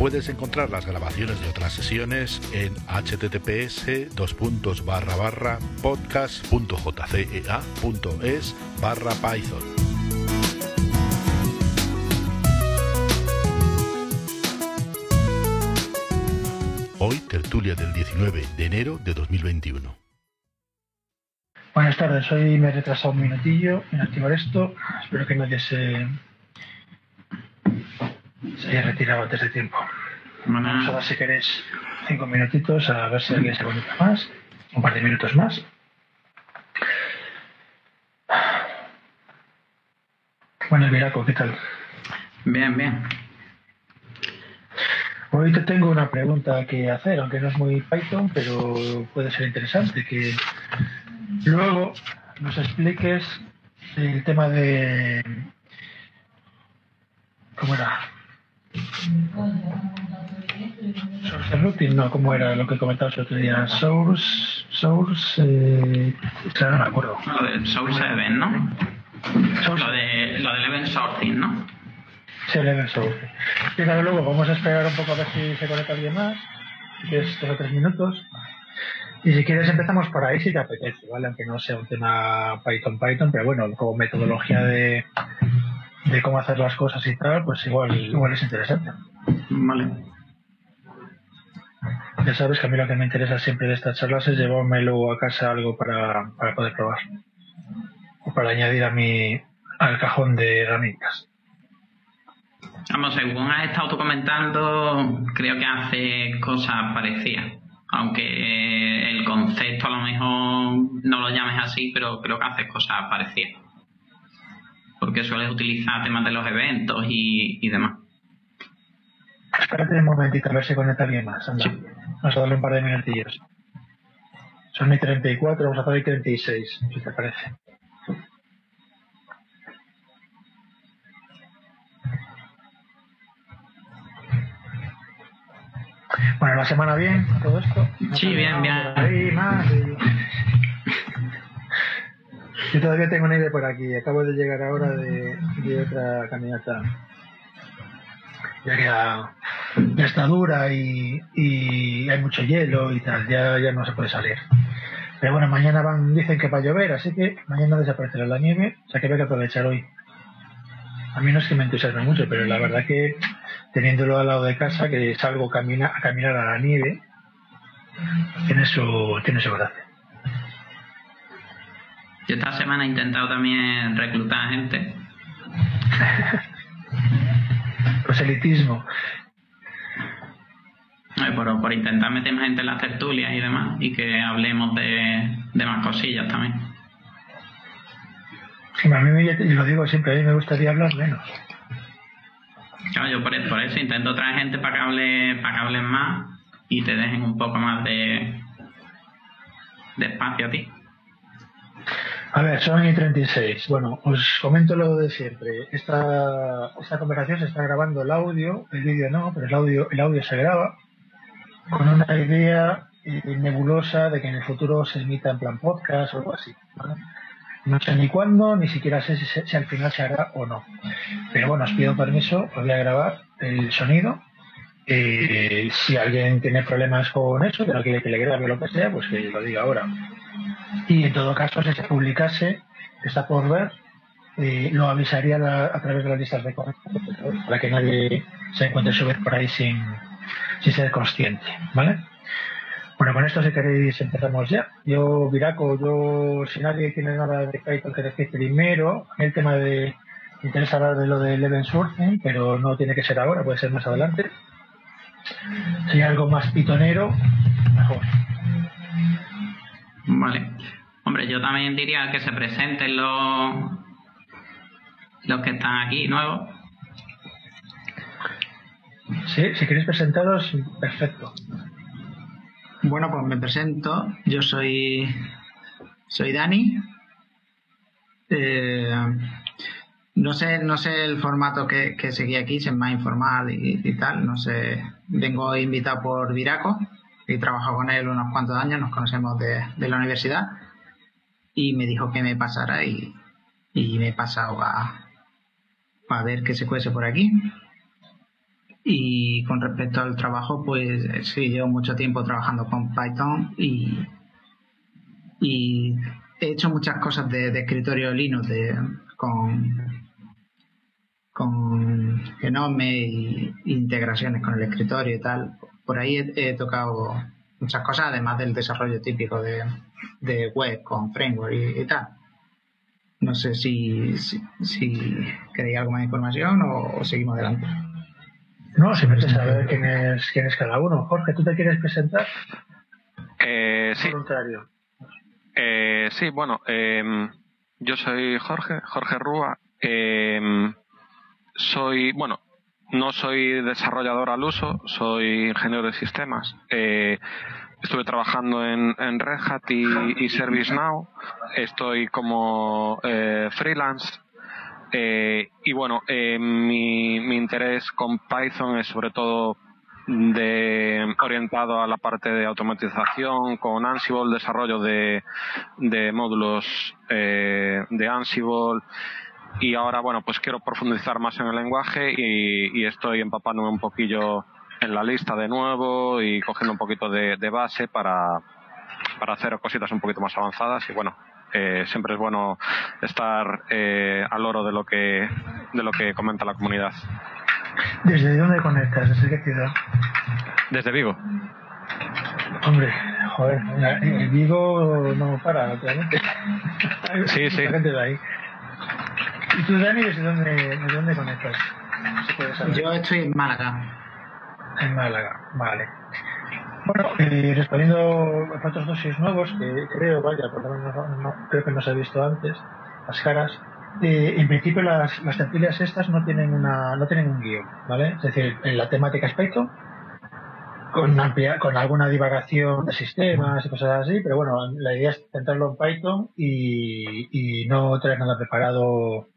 Puedes encontrar las grabaciones de otras sesiones en https podcast.jcea.es barra python. Hoy tertulia del 19 de enero de 2021. Buenas tardes, hoy me he retrasado un minutillo en activar esto. Espero que nadie se, se haya retirado antes de tiempo. Vamos a dar, si queréis, cinco minutitos a ver si alguien se conecta más. Un par de minutos más. Bueno, Viraco, ¿qué tal? Bien, bien. Hoy te tengo una pregunta que hacer, aunque no es muy Python, pero puede ser interesante, que luego nos expliques el tema de... ¿Cómo era? Source Routing, no, ¿cómo era lo que comentabas el otro día? Source, Source, eh, no me acuerdo. Lo del Source Event, ¿no? Source, Lo, de, lo del Event Sorting, ¿no? Sí, el Event Source. Y claro, luego vamos a esperar un poco a ver si se conecta alguien más, que es dos o tres minutos. Y si quieres empezamos por ahí si te apetece, ¿vale? Aunque no sea un tema Python Python, pero bueno, como metodología de, de cómo hacer las cosas y tal, pues igual, igual es interesante. Vale. Ya sabes que a mí lo que me interesa siempre de estas charlas es llevármelo a casa algo para, para poder probar. O para añadir a mi al cajón de herramientas. Vamos, según has estado tú comentando, creo que hace cosas parecidas. Aunque el concepto a lo mejor no lo llames así, pero creo que hace cosas parecidas. Porque sueles utilizar temas de los eventos y, y demás. Espérate un momentito a ver si conecta alguien más. Anda. Sí. Vamos a darle un par de minutillos. Son y 34, vamos a hacer y 36, si te parece. Bueno, la semana bien, todo esto. ¿No Sí, bien, bien. ahí más y- Yo todavía tengo una idea por aquí. Acabo de llegar ahora de, de otra caminata. Ya que ya, ya está dura y, y hay mucho hielo y tal. Ya, ya no se puede salir. Pero bueno, mañana van, dicen que va a llover, así que mañana desaparecerá la nieve. O sea que hay que aprovechar hoy. A mí no es que me entusiasme mucho, pero la verdad que teniéndolo al lado de casa, que salgo camina, a caminar a la nieve, tiene su, tiene su gracia. Yo esta semana he intentado también reclutar gente. Proselitismo. eh, Por, por intentar meter más gente en las tertulias y demás. Y que hablemos de, de más cosillas también. Sí, a mí, me- lo digo siempre, a mí me gustaría hablar menos. Claro, yo por, por eso intento traer gente para que hable, para que hablen más y te dejen un poco más de, de espacio a ti. A ver, son y 36. Bueno, os comento lo de siempre. Esta, esta conversación se está grabando el audio, el vídeo no, pero el audio, el audio se graba con una idea eh, nebulosa de que en el futuro se emita en plan podcast o algo así. No sé ni cuándo, ni siquiera sé si, si al final se hará o no. Pero bueno, os pido permiso, os voy a grabar el sonido. Eh, si alguien tiene problemas con eso, que no quiere que le grabe lo que sea, pues que lo diga ahora. Y en todo caso, si se publicase, está por ver, eh, lo avisaría a través de las listas de correo para que nadie se encuentre su vez por ahí sin, sin ser consciente, ¿vale? Bueno, con esto si queréis empezamos ya. Yo, Viraco, yo, si nadie tiene nada de Python que decir primero, el tema de, me interesa hablar de lo del event sourcing, pero no tiene que ser ahora, puede ser más adelante. Si hay algo más pitonero, mejor. Vale. Hombre, yo también diría que se presenten los, los que están aquí nuevos. Sí, si queréis presentaros, perfecto. Bueno, pues me presento. Yo soy, soy Dani. Eh, no sé, no sé el formato que, que seguí aquí, si es más informal y, tal. No sé. Vengo invitado por Viraco y trabajo con él unos cuantos años. Nos conocemos de, de la universidad y me dijo que me pasara y, y me he pasado a, a ver qué se cuece por aquí. Y con respecto al trabajo, pues sí, llevo mucho tiempo trabajando con Python y, y he hecho muchas cosas de, escritorio Linux de, con, con Genome y integraciones con el escritorio y tal. Por ahí he, tocado muchas cosas, además del desarrollo típico de, de web con framework y, tal. No sé si, si, queréis algo más de información o seguimos adelante. No, simplemente saber quién es, quién es cada uno. Jorge, ¿tú te quieres presentar? Eh, sí. Eh, sí, bueno, em, yo soy Jorge, Jorge Rúa. Em, soy, bueno, no soy desarrollador al uso, soy ingeniero de sistemas. Eh, estuve trabajando en, en Red Hat y, y ServiceNow. Estoy como eh, freelance eh, y bueno, eh, mi, mi, interés con Python es sobre todo de, orientado a la parte de automatización con Ansible, desarrollo de, de módulos eh, de Ansible. Y ahora, bueno, pues quiero profundizar más en el lenguaje y, y, estoy empapándome un poquillo en la lista de nuevo y cogiendo un poquito de, de base para, para hacer cositas un poquito más avanzadas. Y bueno, eh, siempre es bueno estar eh, al oro de lo que de lo que comenta la comunidad. ¿Desde dónde conectas? ¿Desde qué ciudad? Desde Vigo. Hombre, joder, en Vigo no para, obviamente. Sí, sí. gente de ahí. ¿Y tú, Dani, desde dónde, desde dónde conectas? Yo estoy en Málaga. En Málaga, vale. Bueno, eh, respondiendo a otros dosis nuevos, que creo, vaya, porque no, creo que no se ha visto antes, las caras, eh, en principio las, las tertulias estas no tienen una no tienen un guion, ¿vale? Es decir, en la temática es Python, con, amplia, con alguna divagación de sistemas y cosas así, pero bueno, la idea es centrarlo en Python y, y no tener nada preparado.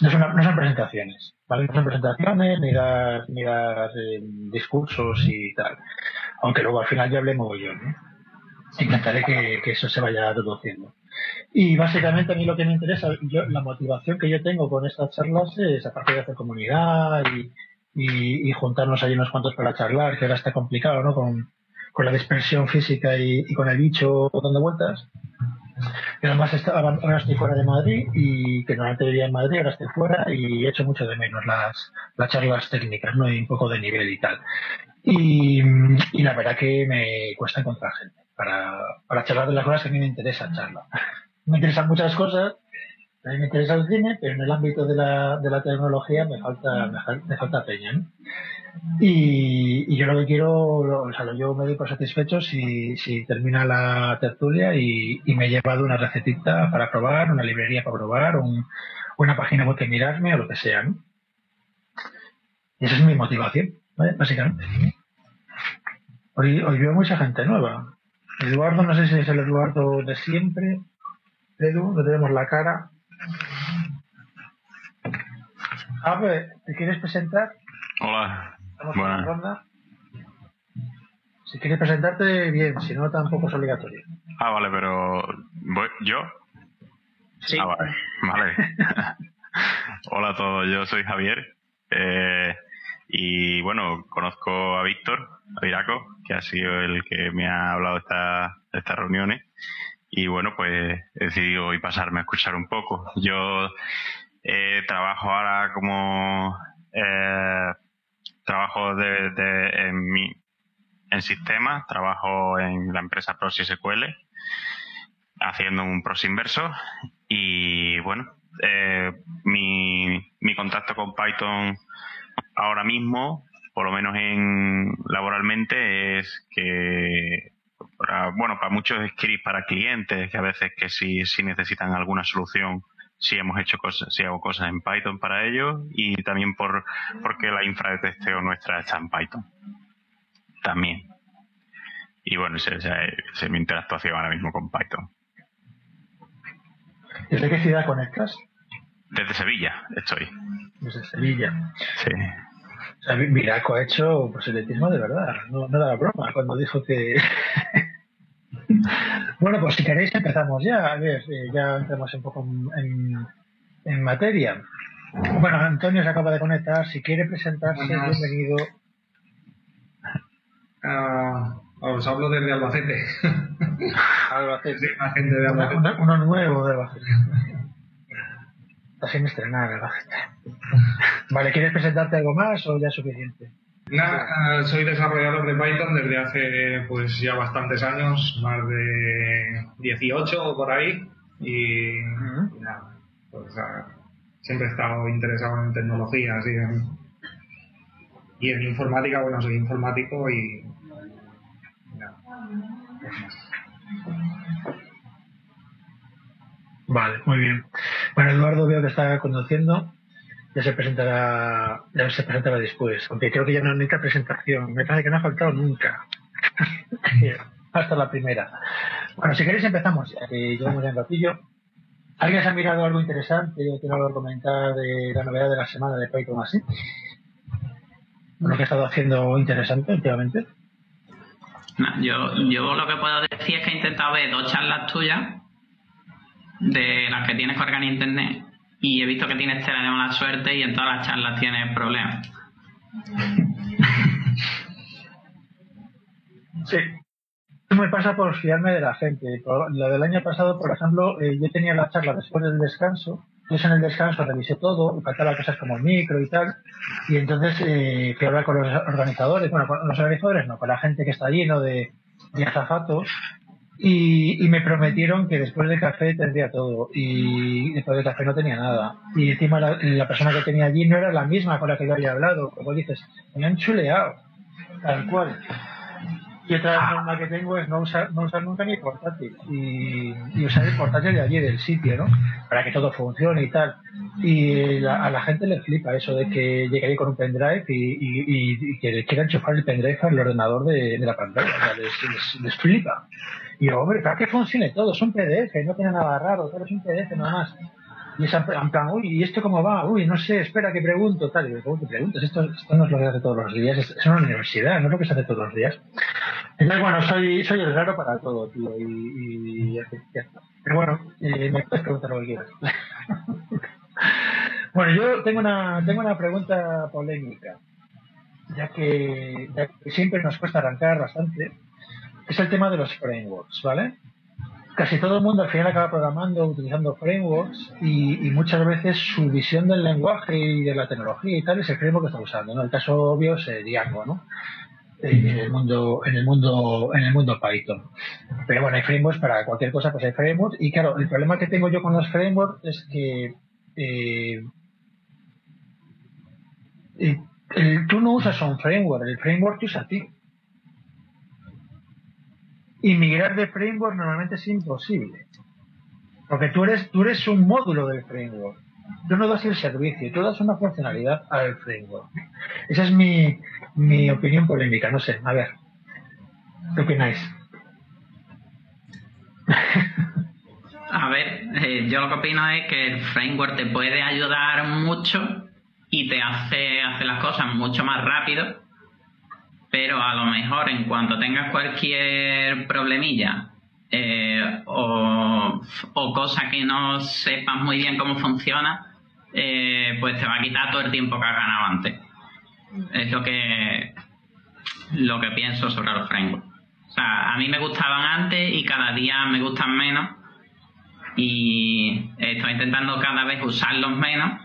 No son, no son presentaciones, ¿vale? No son presentaciones, ni dar, ni dar eh, discursos y tal aunque luego al final ya hablemos yo, ¿no? Intentaré que, eso se vaya reduciendo. Y básicamente a mí lo que me interesa, yo, la motivación que yo tengo con estas charlas es, aparte de hacer comunidad y, y, juntarnos ahí unos cuantos para charlar, que ahora está complicado, ¿no? Con, con la dispersión física y, y, con el bicho dando vueltas. Y además ahora estoy fuera de Madrid y que normalmente vivía en Madrid, ahora estoy fuera y echo mucho de menos las, las charlas técnicas, ¿no? Y un poco de nivel y tal. Y, la verdad que me cuesta encontrar gente para, para charlar de las cosas que a mí me interesa charlar. Me interesan muchas cosas, a mí me interesa el cine, pero en el ámbito de la, de la tecnología me falta, me, falta peña. Y, y, yo lo que quiero, o sea, yo me doy satisfecho si, si termina la tertulia y, y, me he llevado una recetita para probar, una librería para probar, un, una página web que mirarme o lo que sea. ¿no? Y esa es mi motivación, básicamente. Hoy, hoy veo mucha gente nueva. Eduardo, no sé si es el Eduardo de siempre. Edu, no tenemos la cara. A ¿te quieres presentar? Hola. Estamos en la ronda. Si quieres presentarte, bien, si no, tampoco es obligatorio. Ah, vale, pero. ¿Yo? Sí. Ah, vale. vale. Hola a todos, yo soy Javier. Eh, y bueno, conozco a Víctor, a Viraco, que ha sido el que me ha hablado de, esta, estas reuniones. Y bueno, pues he decidido hoy pasarme a escuchar un poco. Yo eh, trabajo ahora como eh, trabajo de, de, en, mi, en sistemas, trabajo en la empresa ProSQL haciendo un pros inverso. Y bueno, eh, mi, mi contacto con Python ahora mismo por lo menos en laboralmente, es que para, bueno, para muchos scripts para clientes, que a veces que si, si necesitan alguna solución, si hemos hecho cosas, si hago cosas en Python para ellos, y también por, porque la infra de testeo nuestra está en Python. También. y bueno, esa, es mi interactuación ahora mismo con Python. ¿Desde qué ciudad conectas? Desde Sevilla estoy. Desde Sevilla. Sí. O sea, Miraco ha hecho proselitismo de verdad, no, no era broma cuando dijo que... bueno, pues si queréis empezamos ya, a ver, eh, ya entramos un poco en, en, materia. Bueno, Antonio se acaba de conectar, si quiere presentarse, bienvenido. Uh, os hablo desde Albacete. Albacete. la gente de Albacete. Uno, nuevo de Albacete. Está sin estrenar Albacete. Vale, ¿quieres presentarte algo más o ya es suficiente? Nada, soy desarrollador de Python desde hace pues ya bastantes años, más de 18 o por ahí. Y, nada, pues, siempre he estado interesado en tecnologías y en, y en informática. Bueno, soy informático y. Vale, muy bien. Bueno, Eduardo veo que está conduciendo ya se presentará, ya se presentará después, aunque creo que ya no necesita presentación, me parece que no ha faltado nunca. Hasta la primera. Bueno, si queréis empezamos, ya que llevamos ya un ratillo. ¿Alguien se ha mirado algo interesante que comentar de la novedad de la semana de Python así? Lo que ha estado haciendo interesante últimamente. yo, yo lo que puedo decir es que he intentado ver dos charlas tuyas de las que tienes colgar en internet y he visto que tienes tela de mala suerte y en todas las charlas tienes problemas. Sí. Me pasa por fiarme de la gente. Lo del año pasado, por ejemplo, eh, yo tenía la charla después del descanso. Yo en el descanso revisé todo, faltaba cosas como el micro y tal. Y entonces eh, fui a hablar con los organizadores. Bueno, con los organizadores no, con la gente que está lleno de, de azafatos y, me prometieron que después del café tendría todo. Y después del café no tenía nada. Y encima la, persona que tenía allí no era la misma con la que yo había hablado. Como dices, me han chuleado. Tal cual. Y otra ah. norma que tengo es no usar, no usar nunca mi portátil. Y, usar el portátil de allí, del sitio, ¿no? Para que todo funcione y tal. Y a la gente le flipa eso de que llegue ahí con un pendrive y, y, que quiera enchufar el pendrive al ordenador de, la pantalla. O sea, les, les flipa. Y yo, hombre, para que funcione todo, es un PDF, no tiene nada raro, todo es un PDF nada más. Y es en plan, uy, ¿y esto cómo va? Uy, no sé, espera que pregunto, tal. Y yo, ¿cómo te preguntas? Esto, esto no es lo que se hace todos los días, es, una universidad, no es lo que se hace todos los días. Entonces, bueno, soy, soy el raro para todo, tío, y, y está. Pero bueno, eh, me puedes preguntar lo que quieras. bueno, yo tengo una, tengo una pregunta polémica, ya que siempre nos cuesta arrancar bastante es el tema de los frameworks, ¿vale? Casi todo el mundo al final acaba programando utilizando frameworks y, muchas veces su visión del lenguaje y de la tecnología y tal es el framework que está usando, ¿no? El caso obvio es Django, ¿no? En el mundo, en el mundo, en el mundo Python. Pero bueno, hay frameworks para cualquier cosa, pues hay frameworks. Y claro, el problema que tengo yo con los frameworks es que eh, tú no usas un framework, el framework te usa a ti. Y de framework normalmente es imposible. Porque tú eres, tú eres un módulo del framework. Tú no das el servicio, tú das una funcionalidad al framework. Esa es mi, mi opinión polémica, no sé, a ver. ¿Qué opináis? A ver, eh, yo lo que opino es que el framework te puede ayudar mucho y te hace hacer las cosas mucho más rápido, pero a lo mejor en cuanto tengas cualquier problemilla eh, o, cosa que no sepas muy bien cómo funciona, eh, pues te va a quitar todo el tiempo que has ganado antes. Es lo que, lo que pienso sobre los frameworks. O sea, a mí me gustaban antes y cada día me gustan menos y estoy intentando cada vez usarlos menos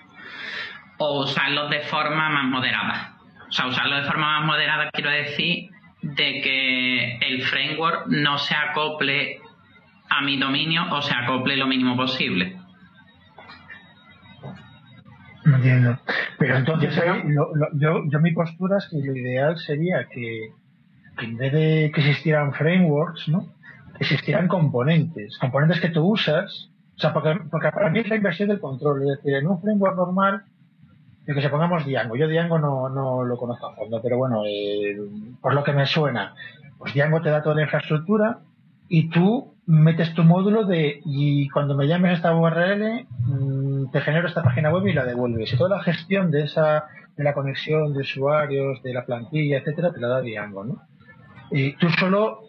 o usarlos de forma más moderada o sea, usarlo de forma más moderada quiero decir de que el framework no se acople a mi dominio o se acople lo mínimo posible. entiendo. Pero entonces yo, yo mi postura es que lo ideal sería que, en vez de que existieran frameworks, ¿no? existieran componentes, componentes que tú usas, o sea, porque, porque para mí es la inversión del control, es decir, en un framework normal que se pongamos Django. Yo Django no, no lo conozco a fondo, pero bueno, eh, por lo que me suena, Pues Django te da toda la infraestructura y tú metes tu módulo de y cuando me llames a esta URL mm, te genero esta página web y la devuelves. Y toda la gestión de esa de la conexión de usuarios, de la plantilla, etcétera, te la da Django, ¿no? Y tú solo,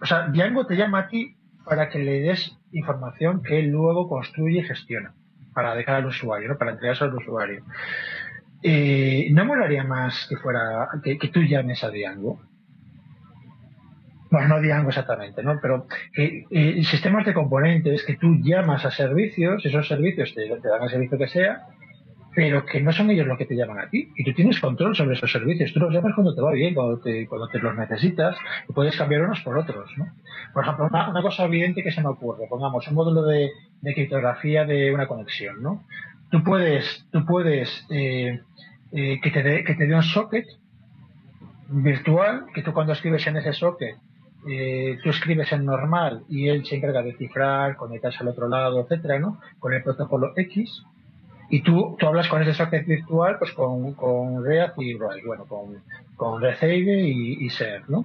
o sea, Django te llama a ti para que le des información que él luego construye y gestiona para dejar al usuario, ¿no? Para entregarse al usuario. Eh, ¿No molaría más que fuera que, que tú llames a Django? bueno, no Django exactamente, ¿no? Pero que eh, sistemas de componentes que tú llamas a servicios, esos servicios te, dan el servicio que sea, pero que no son ellos los que te llaman a ti. Y tú tienes control sobre esos servicios. Tú los llamas cuando te va bien, cuando te, cuando te los necesitas, y puedes cambiar unos por otros, ¿no? Por ejemplo, una, cosa evidente que se me ocurre, pongamos un módulo de, criptografía de una conexión, ¿no? Tú puedes, tú puedes eh, eh, que, te dé, que te dé un socket virtual, que tú cuando escribes en ese socket eh, tú escribes en normal y él se encarga de cifrar, conectarse al otro lado, etcétera, ¿no? Con el protocolo X. Y tú, tú hablas con ese socket virtual, pues con, con React y bueno, con, con Receive y, y Ser, ¿no?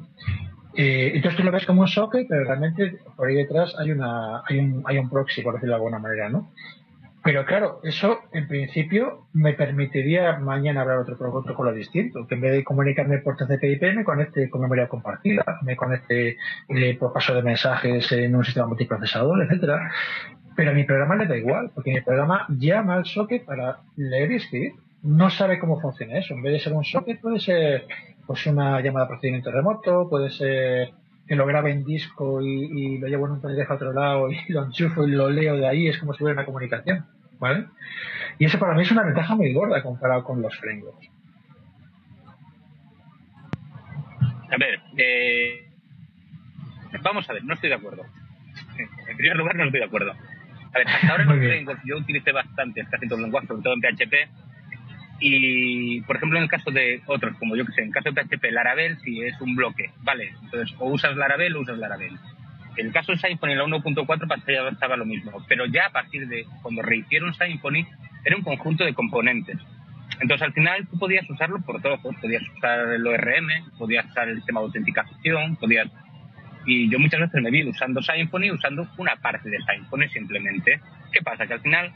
Eh, entonces tú lo ves como un socket, pero realmente por ahí detrás hay una, hay un, hay un proxy, por decirlo de alguna manera, ¿no? Pero claro, eso en principio me permitiría mañana hablar otro protocolo distinto, que en vez de comunicarme por TCP/IP me conecte con memoria compartida, me conecte eh, por paso de mensajes en un sistema multiprocesador, etcétera. Pero a mi programa le da igual, porque mi programa llama al socket para leer y escribir. No sabe cómo funciona eso. En vez de ser un socket, puede ser pues una llamada de procedimiento remoto, puede ser que lo grabe en disco y, lo llevo en un pendrive a otro lado y lo enchufo y lo leo de ahí, es como si hubiera una comunicación. ¿vale? Y eso para mí es una ventaja muy gorda comparado con los frameworks. A ver, eh, vamos a ver, no estoy de acuerdo. En primer lugar, no estoy de acuerdo. A ver, hasta ahora frameworks yo utilicé bastante, casi todo el lenguaje, sobre todo en PHP, y, por ejemplo, en el caso de otros, como yo que sé, en el caso de PHP, Laravel si es un bloque, ¿vale? Entonces, o usas Laravel o usas Laravel. En el caso de Symfony, la 1.4 estaba lo mismo, pero ya a partir de cuando rehicieron Symfony, era un conjunto de componentes. Entonces, al final, tú podías usarlo por todos. Podías usar el ORM, podías usar el sistema de autenticación, podías... Y yo muchas veces me vi usando Symfony, usando una parte de Symfony simplemente. ¿Qué pasa? Que al final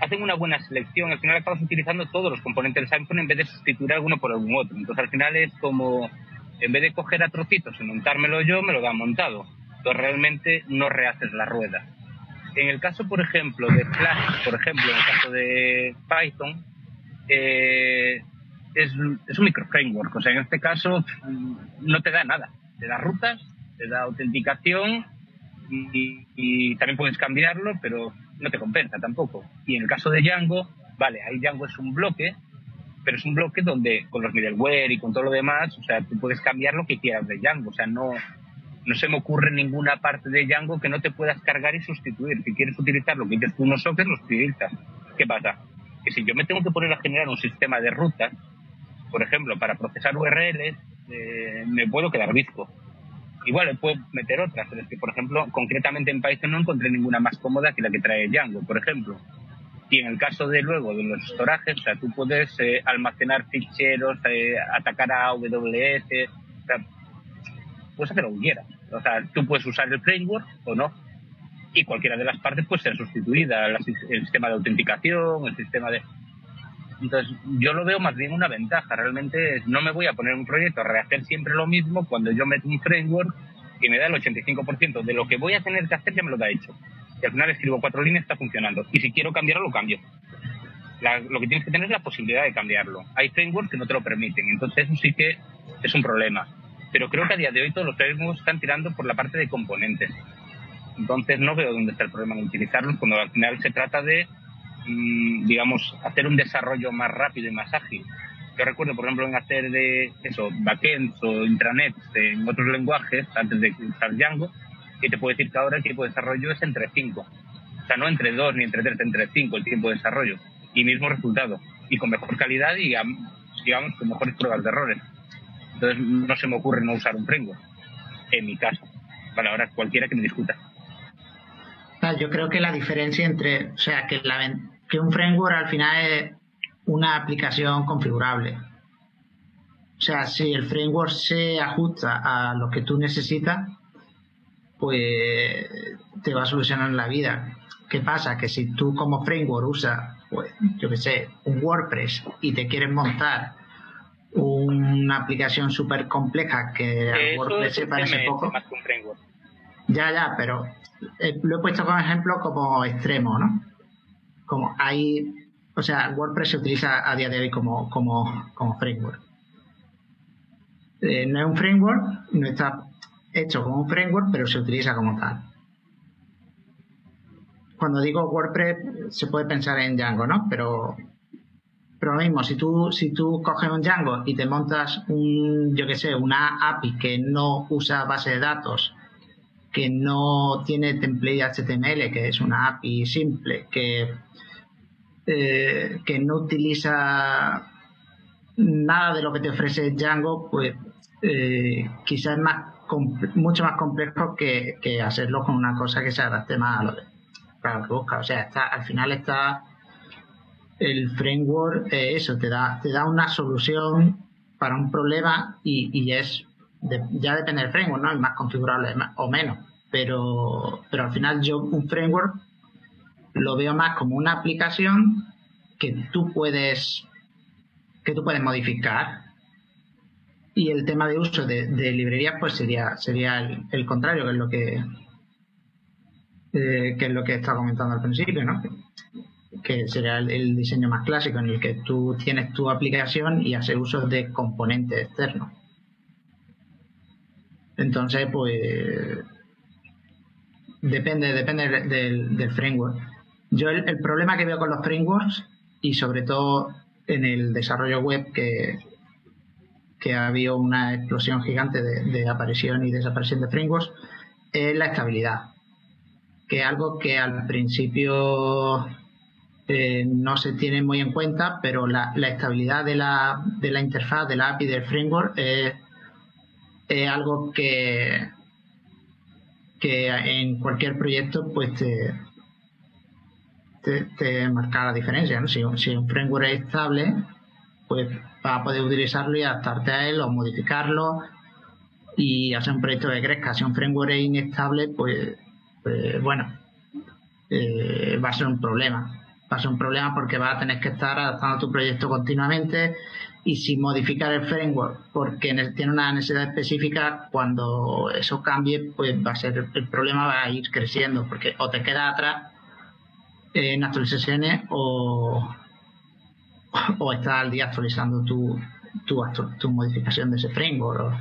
hacen una buena selección, al final acabas utilizando todos los componentes del Symfony en vez de sustituir alguno por algún otro. Entonces al final es como, en vez de coger a trocitos y montármelo yo, me lo dan montado. Entonces realmente no rehaces la rueda. En el caso, por ejemplo, de Flash, por ejemplo, en el caso de Python, eh, es, es un microframework. O sea, en este caso no te da nada. Te da rutas, te da autenticación y también puedes cambiarlo, pero no te compensa tampoco. Y en el caso de Django, vale, ahí Django es un bloque, pero es un bloque donde con los middleware y con todo lo demás, o sea, tú puedes cambiar lo que quieras de Django, o sea, no, no se me ocurre ninguna parte de Django que no te puedas cargar y sustituir. Si quieres utilizar lo que dices tú unos sockets, los utilizas. ¿Qué pasa? Que si yo me tengo que poner a generar un sistema de rutas, por ejemplo, para procesar URLs, eh, me puedo quedar visco. Igual puedo meter otras, pero es que, por ejemplo, concretamente en Python no encontré ninguna más cómoda que la que trae Django, por ejemplo. Y en el caso de luego de los storages, o sea, tú puedes eh, almacenar ficheros, eh, atacar a AWS, o sea, puedes hacer lo que quieras. O sea, tú puedes usar el framework o no. Y cualquiera de las partes puede ser sustituida. El sistema de autenticación, el sistema de... Entonces, yo lo veo más bien una ventaja. Realmente no me voy a poner un proyecto a rehacer siempre lo mismo cuando yo meto un framework y me da el 85% de lo que voy a tener que hacer ya me lo da hecho. Y al final escribo cuatro líneas, está funcionando. Y si quiero cambiarlo, lo cambio. lo que tienes que tener es la posibilidad de cambiarlo. Hay frameworks que no te lo permiten. Entonces, eso sí que es un problema. Pero creo que a día de hoy todos los frameworks están tirando por la parte de componentes. Entonces, no veo dónde está el problema en utilizarlos cuando al final se trata de digamos, hacer un desarrollo más rápido y más ágil. Yo recuerdo, por ejemplo, en hacer de eso, backends o intranets en otros lenguajes, antes de usar Django, y te puedo decir que ahora el tiempo de desarrollo es entre 5. O sea, no entre 2 ni entre 3, entre 5 el tiempo de desarrollo. Y mismo resultado. Y con mejor calidad y, digamos, con mejores pruebas de errores. Entonces, no se me ocurre no usar un framework. En mi caso. Para ahora cualquiera que me discuta. Yo creo que la diferencia entre, o sea, que la, que un framework al final es una aplicación configurable. O sea, si el framework se ajusta a lo que tú necesitas, pues te va a solucionar la vida. ¿Qué pasa? Que si tú como framework usas, pues, yo qué sé, un WordPress y te quieres montar una aplicación súper compleja que WordPress se parece poco. Ya, ya, pero eh, lo he puesto como ejemplo como extremo, ¿no? Como hay, o sea, WordPress se utiliza a día de hoy como, como, como framework. Eh, no es un framework, no está hecho como un framework, pero se utiliza como tal. Cuando digo WordPress se puede pensar en Django, ¿no? Pero, pero lo mismo, si tú, si tú coges un Django y te montas un, yo qué sé, una API que no usa base de datos, que no tiene template HTML, que es una API simple, que, eh, que no utiliza nada de lo que te ofrece Django, pues eh, quizás es más mucho más complejo que, hacerlo con una cosa que se adapte más a lo, que busca. O sea, está, al final está el framework, eh, eso, te da, te da una solución para un problema y, es ya depende del framework, ¿no? Es más configurable o menos. Pero, pero al final yo un framework lo veo más como una aplicación que tú puedes que tú puedes modificar. Y el tema de uso de, librerías pues sería sería el, contrario que es lo que eh, que es lo que estaba comentando al principio no que sería el, diseño más clásico en el que tú tienes tu aplicación y haces uso de componentes externos. Entonces pues depende depende del, framework. Yo el, problema que veo con los frameworks y sobre todo en el desarrollo web que que ha habido una explosión gigante de, aparición y desaparición de frameworks, es la estabilidad, que es algo que al principio eh, no se tiene muy en cuenta, pero la, estabilidad de la, de la, interfaz, de la API del framework es, algo que, que en cualquier proyecto pues te, te, marca la diferencia. Si, si un framework es estable, pues para poder utilizarlo y adaptarte a él o modificarlo y hacer un proyecto que crezca. Si un framework es inestable, pues, pues bueno, eh, va a ser un problema. Va a ser un problema porque vas a tener que estar adaptando tu proyecto continuamente y sin modificar el framework porque tiene una necesidad específica, cuando eso cambie, pues va a ser el problema va a ir creciendo porque o te quedas atrás en actualizaciones o, o estás al día actualizando tu, tu, modificación de ese framework. O,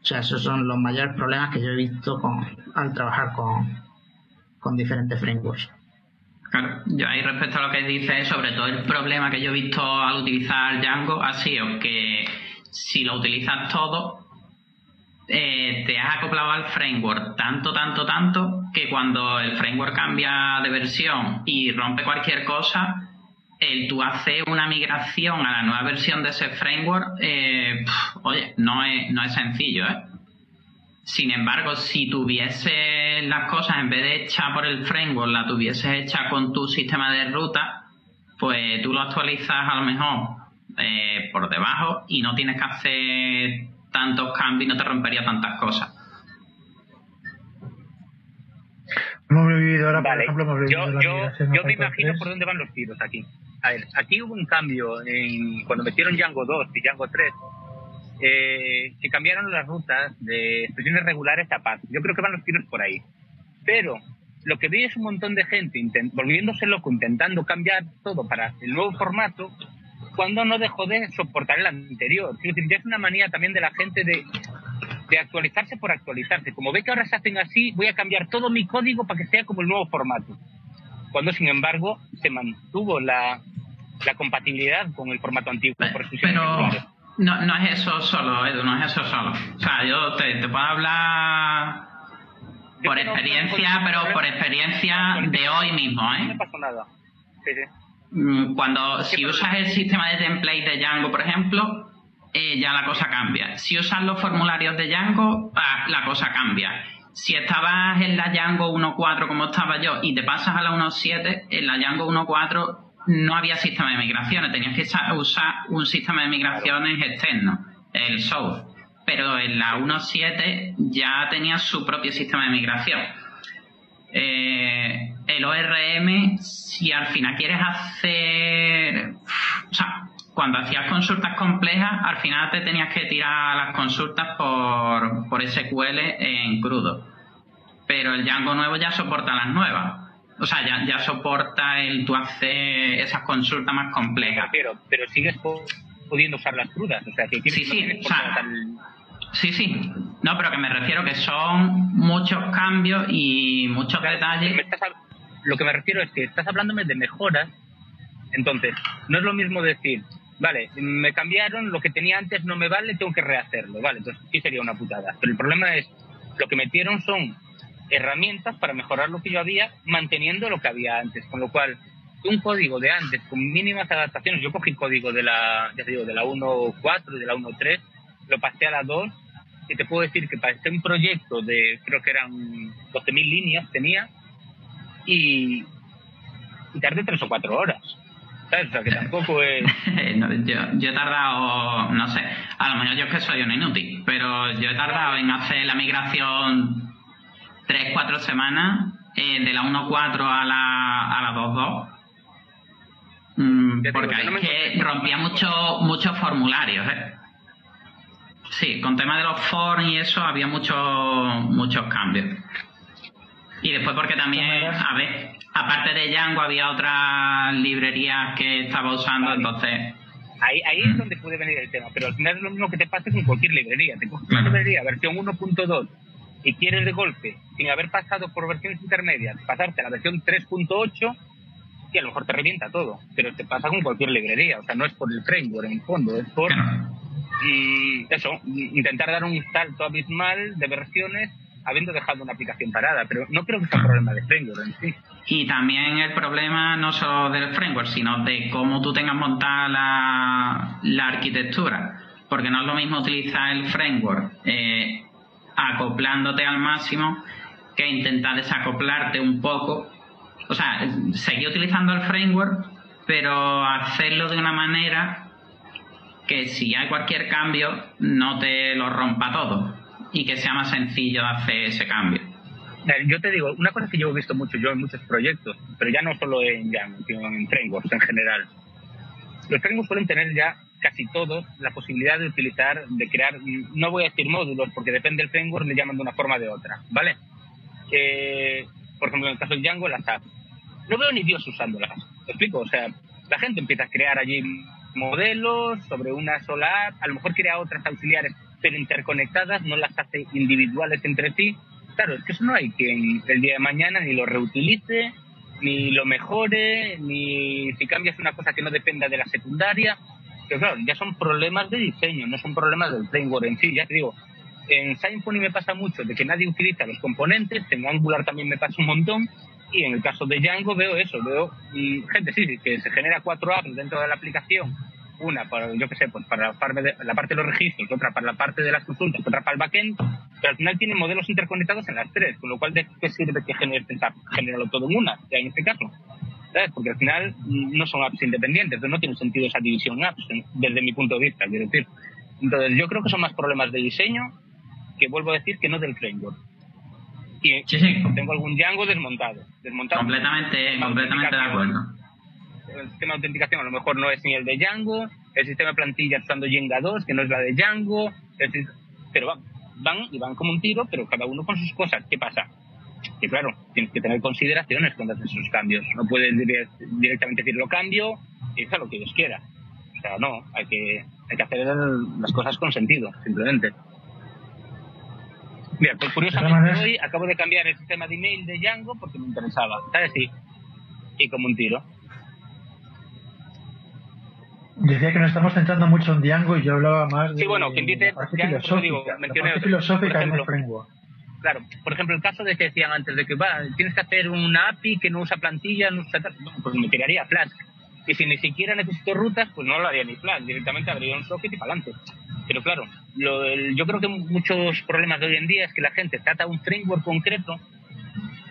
sea, esos son los mayores problemas que yo he visto con, al trabajar con, con diferentes frameworks. Claro, yo ahí respecto a lo que dices, sobre todo el problema que yo he visto al utilizar Django ha sido que si lo utilizas todo, eh, te has acoplado al framework tanto, tanto, tanto, que cuando el framework cambia de versión y rompe cualquier cosa, el tú hacer una migración a la nueva versión de ese framework, eh, oye, no es, no es sencillo, ¿eh? Sin embargo, si tuviese las cosas, en vez de hecha por el framework, la tuvieses hecha con tu sistema de ruta, pues tú lo actualizas a lo mejor eh, por debajo y no tienes que hacer tantos cambios y no te rompería tantas cosas. Hemos vivido ahora, por ejemplo, hemos vivido yo, yo, yo me imagino por dónde van los tiros aquí a ver, aquí hubo un cambio en, cuando metieron Django 2 y Django 3, eh, que cambiaron las rutas de expresiones regulares a paz. Yo creo que van los tiros por ahí. Pero lo que vi es un montón de gente volviéndose loco, intentando cambiar todo para el nuevo formato, cuando no dejó de soportar el anterior. Es decir, ya es una manía también de la gente de, de actualizarse por actualizarse. Como ve que ahora se hacen así, voy a cambiar todo mi código para que sea como el nuevo formato. Cuando, sin embargo, se mantuvo la, la compatibilidad con el formato antiguo. pero no, no es eso solo, Edu, no es eso solo. O sea, yo te, te puedo hablar por experiencia, pero por experiencia de hoy mismo, ¿eh? No me pasó nada. Mm, cuando, si usas el sistema de template de Django, por ejemplo, eh, ya la cosa cambia. Si usas los formularios de Django, ah, la cosa cambia. Si estabas en la Django 1.4 como estaba yo y te pasas a la 1.7, en la Django 1.4 no había sistema de migraciones, tenías que usar un sistema de migraciones externo, el South. Pero en la 1.7 ya tenía su propio sistema de migración. Eh, el ORM, si al final quieres hacer. O sea, cuando hacías consultas complejas, al final te tenías que tirar las consultas por, por SQL en crudo. Pero el Django nuevo ya soporta las nuevas. O sea, ya, ya soporta el tú hacer esas consultas más complejas. Pero, pero sigues pudiendo usar las crudas. O sea, que sí, sí, sí, sí. No, pero que me refiero que son muchos cambios y muchos detalles. lo que me refiero es que estás hablándome de mejoras. Entonces, no es lo mismo decir, vale, me cambiaron, lo que tenía antes no me vale, tengo que rehacerlo. Vale, entonces sí sería una putada. Pero el problema es, lo que metieron son herramientas para mejorar lo que yo había manteniendo lo que había antes. Con lo cual, un código de antes con mínimas adaptaciones, yo cogí código de la, ya te digo, de la 1.4 y de la 1.3, lo pasé a la 2 y te puedo decir que para este un proyecto de, creo que eran 12.000 líneas tenía y, y tardé tres o cuatro horas. ¿Sabes? O sea, que tampoco es... yo, yo, he tardado, no sé, a lo mejor yo es que soy un inútil, pero yo he tardado en hacer la migración tres, cuatro semanas eh, de la 1.4 a la, a la 2.2. Mm, porque hay que rompía mucho, muchos formularios. ¿eh? Sí, con tema de los forms y eso había muchos muchos cambios. Y después porque también, a ver, aparte de Django había otras librerías que estaba usando, entonces... Ahí, ahí es donde puede venir el tema, pero al final es lo mismo que te pasa con cualquier librería. Te coges una librería versión 1.2 y quieres de golpe, sin haber pasado por versiones intermedias, pasarte a la versión 3.8, y a lo mejor te revienta todo, pero te pasa con cualquier librería, o sea, no es por el framework en el fondo, es por... Y eso, intentar dar un salto abismal de versiones habiendo dejado una aplicación parada, pero no creo que sea un problema de framework en sí. Y también el problema no solo del framework, sino de cómo tú tengas montada la, la arquitectura, porque no es lo mismo utilizar el framework eh, acoplándote al máximo que intentar desacoplarte un poco. O sea, seguir utilizando el framework, pero hacerlo de una manera que si hay cualquier cambio no te lo rompa todo y que sea más sencillo hacer ese cambio. Yo te digo, una cosa que yo he visto mucho yo en muchos proyectos, pero ya no solo en sino en frameworks en general. Los frameworks suelen tener ya casi todos la posibilidad de utilizar, de crear, no voy a decir módulos, porque depende del framework, le llaman de una forma o de otra, ¿vale? por ejemplo, en el caso de Django, las apps. No veo ni Dios usándolas. ¿Me explico? O sea, la gente empieza a crear allí modelos sobre una sola app, a lo mejor crea otras auxiliares, pero interconectadas, no las hace individuales entre sí. Claro, es que eso no hay quien el día de mañana ni lo reutilice, ni lo mejore, ni si cambias una cosa que no dependa de la secundaria. Pero claro, ya son problemas de diseño, no son problemas del framework en sí. Ya te digo, en Symfony me pasa mucho de que nadie utiliza los componentes, en Angular también me pasa un montón, y en el caso de Django veo eso, veo mm, gente, sí, que se genera cuatro apps dentro de la aplicación, una para, yo qué sé, pues para la parte, de, la parte de los registros, otra para la parte de las consultas, otra para el backend, pero al final tienen modelos interconectados en las tres, con lo cual ¿de qué sirve que genere, generarlo todo en una, ya en este caso? Porque al final no son apps independientes, entonces no tiene sentido esa división apps, desde mi punto de vista, quiero decir. Entonces yo creo que son más problemas de diseño que vuelvo a decir que no del framework. Y sí, sí. tengo algún Django desmontado. desmontado completamente, completamente de acuerdo. El sistema de autenticación a lo mejor no es ni el de Django, el sistema de plantillas usando Jenga 2, que no es la de Django, pero van, van y van como un tiro, pero cada uno con sus cosas. ¿Qué pasa? Que claro, tienes que tener consideraciones cuando haces esos cambios. No puedes directamente decir lo cambio y hacer lo que Dios quiera. O sea, no, hay que, hay que hacer las cosas con sentido, simplemente. Mira, pues curiosamente hoy acabo de cambiar el sistema de email de Django porque me interesaba, ¿sabes? Sí. Y como un tiro. Decía que nos estamos centrando mucho en Django y yo hablaba más de. Sí, bueno, quien dice Django, filosófica, digo, mencioné la filosófica en el framework claro, por ejemplo, el caso de que decían antes de que va, tienes que hacer una API que no usa plantilla, no usa pues me tiraría Flask. Y si ni siquiera necesito rutas, pues no lo haría ni Flask, directamente abriría un socket y para adelante. Pero claro, lo, yo creo que muchos problemas de hoy en día es que la gente trata un framework concreto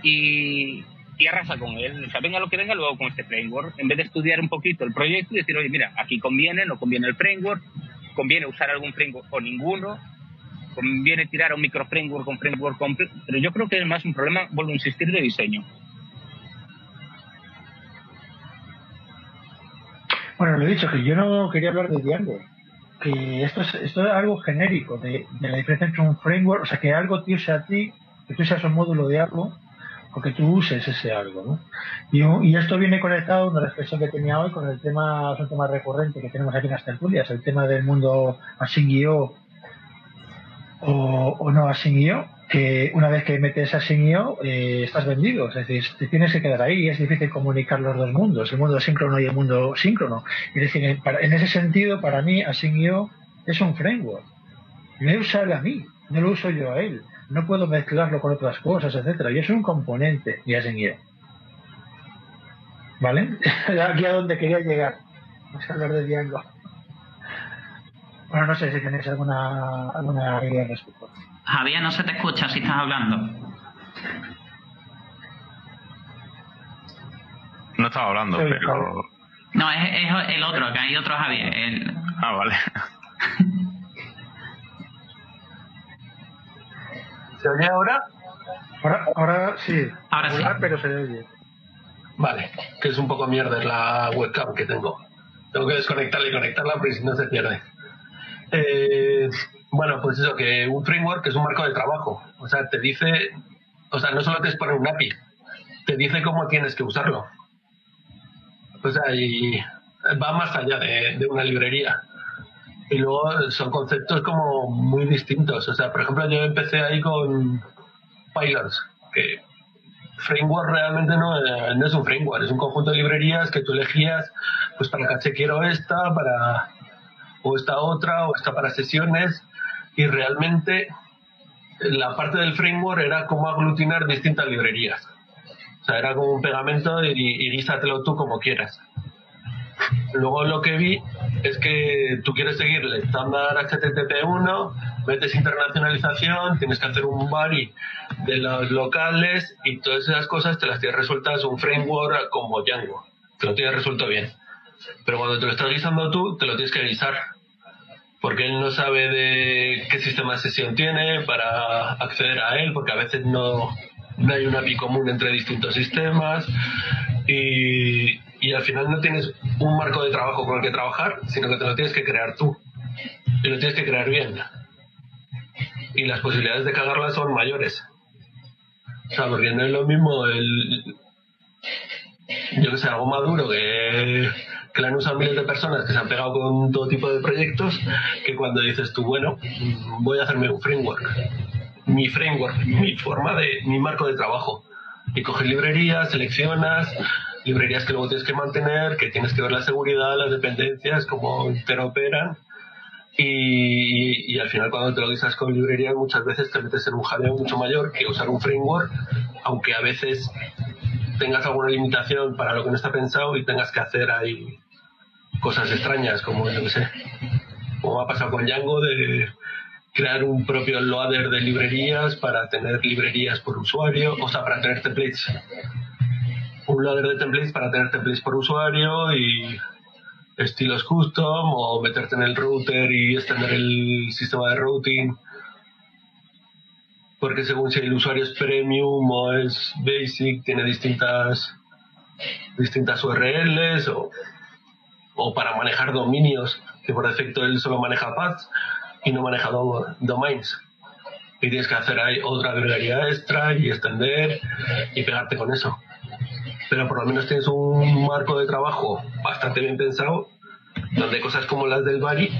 y, y arrasa con él. O sea, venga lo que venga luego con este framework. En vez de estudiar un poquito el proyecto y decir, oye, mira, aquí conviene, no conviene el framework, conviene usar algún framework o ninguno, conviene tirar a un micro framework con framework completo. Pero yo creo que es más un problema, vuelvo a insistir, de diseño. Bueno, lo he dicho, que yo no quería hablar de Django. Que esto es, esto es algo genérico, de, la diferencia entre un framework, o sea, que algo te use a ti, que tú seas un módulo de algo, o que tú uses ese algo, ¿no? Y, y esto viene conectado, una reflexión que tenía hoy, con el tema, es un tema recurrente que tenemos aquí en las tertulias, el tema del mundo async.io o, o no async.io, que una vez que metes async.io eh, estás vendido, es decir, te tienes que quedar ahí, es difícil comunicar los dos mundos, el mundo síncrono y el mundo síncrono. Es decir, en, ese sentido, para mí async.io es un framework. Me usa él a mí, no lo uso yo a él. No puedo mezclarlo con otras cosas, etcétera. Y es un componente de async.io. ¿Vale? Aquí a donde quería llegar. Vamos a hablar de Django. Bueno, no sé si tenéis alguna, alguna idea al respecto. Javier, no se te escucha si estás hablando. No estaba hablando, Sí, pero... claro. No, es, es el otro, que hay otro Javier. el- Ah, vale. ¿Se oye ahora? Ahora, ahora sí. Ahora sí. Pero se oye. Vale, que es un poco mierda la webcam que tengo. Tengo que desconectarla y conectarla porque si no se pierde. Eh, bueno, pues eso, que un framework es un marco de trabajo. O sea, te dice, o sea, no solo te expone un API, te dice cómo tienes que usarlo. O sea, y va más allá de, una librería. Y luego son conceptos como muy distintos. O sea, por ejemplo, yo empecé ahí con Pylons, que framework realmente no, no es un framework, es un conjunto de librerías que tú elegías, pues para caché quiero esta, para o esta otra, o esta para sesiones, y realmente la parte del framework era cómo aglutinar distintas librerías. O sea, era como un pegamento y, y guísatelo tú como quieras. Luego lo que vi es que tú quieres seguir el estándar HTTP1, metes internacionalización, tienes que hacer un body de los locales y todas esas cosas te las tienes resueltas un framework como Django. Te lo tienes resuelto bien. Pero cuando te lo estás guisando tú, te lo tienes que guisar. Porque él no sabe de qué sistema de sesión tiene para acceder a él, porque a veces no, no hay una API común entre distintos sistemas. Y, y al final no tienes un marco de trabajo con el que trabajar, sino que te lo tienes que crear tú. Y lo tienes que crear bien. Y las posibilidades de cagarla son mayores. O sea, porque no es lo mismo el. Yo que sé, algo maduro que, que la han usado miles de personas que se han pegado con todo tipo de proyectos, que cuando dices tú, bueno, voy a hacerme un framework. Mi framework, mi forma de. mi marco de trabajo. Y coges librerías, seleccionas, librerías que luego tienes que mantener, que tienes que ver la seguridad, las dependencias, cómo interoperan. Y, al final cuando te lo guisas con librerías muchas veces te metes en un jaleo mucho mayor que usar un framework, aunque a veces tengas alguna limitación para lo que no está pensado y tengas que hacer ahí cosas extrañas, como yo que sé, como ha pasado con Django de crear un propio loader de librerías para tener librerías por usuario, o sea, para tener templates. Un loader de templates para tener templates por usuario y estilos custom o meterte en el router y extender el sistema de routing porque según si el usuario es premium o es basic tiene distintas distintas URLs o, o para manejar dominios que por defecto él solo maneja paths y no maneja dom- domains y tienes que hacer ahí otra librería extra y extender y pegarte con eso pero por lo menos tienes un marco de trabajo bastante bien pensado, donde cosas como las del Bari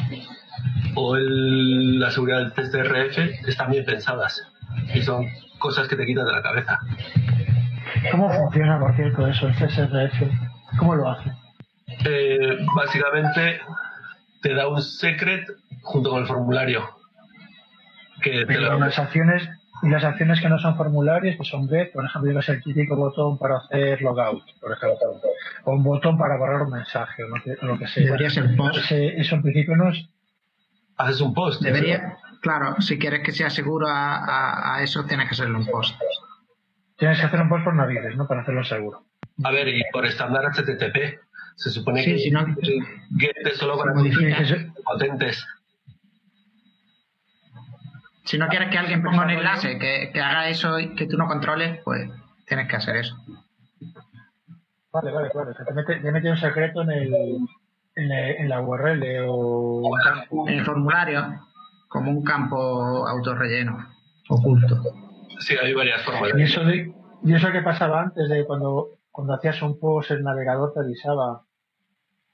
o el- la seguridad del test de RF están bien pensadas y son cosas que te quitas de la cabeza. ¿Cómo funciona, por cierto, eso, el CSRF? ¿Cómo lo hace? Eh, básicamente te da un secret junto con el formulario. Que te lo- las acciones y las acciones que no son formularios, que son get, por ejemplo, yo que sé, el típico botón para hacer logout, por ejemplo, o un botón para borrar un mensaje, o lo que, o lo que sea. Debería ser post. Ese- eso en principio no es. Haces un post. Debería, claro, si quieres que sea seguro a, a- a eso, tienes que hacerlo un post. tienes que hacer un post por navegables, ¿no? Para hacerlo seguro. A ver, y por estándar HTTP. Se supone que si no, GET es solo para potentes. Si no quieres que alguien ponga un enlace que, que haga eso y que tú no controles, pues tienes que hacer eso. Vale, vale, claro. O sea, te mete, te mete un secreto en el, en, en la URL o en el formulario como un campo autorrelleno oculto. Sí, hay varias formas. ¿Y eso, de, ¿Y eso que pasaba antes de cuando, cuando hacías un post, el navegador te avisaba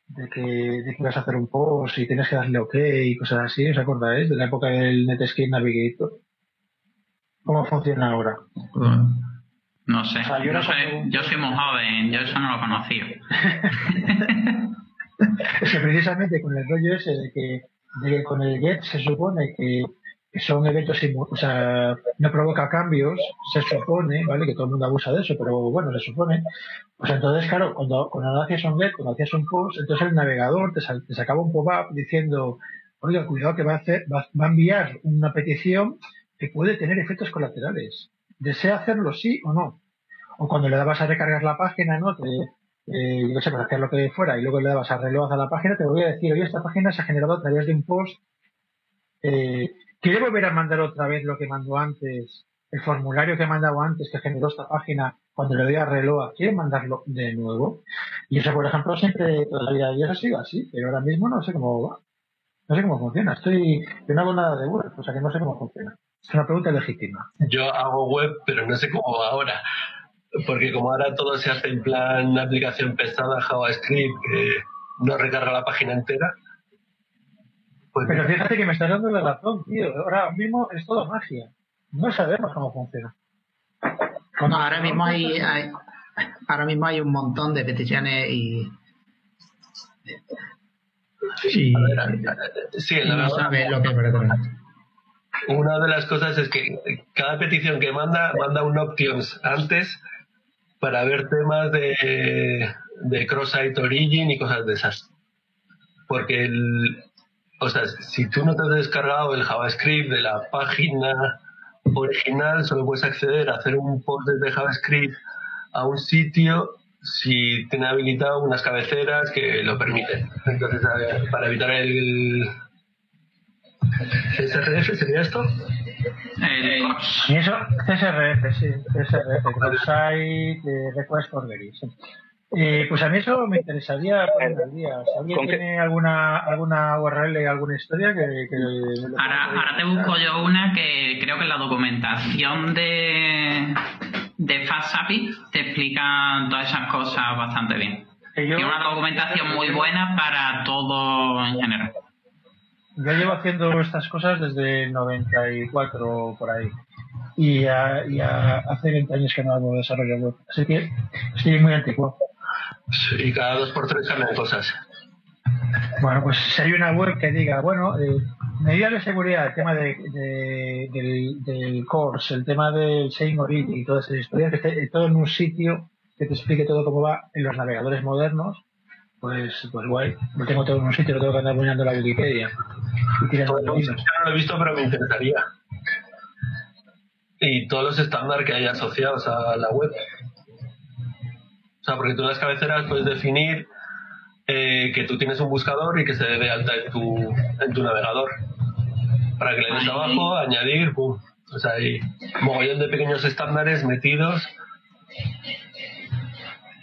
de que, de que ibas a hacer un post y tienes que darle OK y cosas así? ¿Os acordáis? De la época del Netscape Navigator. ¿Cómo funciona ahora? No sé. yo, soy, yo soy muy joven, yo eso no lo conocía. es que precisamente con el rollo ese de que, de que con el GET se supone que son eventos, o sea, no provoca cambios, se supone, ¿vale? Que todo el mundo abusa de eso, pero bueno, se supone. Pues entonces, claro, cuando, cuando hacías un get, cuando hacías un post, entonces el navegador te, te sacaba un pop-up diciendo, oiga, cuidado que va a hacer, va, va, a enviar una petición que puede tener efectos colaterales. ¿Desea hacerlo sí o no? O cuando le dabas a recargar la página, ¿no? Te, eh, yo sé, para hacer lo que fuera, y luego le dabas a reloj a la página, te voy a decir, oye, esta página se ha generado a través de un post eh, ¿Quiere volver a mandar otra vez lo que mandó antes? El formulario que mandaba antes, que generó esta página, cuando le doy a Reloa, ¿quiere mandarlo de nuevo? Y eso, por ejemplo, siempre, todavía ya ha sido así, pero ahora mismo no sé cómo va. No sé cómo funciona. Estoy, yo no hago nada de web, o sea que no sé cómo funciona. Es una pregunta legítima. Yo hago web, pero no sé cómo va ahora. Porque como ahora todo se hace en plan aplicación pesada, JavaScript, que no recarga la página entera, pues Pero fíjate que me estás dando la razón, tío. Ahora mismo es todo magia. No sabemos cómo funciona. ahora mismo hay, ahora mismo hay un montón de peticiones y sí, sí no sabe lo que Una de las cosas es que cada petición que manda, manda un options antes para ver temas de, de cross-site origin y cosas de esas. Porque el, o sea, si tú no te has descargado el JavaScript de la página original, solo puedes acceder a hacer un post desde JavaScript a un sitio si tiene habilitado unas cabeceras que lo permiten. Entonces, para evitar el ¿SRF sería esto? y eso, CSRF, sí, CSRF, Cross-Site Request Forgery. Sí. Eh, pues a mí eso me interesaría poner al día. ¿Alguien tiene alguna, alguna URL, alguna historia que... ahora, ahora te busco yo una que creo que en la documentación de, de FastAPI te explica todas esas cosas bastante bien. Tiene una documentación muy buena para todo en general. Yo llevo haciendo estas cosas desde el 94 por ahí. Y, y hace 20 años que no hago desarrollo web. Así que estoy muy antiguo. Y cada dos por tres salen cosas. Bueno, pues si hay una web que diga, bueno, eh, medidas de seguridad, el tema de, del, del course, el tema del Origin y todas esas historias, que esté todo en un sitio que te explique todo cómo va en los navegadores modernos, pues, pues guay. Lo tengo todo en un sitio, lo tengo que andar poniendo la Wikipedia. Y no lo he visto, pero me interesaría. Y todos los estándares que hay asociados a la web porque tú en las cabeceras puedes definir eh, que tú tienes un buscador y que se dé alta en tu, en tu navegador. Para que le des abajo, añadir, pum. O sea, hay mogollón de pequeños estándares metidos.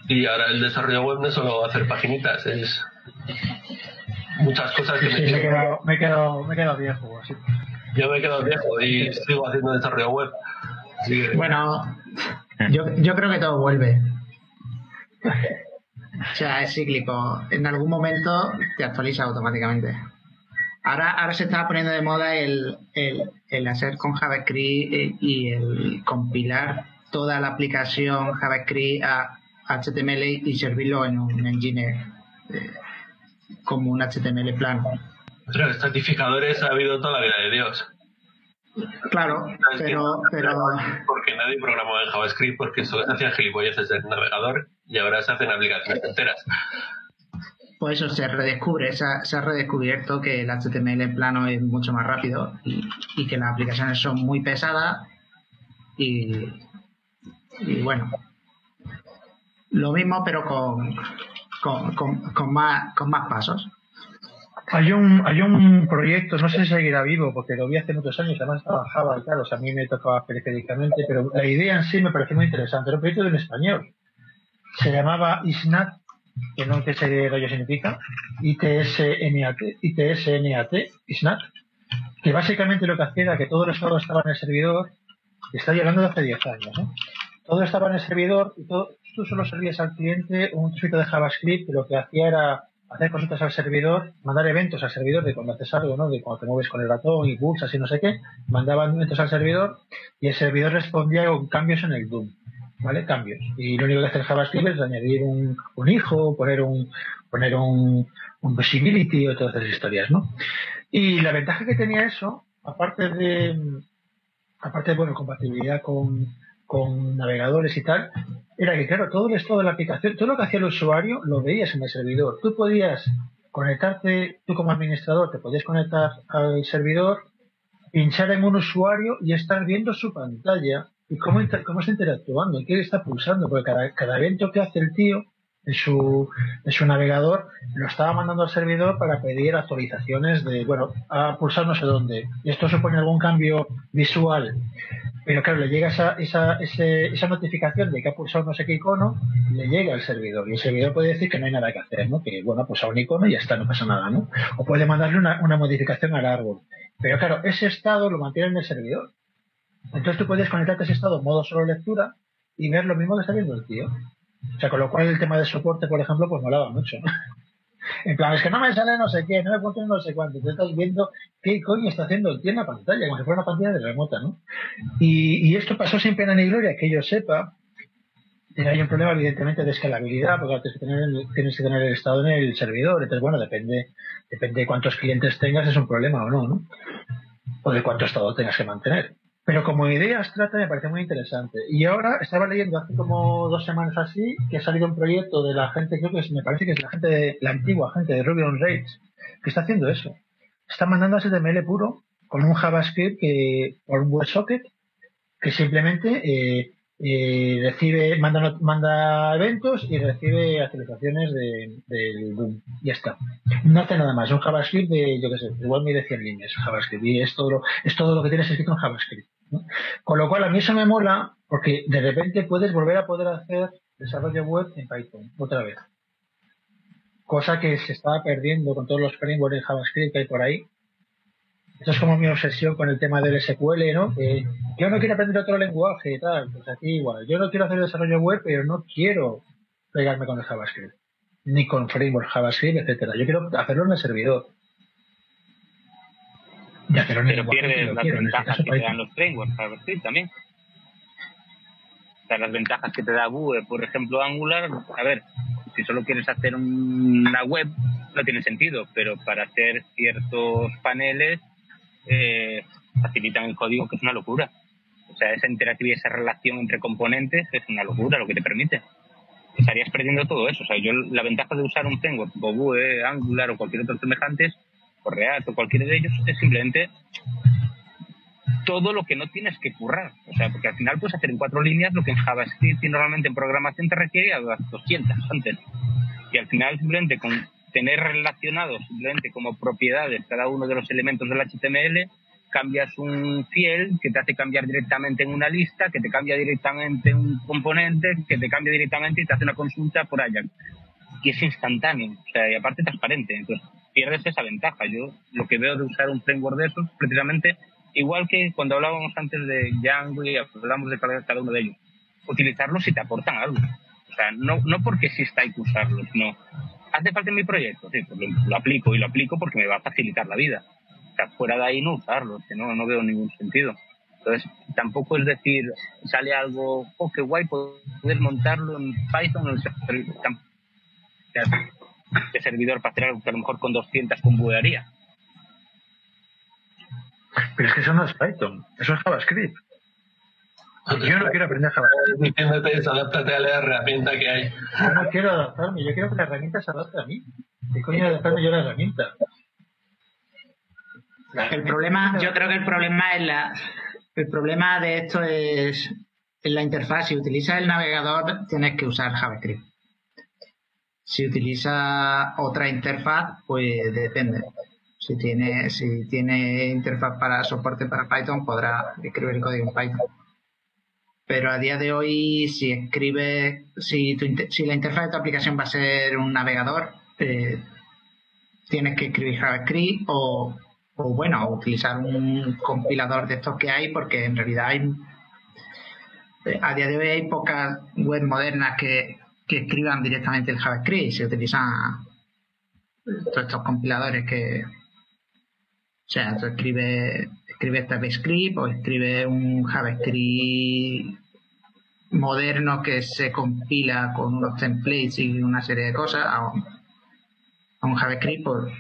Y ahora el desarrollo web no es solo hacer paginitas, es muchas cosas que me, he quedado, me, he quedado, me he quedado viejo. Así. Yo me he quedado viejo y sigo haciendo desarrollo web. Bueno, yo, yo creo que todo vuelve. O sea, es cíclico. En algún momento te actualiza automáticamente. Ahora, ahora se está poniendo de moda el, el, hacer con JavaScript y el compilar toda la aplicación JavaScript a HTML y servirlo en un engine eh, como un HTML plano. Pero ha habido toda la vida de Dios. Claro, pero, pero... Porque nadie programó en JavaScript porque solo se hacían gilipolleces del navegador y ahora se hacen aplicaciones enteras. Pues eso se redescubre, se ha, redescubierto que el HTML en plano es mucho más rápido y, que las aplicaciones son muy pesadas y, Y bueno, lo mismo pero con, con, más, con más pasos. Hay un, hay un proyecto, no sé si seguirá vivo, porque lo vi hace muchos años, además trabajaba y claro, o sea, a mí me tocaba periféricamente, pero la idea en sí me pareció muy interesante. Era un proyecto en español. Se llamaba ISNAT, que no sé qué rollo significa, ITSNAT, ITSNAT, ISNAT, que básicamente lo que hacía era que todo el estado estaba en el servidor, y está llegando de hace 10 años, ¿no? Todo estaba en el servidor y todo, tú solo servías al cliente un trocito de JavaScript que lo que hacía era hacer consultas al servidor, mandar eventos al servidor de cuando haces algo, ¿no? De cuando te mueves con el ratón y pulsas y no sé qué, mandaban eventos al servidor y el servidor respondía con cambios en el DOM, ¿vale? Cambios. Y lo único que hace el JavaScript es añadir un, un hijo, poner un, poner un, un visibility o todas esas historias, ¿no? Y la ventaja que tenía eso, aparte de, aparte de, bueno, compatibilidad con, con navegadores y tal, era que, claro, todo el estado de la aplicación, todo lo que hacía el usuario lo veías en el servidor. Tú podías conectarte, tú como administrador, te podías conectar al servidor, pinchar en un usuario y estar viendo su pantalla y cómo, está interactuando, qué está pulsando, porque cada, cada evento que hace el tío en su, en su navegador lo estaba mandando al servidor para pedir actualizaciones de, bueno, a pulsar no sé dónde. Esto supone algún cambio visual pero claro, le llega esa, esa, esa notificación de que ha pulsado no sé qué icono, le llega al servidor. Y el servidor puede decir que no hay nada que hacer, ¿no? Que, bueno, pues a un icono y ya está, no pasa nada, ¿no? O puede mandarle una, una modificación al árbol. Pero claro, ese estado lo mantiene en el servidor. Entonces tú puedes conectarte a ese estado modo solo lectura y ver lo mismo que está viendo el tío. O sea, con lo cual el tema de soporte, por ejemplo, pues molaba mucho. En plan, es que no me sale no sé qué, no me funciona no sé cuánto. Te estás viendo qué coño está haciendo el tío en la pantalla, como si fuera una pantalla de remota, ¿no? Y, esto pasó sin pena ni gloria, que yo sepa. Hay un problema, evidentemente, de escalabilidad, porque tienes que, tener tienes que tener el estado en el servidor. Entonces, bueno, depende, depende de cuántos clientes tengas, es un problema o no, ¿no? O de cuánto estado tengas que mantener. Pero como idea abstracta me parece muy interesante. Y ahora estaba leyendo hace como dos semanas así que ha salido un proyecto de la gente, creo que es, me parece que es la gente, de, la antigua gente de Ruby on Rails, que está haciendo eso. Está mandando HTML puro con un JavaScript que, por un WebSocket que simplemente eh, eh, recibe, manda, manda eventos y recibe actualizaciones del de, Boom. Ya está. No hace nada más. Un JavaScript de, yo qué sé, igual mide 100 líneas JavaScript y es todo, es todo lo que tienes escrito en JavaScript. Con lo cual a mí eso me mola porque de repente puedes volver a poder hacer desarrollo web en Python otra vez. Cosa que se estaba perdiendo con todos los frameworks de JavaScript que hay por ahí. Esto es como mi obsesión con el tema del SQL, ¿no? Que yo no quiero aprender otro lenguaje y tal. Pues aquí igual. Yo no quiero hacer desarrollo web, pero no quiero pegarme con el JavaScript. Ni con framework JavaScript, etcétera. Yo quiero hacerlo en el servidor. Ya, pero, pero pierdes las ventajas que te dan los frameworks JavaScript también. O sea, las ventajas que te da Vue, por ejemplo, Angular, a ver, si solo quieres hacer una web, no tiene sentido, pero para hacer ciertos paneles, eh, facilitan el código, que es una locura. O sea, esa interactividad, esa relación entre componentes es una locura lo que te permite. Estarías perdiendo todo eso. O sea, yo la ventaja de usar un framework como Vue, Angular o cualquier otro semejante es o o cualquiera de ellos, es simplemente todo lo que no tienes que currar. O sea, porque al final puedes hacer en cuatro líneas lo que en JavaScript y normalmente en programación te requiere a 200 antes. Y al final simplemente con tener relacionados simplemente como propiedades cada uno de los elementos del HTML, cambias un fiel que te hace cambiar directamente en una lista, que te cambia directamente un componente, que te cambia directamente y te hace una consulta por allá. Y es instantáneo, o sea, y aparte transparente. Entonces, pierdes esa ventaja. Yo lo que veo de usar un framework de esos, precisamente, igual que cuando hablábamos antes de Django y hablamos de cada uno de ellos, utilizarlos si te aportan algo. O sea, no, no porque exista hay que usarlos, no. ¿Hace falta en mi proyecto? Sí, pues lo, aplico y lo aplico porque me va a facilitar la vida. O sea, fuera de ahí no usarlos, que no, no veo ningún sentido. Entonces, tampoco es decir, sale algo, oh, qué guay, poder montarlo en Python, de servidor para hacer algo que a lo mejor con 200 combudearía. Pero es que eso no es Python, eso es JavaScript. Yo no quiero aprender JavaScript. Diciéndote eso, adáptate a la herramienta que hay. Yo no quiero adaptarme, yo quiero que la herramienta se adapte a mí. ¿Qué coño adaptarme yo a la herramienta? El problema, yo creo que el problema es la, el problema de esto es en la interfaz, si utilizas el navegador, tienes que usar JavaScript. Si utiliza otra interfaz, pues depende. Si tiene, si tiene interfaz para soporte para Python, podrá escribir código en Python. Pero a día de hoy, si escribe, si, si la interfaz de tu aplicación va a ser un navegador, eh, tienes que escribir JavaScript o, o, bueno, utilizar un compilador de estos que hay, porque en realidad hay, eh, a día de hoy hay pocas web modernas que, que escriban directamente el JavaScript. Se utilizan todos estos compiladores que, o sea, tú escribes escribe JavaScript o escribe un JavaScript moderno que se compila con unos templates y una serie de cosas a un, JavaScript. Pues,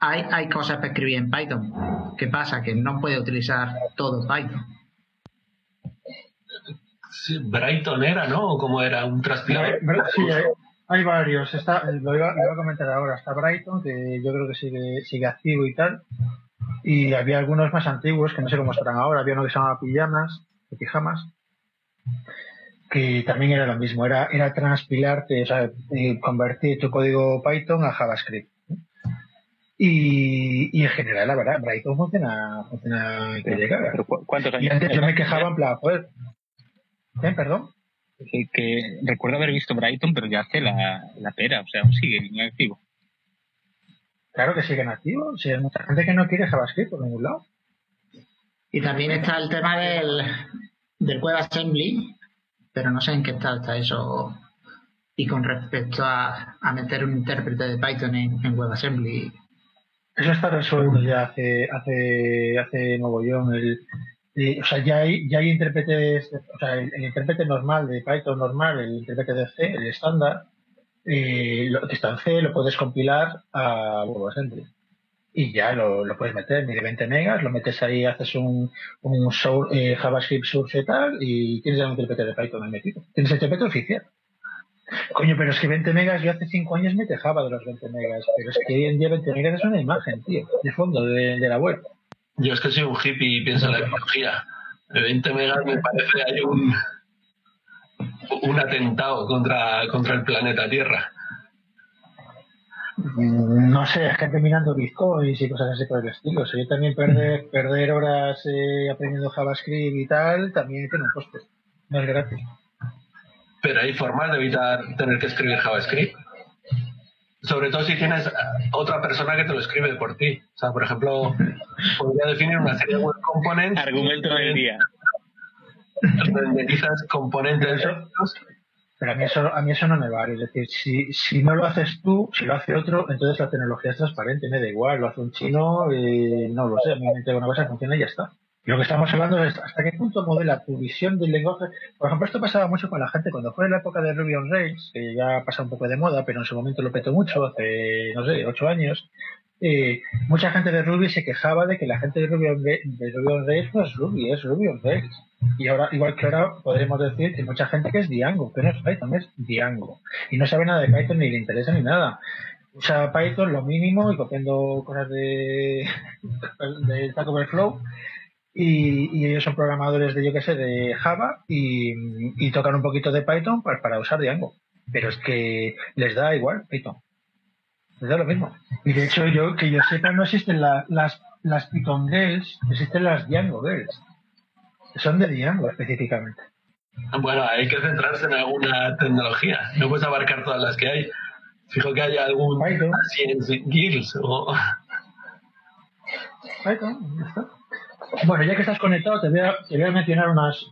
hay, hay cosas para escribir en Python. ¿Qué pasa? Que no puede utilizar todo Python. Sí, Brighton era, ¿no? ¿O cómo era? ¿Un transpilador? Sí, hay, varios. Está, lo, iba, a comentar ahora. Está Brighton, que yo creo que sigue, sigue activo y tal. Y había algunos más antiguos que no sé cómo estarán ahora. Había uno que se llamaba Pijamas, Pijamas, que también era lo mismo. Era, era transpilarte, o sea, eh, convertir tu código Python a JavaScript. Y, y en general, la verdad, Brighton funciona, funciona pero, ¿Cuántos años? Y antes yo me quejaba en plan, joder. ¿Eh? ¿Perdón? Que, recuerdo haber visto Brighton, pero ya hace la, la pera, o sea, aún sigue activo. Claro que siguen activos. Si hay mucha gente que no quiere JavaScript por ningún lado. Y también está el tema del, del WebAssembly, pero no sé en qué estado está eso. Y con respecto a, meter un intérprete de Python en, WebAssembly. Eso está resuelto ya hace, hace, hace mogollón. El, o sea, ya hay, ya hay intérpretes, o sea, el, intérprete normal de Python normal, el intérprete de C, el estándar, eh, lo, que está en C lo puedes compilar a WebAssembly y ya lo, lo, puedes meter ni de 20 megas, lo metes ahí, haces un, un eh, JavaScript source y tal y tienes ya un intérprete de Python ahí metido. Tienes el intérprete oficial. Coño, pero es que 20 megas, yo hace 5 años me quejaba de los 20 megas, pero es que hoy en día 20 megas es una imagen, tío, de fondo de, de la web. Yo es que soy un hippie y pienso en la tecnología. De 20 megas me parece hay un, un atentado contra, contra el planeta Tierra. Mm, no sé, es que terminando bitcoins y cosas así por el estilo. O yo también perder, perder horas eh, aprendiendo JavaScript y tal, también tiene un coste. No es gratis. Pero hay formas de evitar tener que escribir JavaScript. Sobre todo si tienes otra persona que te lo escribe por ti. O sea, por ejemplo, podría definir una serie de web components. Argumento del día renderizas componentes. Pero a mí, eso, a mí eso no me vale. Es decir, si, si no lo haces tú, si lo hace otro, entonces la tecnología es transparente, me da igual. Lo hace un chino, eh, no lo sé. A mí me tengo una cosa que funciona y ya está. Lo que estamos hablando es hasta qué punto modela tu visión del lenguaje. Por ejemplo, esto pasaba mucho con la gente cuando fue en la época de Ruby on Rails, que ya ha pasado un poco de moda, pero en su momento lo petó mucho, hace, no sé, ocho años. Eh, mucha gente de Ruby se quejaba de que la gente de Ruby on, de Ruby on Rails no es Ruby, es Ruby on Rails. Y ahora, igual que ahora, podremos decir que mucha gente que es Django, que no es Python, es Django. Y no sabe nada de Python, ni le interesa ni nada. Usa Python lo mínimo y copiando cosas de, de Stack Overflow. Y, y, ellos son programadores de, yo que sé, de Java y, y tocan un poquito de Python para, para usar Django. Pero es que les da igual Python. Les da lo mismo. Y de hecho, yo que yo sepa, no existen las, las Python Girls, existen las Django Girls son de Django específicamente. Bueno, hay que centrarse en alguna tecnología. No puedes abarcar todas las que hay. Fijo que haya algún Python. Guilds o... Python, Bueno, ya que estás conectado, te voy a, te voy a mencionar unas,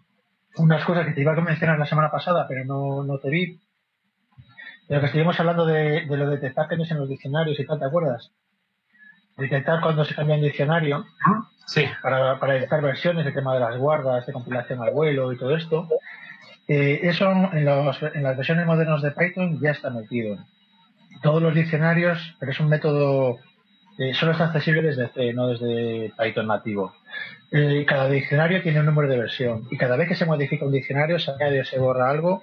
unas cosas que te iba a mencionar la semana pasada, pero no, no te vi. De lo que estuvimos hablando de, de lo de detectar que en los diccionarios y tal, ¿te acuerdas? Detectar cuando se cambia un diccionario. Sí. Para, para editar versiones, el tema de las guardas, de compilación al vuelo y todo esto. Eh, eso en, los, en, las versiones modernas de Python ya está metido. Todos los diccionarios, pero es un método, eh, solo está accesible desde C, no desde Python nativo. Eh, cada diccionario tiene un número de versión y cada vez que se modifica un diccionario, se añade o se borra algo,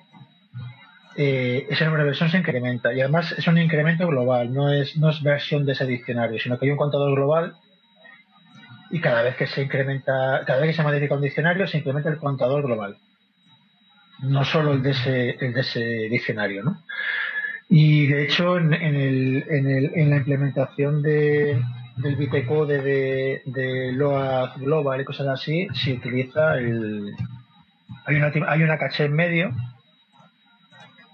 ese número de versión se incrementa. Y además es un incremento global, no es, no es versión de ese diccionario, sino que hay un contador global y cada vez que se incrementa, cada vez que se modifica un diccionario, se incrementa el contador global. no solo el de ese, el de ese diccionario, ¿no? Y de hecho, en, el, en, el, en la implementación de, del bitcode de, de LOA Global y cosas así, se utiliza el. Hay una, hay una caché en medio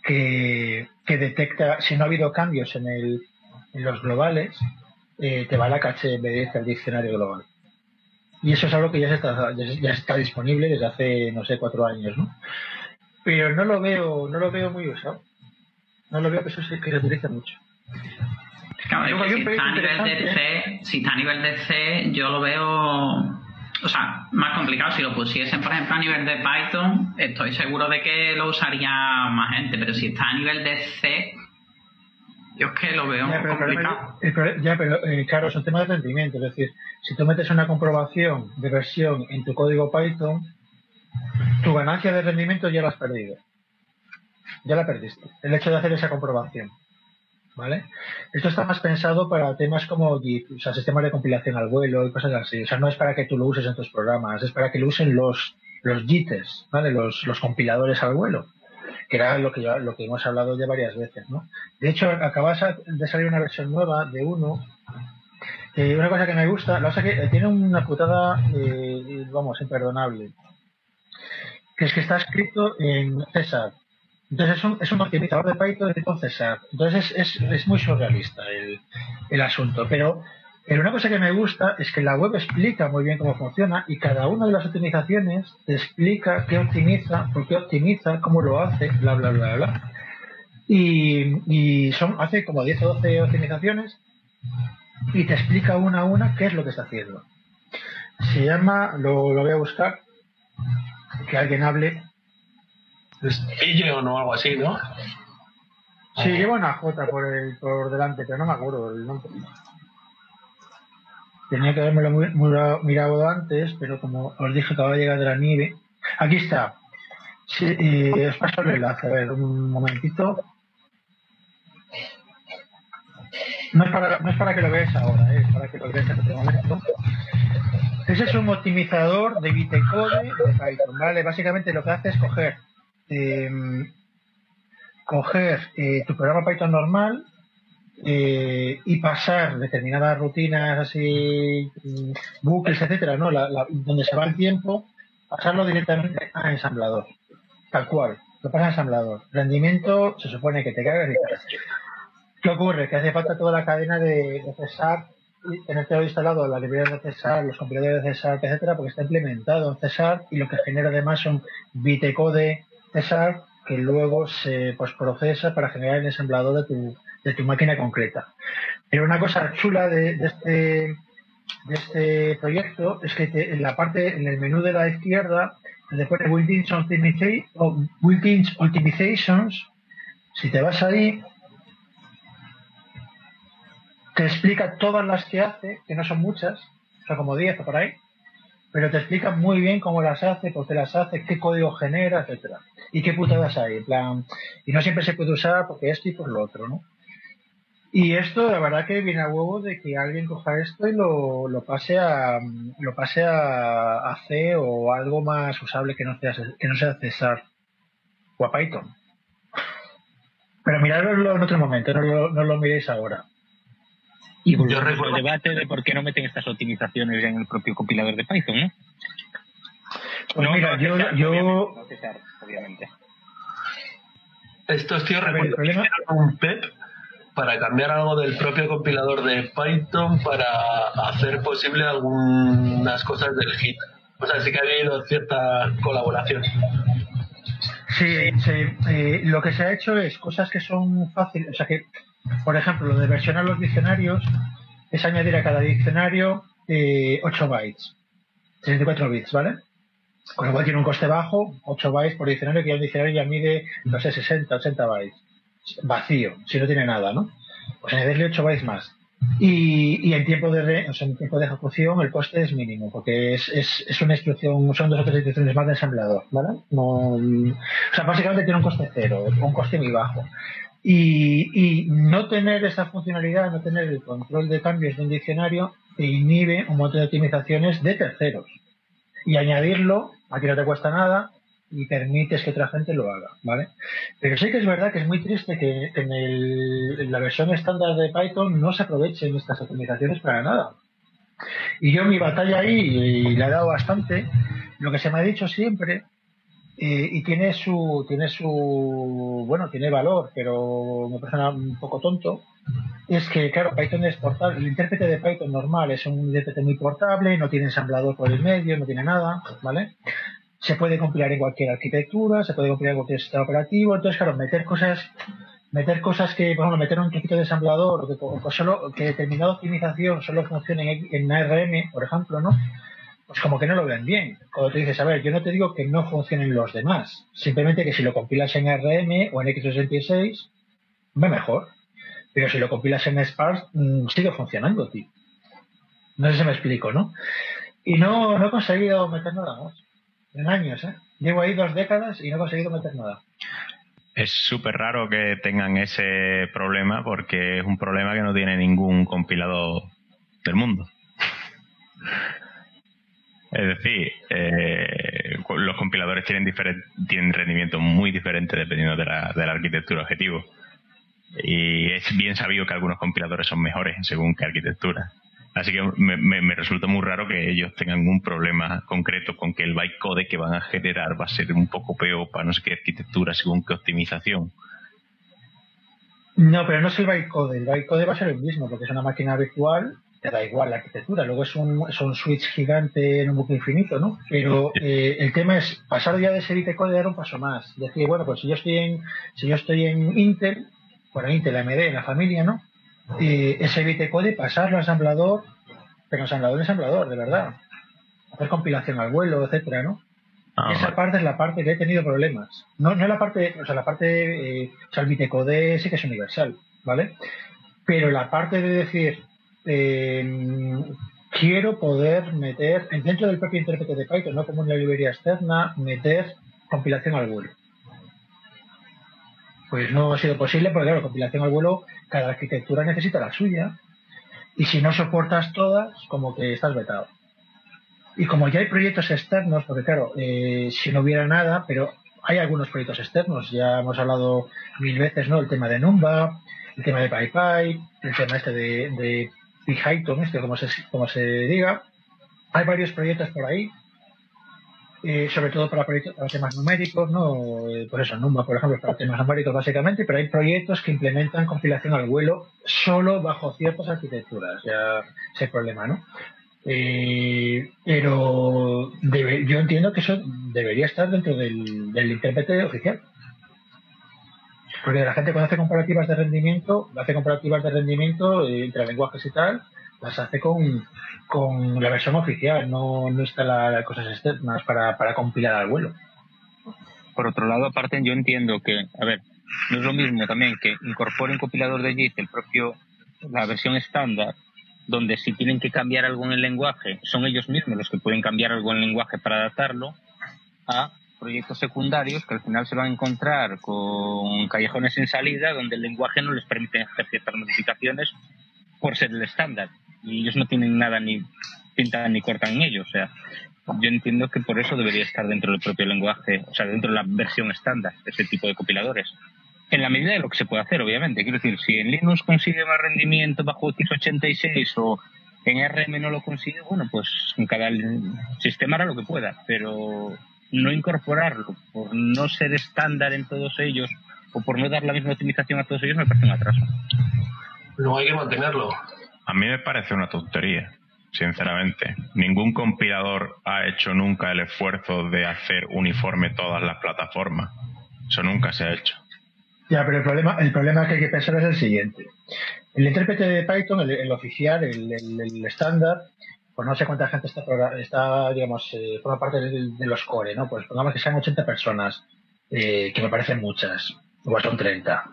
que, que detecta, si no ha habido cambios en, el, en los globales, eh, te va la caché en vez del diccionario global. Y eso es algo que ya está, ya está disponible desde hace, no sé, cuatro años, ¿no? Pero no lo veo, no lo veo muy usado. No lo veo que eso se, que utiliza mucho. Claro, si, está a nivel de C, si está a nivel de C, yo lo veo o sea, más complicado. Si lo pusiesen, por ejemplo, a nivel de Python, estoy seguro de que lo usaría más gente, pero si está a nivel de C, yo es que lo veo ya, pero, complicado. ya, pero eh, claro, es un tema de rendimiento. Es decir, si tú metes una comprobación de versión en tu código Python, tu ganancia de rendimiento ya la has perdido. Ya la perdiste. El hecho de hacer esa comprobación. ¿Vale? Esto está más pensado para temas como o sea, sistemas de compilación al vuelo y cosas así. O sea, no es para que tú lo uses en tus programas, es para que lo usen los, los JITs, ¿vale? Los, los compiladores al vuelo, que era lo que, lo que hemos hablado ya varias veces, ¿no? De hecho, acaba de salir una versión nueva de uno. Eh, una cosa que me gusta, la cosa que tiene una putada, eh, vamos, imperdonable que es que está escrito en César. Entonces es un, es un optimizador de Python con César. Entonces es, es, muy surrealista el, el asunto. Pero, pero una cosa que me gusta es que la web explica muy bien cómo funciona y cada una de las optimizaciones te explica qué optimiza, por qué optimiza, cómo lo hace, bla, bla, bla, bla. Y, y son, hace como 10 o 12 optimizaciones y te explica una a una qué es lo que está haciendo. Se llama, lo, lo voy a buscar, que alguien hable. Es o no, algo así, ¿no? Sí, lleva una J por, el, por delante, pero no me acuerdo el nombre. Tenía que haberme mirado antes, pero como os dije, acaba de llegar de la nieve. Aquí está. Sí, os paso el enlace. A ver, un momentito. No es para, no es para que lo veáis ahora, ¿eh? es para que lo veáis en este momento. Ese es un optimizador de bitcode de Python, ¿vale? Básicamente lo que hace es coger, em, coger eh, tu programa Python normal eh, y pasar determinadas rutinas así, mm, bucles, etcétera, ¿no? donde se va el tiempo, pasarlo directamente a ensamblador, tal cual, lo pasa a ensamblador. Rendimiento se supone que te cagas y ¿Qué ocurre? Que hace falta toda la cadena de, de Cesar tener todo instalado la librería de Cesar, los compiladores de Cesar, etcétera, porque está implementado en Cesar y lo que genera además son bitcode Cesar que luego se postprocesa para generar el ensamblador de tu, de tu máquina concreta. Pero una cosa chula de, este de este proyecto es que en la parte, en el menú de la izquierda, después de Built-in Optimizations, si te vas ahí, te explica todas las que hace, que no son muchas, son como 10 o por ahí, pero te explica muy bien cómo las hace, por qué las hace, qué código genera, etcétera. Y qué putadas hay, en plan, y no siempre se puede usar porque esto y por lo otro, ¿no? Y esto, la verdad que viene a huevo de que alguien coja esto y lo, lo pase a lo pase a, C o algo más usable que no sea que no sea César o a Python. Pero miradlo en otro momento, no lo, no lo miréis ahora. Y yo recuerdo el debate de por qué no meten estas optimizaciones en el propio compilador de Python, ¿eh? Pues mira, yo, yo... Obviamente, Estos tíos recuerdan un PEP para cambiar algo del propio compilador de Python para hacer posible algunas cosas del Git. O sea, sí que ha habido cierta colaboración. Sí, sí eh, lo que se ha hecho es cosas que son fáciles, o sea que por ejemplo, lo de versionar los diccionarios es añadir a cada diccionario eh, 8 bytes, 64 bits, ¿vale? Con lo cual tiene un coste bajo, 8 bytes por diccionario, que ya un diccionario ya mide, no sé, 60, 80 bytes. Vacío, si no tiene nada, ¿no? Pues añadirle 8 bytes más. Y, y en tiempo de o sea, en tiempo de ejecución el coste es mínimo, porque es, es, es una instrucción, son dos o tres instrucciones más de ensamblador, ¿vale? O sea, básicamente tiene un coste cero, un coste muy bajo. Y, no tener esa funcionalidad, no tener el control de cambios de un diccionario, te inhibe un montón de optimizaciones de terceros. Y añadirlo, aquí no te cuesta nada, y permites que otra gente lo haga, ¿vale? Pero sí que es verdad que es muy triste que en, en la versión estándar de Python no se aprovechen estas optimizaciones para nada. Y yo mi batalla ahí, y la he dado bastante, lo que se me ha dicho siempre, eh, y tiene su, tiene su, bueno, tiene valor, pero me parece un poco tonto, es que, claro, Python es portable, el intérprete de Python normal es un intérprete muy portable, no tiene ensamblador por el medio, no tiene nada, ¿vale? Se puede compilar en cualquier arquitectura, se puede compilar en cualquier sistema operativo, entonces, claro, meter cosas meter cosas que, por ejemplo, meter un poquito de ensamblador que, solo, que determinada optimización solo funcione en, ARM, por ejemplo, ¿no? Pues como que no lo ven bien. Cuando te dices, a ver, yo no te digo que no funcionen los demás, simplemente que si lo compilas en ARM o en x86, va mejor. Pero si lo compilas en Sparse, mm, sigue funcionando, tío. No sé si me explico, ¿no? Y no, no he conseguido meter nada más. En años, ¿eh? Llevo ahí dos décadas y no he conseguido meter nada es súper raro que tengan ese problema porque es un problema que no tiene ningún compilador del mundo. Es decir, eh, los compiladores tienen, rendimiento muy diferente dependiendo de la, de la arquitectura objetivo. Y es bien sabido que algunos compiladores son mejores según qué arquitectura. Así que me, resulta muy raro que ellos tengan un problema concreto con que el bytecode que van a generar va a ser un poco peor para no sé qué arquitectura según qué optimización. No, pero no es el bytecode. El bytecode va a ser el mismo porque es una máquina virtual, te da igual la arquitectura. Luego es un, switch gigante en un bucle infinito, ¿no? Pero eh, el tema es pasar ya de ese bytecode y dar un paso más. Decir, bueno, pues si yo estoy en, si yo estoy en Intel, bueno, Intel, AMD, en la familia, ¿no? eh, ese bytecode pasarlo al ensamblador, pero ensamblador ensamblador, de verdad. Hacer compilación al vuelo, etcétera, ¿no? Ah, Esa parte es la parte que he tenido problemas. No, no la parte, o sea, la parte, eh, o sea, el sí que es universal, ¿vale? Pero la parte de decir, eh, quiero poder meter, dentro del propio intérprete de Python, no como una librería externa, meter compilación al vuelo. Pues no ha sido posible porque, claro, compilación al vuelo, cada arquitectura necesita la suya. Y si no soportas todas, como que estás vetado. Y como ya hay proyectos externos, porque claro, eh, si no hubiera nada, pero hay algunos proyectos externos, ya hemos hablado mil veces, ¿no? El tema de Numba, el tema de PyPy, el tema este de, de Python, este, como se, como se diga. Hay varios proyectos por ahí eh, sobre todo para, para temas numéricos, ¿no? Eh, por eso, Numba, por ejemplo, para temas numéricos básicamente, pero hay proyectos que implementan compilación al vuelo solo bajo ciertas arquitecturas, ya ese problema, ¿no? Eh, pero yo entiendo que eso debería estar dentro del, del intérprete oficial. Porque la gente cuando hace comparativas de rendimiento, hace comparativas de rendimiento entre lenguajes y tal, las hace con, con la versión oficial, no, no está la, cosas externas para, para compilar al vuelo. Por otro lado, aparte, yo entiendo que, a ver, no es lo mismo también que incorporen compilador de JIT el propio, la versión estándar, donde si tienen que cambiar algo en el lenguaje, son ellos mismos los que pueden cambiar algo en el lenguaje para adaptarlo, a proyectos secundarios que al final se van a encontrar con callejones sin salida donde el lenguaje no les permite hacer ciertas modificaciones por ser el estándar y ellos no tienen nada ni pintan ni cortan en ello. O sea, yo entiendo que por eso debería estar dentro del propio lenguaje, o sea, dentro de la versión estándar ese tipo de compiladores. En la medida de lo que se puede hacer, obviamente. Quiero decir, si en Linux consigue más rendimiento bajo x86 o en RM no lo consigue, bueno, pues cada sistema hará lo que pueda, pero no incorporarlo por no ser estándar en todos ellos o por no dar la misma optimización a todos ellos me parece un atraso. No hay que mantenerlo. A mí me parece una tontería, sinceramente. Ningún compilador ha hecho nunca el esfuerzo de hacer uniforme todas las plataformas. Eso nunca se ha hecho. Ya, pero el problema, el problema que hay que pensar es el siguiente. El intérprete de Python, el, oficial, el estándar, pues no sé cuánta gente está, está digamos, eh, forma parte de, los core, ¿no? Pues pongamos que sean 80 personas, eh, que me parecen muchas, igual son 30.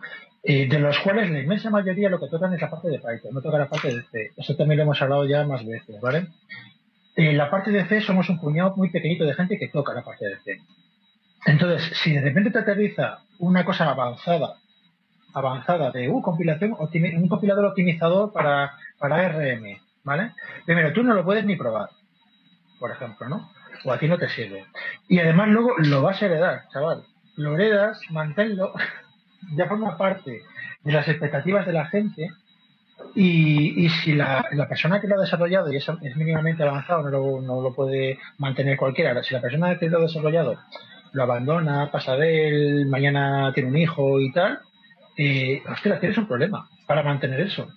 Eh, de los cuales la inmensa mayoría lo que tocan es la parte de Python, no toca la parte de C. Eso también lo hemos hablado ya más veces, ¿vale? En la parte de C somos un puñado muy pequeñito de gente que toca la parte de C. Entonces, si de repente te aterriza una cosa avanzada, avanzada de uh, compilación, un compilador optimizador para, para RM, ¿vale? Primero, tú no lo puedes ni probar, por ejemplo, ¿no? O a ti no te sirve. Y además luego lo vas a heredar, chaval. Lo heredas, manténlo, ya forma parte de las expectativas de la gente. Y, y si la, la, persona que lo ha desarrollado y es, es mínimamente avanzado, no lo, no lo puede mantener cualquiera, si la persona que lo ha desarrollado lo abandona, pasa de él, mañana tiene un hijo y tal, eh, hostia, tienes un problema para mantener eso.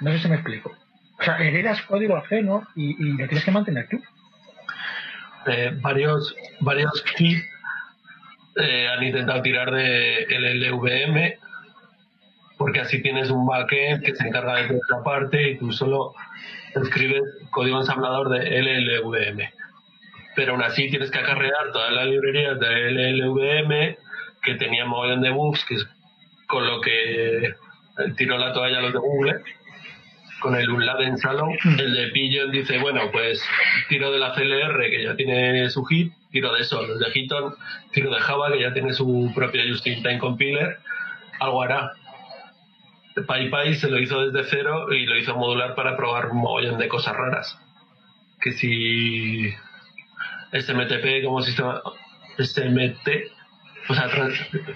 No sé si me explico. O sea, heredas código ajeno y, y lo tienes que mantener tú. Eh, varios varios kits eh, han intentado tirar de LLVM porque así tienes un backend que se encarga de toda parte y tú solo escribes código ensamblador de LLVM. Pero aún así tienes que acarrear todas las librerías de LLVM que tenían mogollón de bugs, que es con lo que tiró la toalla los de Google con el Unladen Salon, el de Pigeon dice, bueno, pues tiro de la CLR que ya tiene su hit, tiro de eso, los de Hiton, tiro de Java que ya tiene su propio Just-in-Time Compiler, algo hará. PyPy se lo hizo desde cero y lo hizo modular para probar un mogollón de cosas raras. Que si SMTP como sistema SMT, o sea,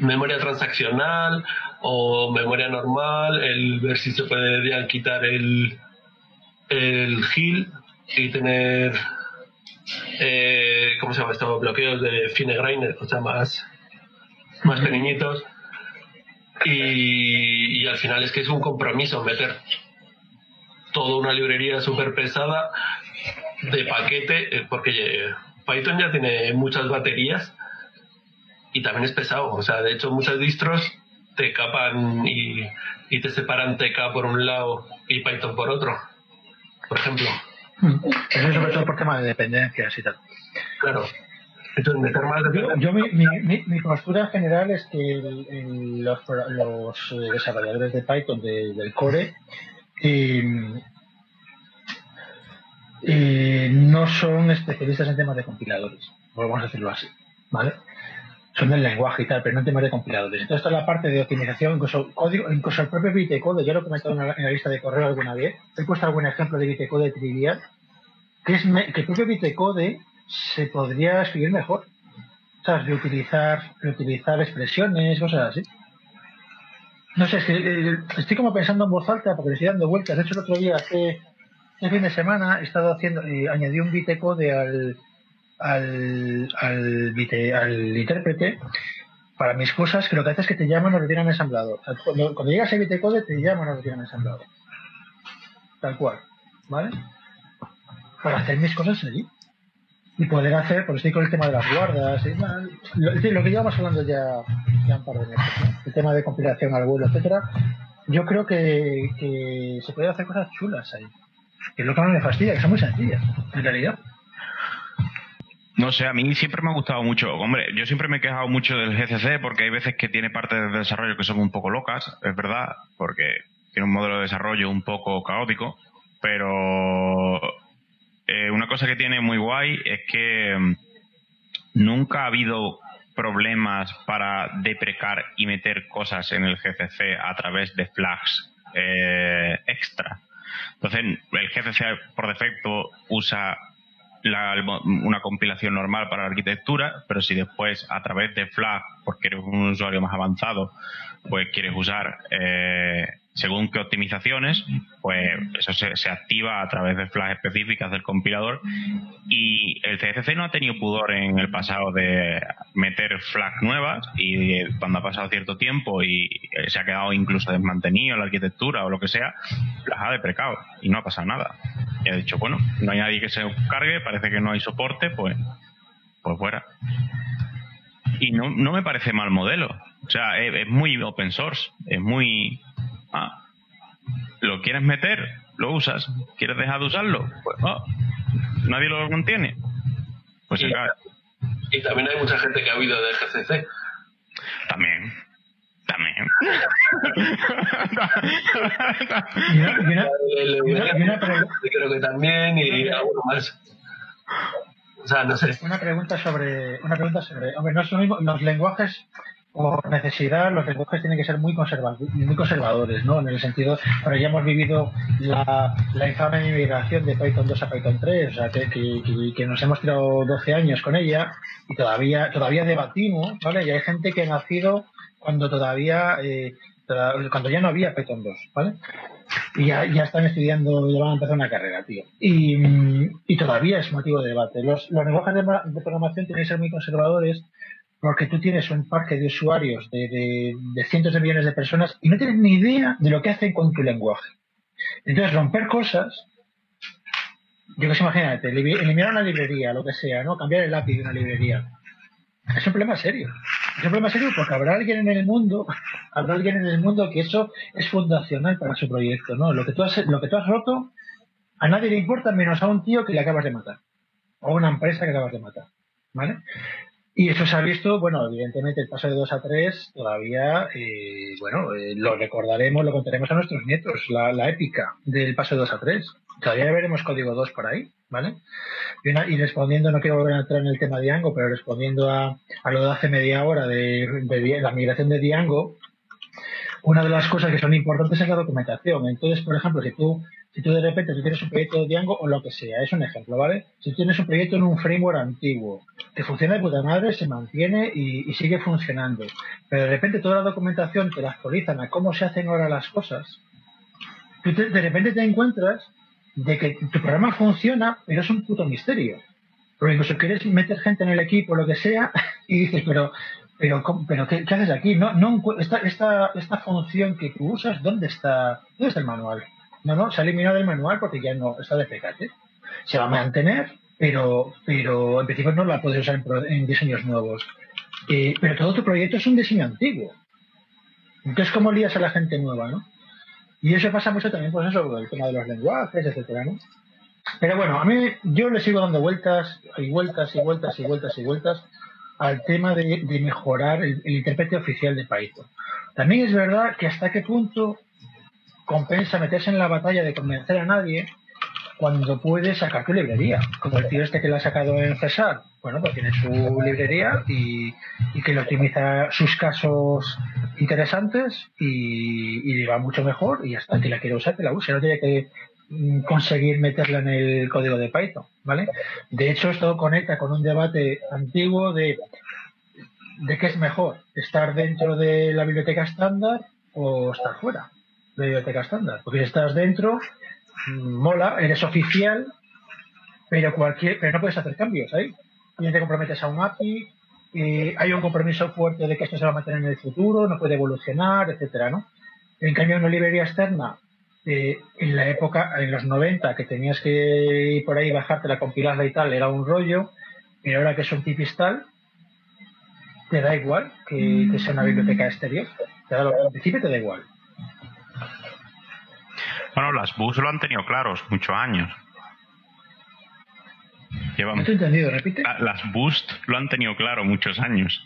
memoria transaccional o memoria normal, el ver si se puede quitar el, el GIL y tener, eh, ¿cómo se llama esto? Bloqueos de fine grainer, o sea, más, más pequeñitos. Y, y, al final es que es un compromiso meter toda una librería súper pesada de paquete, eh, porque Python ya tiene muchas baterías y también es pesado. O sea, de hecho, muchas distros te capan y, y te separan TK por un lado y Python por otro, por ejemplo. Eso es sobre todo por tema de dependencias y tal. Claro. Entonces, Yo, mi, mi, mi, postura general es que el, los, los, desarrolladores de Python del core eh, eh, no son especialistas en temas de compiladores, vamos a decirlo así, ¿vale? Son del lenguaje y tal, pero no en temas de compiladores. Entonces, toda la parte de optimización, incluso código, incluso el propio Bitcode, yo lo he comentado en la, lista de correo alguna vez, he puesto algún ejemplo de Bitcode trivial, que es que el propio Bitcode se podría escribir mejor. O sea, reutilizar, reutilizar expresiones, cosas así. No sé, es que eh, estoy como pensando en voz alta porque le estoy dando vueltas. De hecho, el otro día, hace, este fin de semana, he estado haciendo, eh, añadí un Bitcode al, al, al, al intérprete para mis cosas que lo que hace es que te llaman o retiran ensamblador. Cuando, cuando llegas a Bitcode te llaman o retiran ensamblador. Tal cual. ¿Vale? Para hacer mis cosas allí. Y poder hacer, porque estoy con el tema de las guardas, y, lo, lo, que llevamos hablando ya, ya un par de meses, el tema de compilación al vuelo, etcétera. Yo creo que, que se puede hacer cosas chulas ahí. Que es lo que más me fastidia, que son muy sencillas, en realidad. No sé, a mí siempre me ha gustado mucho. Hombre, yo siempre me he quejado mucho del GCC porque hay veces que tiene partes de desarrollo que son un poco locas, es verdad, porque tiene un modelo de desarrollo un poco caótico, pero eh, una cosa que tiene muy guay es que mm, nunca ha habido problemas para deprecar y meter cosas en el GCC a través de flags eh, extra. Entonces, el GCC por defecto usa la, una compilación normal para la arquitectura, pero si después a través de Flag, porque eres un usuario más avanzado, pues quieres usar eh, según qué optimizaciones, pues eso se, se, activa a través de flags específicas del compilador y el CCC no ha tenido pudor en el pasado de meter flags nuevas y cuando ha pasado cierto tiempo y se ha quedado incluso desmantenido la arquitectura o lo que sea, las ha deprecado y no ha pasado nada. Y ha dicho, bueno, no hay nadie que se cargue, parece que no hay soporte, pues, pues fuera. Y no, no me parece mal modelo. O sea, es muy open source, es muy Ah, ¿lo quieres meter? Lo usas. ¿Quieres dejar de usarlo? Pues oh, nadie lo contiene. Pues y, y también hay mucha gente que ha oído de GCC. También. También. Creo que también y alguno más. O sea, no sé. Una pregunta sobre, una pregunta sobre, hombre, no es lo mismo, los lenguajes, por necesidad los lenguajes tienen que ser muy, muy conservadores, ¿no? En el sentido, pero ya hemos vivido la, la infame migración de Python 2 a Python 3, o sea, que, que, nos hemos tirado 12 años con ella y todavía todavía debatimos, ¿vale? Y hay gente que ha nacido cuando todavía eh, cuando ya no había Python 2, ¿vale? Y ya, ya están estudiando, ya van a empezar una carrera, tío. Y, y todavía es motivo de debate. Los, los lenguajes de programación tienen que ser muy conservadores porque tú tienes un parque de usuarios de, cientos de millones de personas y no tienes ni idea de lo que hacen con tu lenguaje. Entonces, romper cosas, yo que sé, imagínate, eliminar una librería, lo que sea, ¿no? Cambiar el API de una librería. Es un problema serio. Es un problema serio porque habrá alguien en el mundo, habrá alguien en el mundo que eso es fundacional para su proyecto, ¿no? Lo que tú has, lo que tú has roto, a nadie le importa menos a un tío que le acabas de matar. O a una empresa que acabas de matar. ¿Vale? Y eso se ha visto, bueno, evidentemente el paso de 2 a 3 todavía, eh, bueno, eh, lo recordaremos, lo contaremos a nuestros nietos, la, épica del paso de 2 a 3. Todavía veremos código 2 por ahí, ¿vale? Y, respondiendo, no quiero volver a entrar en el tema de Diango, pero respondiendo a, a lo de hace media hora de, de la migración de Diango, una de las cosas que son importantes es la documentación. Entonces, por ejemplo, si tú, si tú de repente tienes un proyecto de Django o lo que sea, es un ejemplo, ¿vale? Si tienes un proyecto en un framework antiguo, que funciona de puta madre, se mantiene y, sigue funcionando, pero de repente toda la documentación te la actualizan a cómo se hacen ahora las cosas, tú de repente te encuentras de que tu programa funciona, pero es un puto misterio. Porque incluso quieres meter gente en el equipo, o lo que sea, y dices, pero pero, pero ¿qué, haces aquí? No, no, esta, esta, esta función que tú usas, ¿dónde está, ¿dónde está el manual? No, no, se ha eliminado el manual porque ya no está de pecate. Se va a mantener, pero, pero en principio no la puedes usar en, diseños nuevos. Eh, pero todo tu proyecto es un diseño antiguo. Entonces, ¿cómo lías a la gente nueva, no? Y eso pasa mucho también, pues eso, el tema de los lenguajes, etcétera, ¿no? Pero bueno, a mí yo le sigo dando vueltas y vueltas y vueltas y vueltas y vueltas al tema de, mejorar el, intérprete oficial de Python. También es verdad que hasta qué punto compensa meterse en la batalla de convencer a nadie cuando puede sacar tu librería, como el tío este que la ha sacado en Cesar. Bueno, pues tiene su librería y, que le optimiza sus casos interesantes y, y, va mucho mejor y está. Si la quiere usar, que la use. No tiene que conseguir meterla en el código de Python, ¿vale? De hecho, esto conecta con un debate antiguo de, de qué es mejor, estar dentro de la biblioteca estándar o estar fuera de la biblioteca estándar. Porque si estás dentro, mm, mola, eres oficial, pero cualquier, pero no puedes hacer cambios ahí. Y te comprometes a un API, hay un compromiso fuerte de que esto se va a mantener en el futuro, no puede evolucionar, etcétera, ¿no? En cambio, una librería externa eh, en la época, en los 90, que tenías que ir por ahí, bajarte la compilarla y tal, era un rollo, y ahora que es un tipistal, te da igual que, sea una biblioteca exterior. Te da, al principio te da igual. Bueno, las bus lo han tenido claros muchos años. no te he entendido, repite. Las Boost lo han tenido claro muchos años.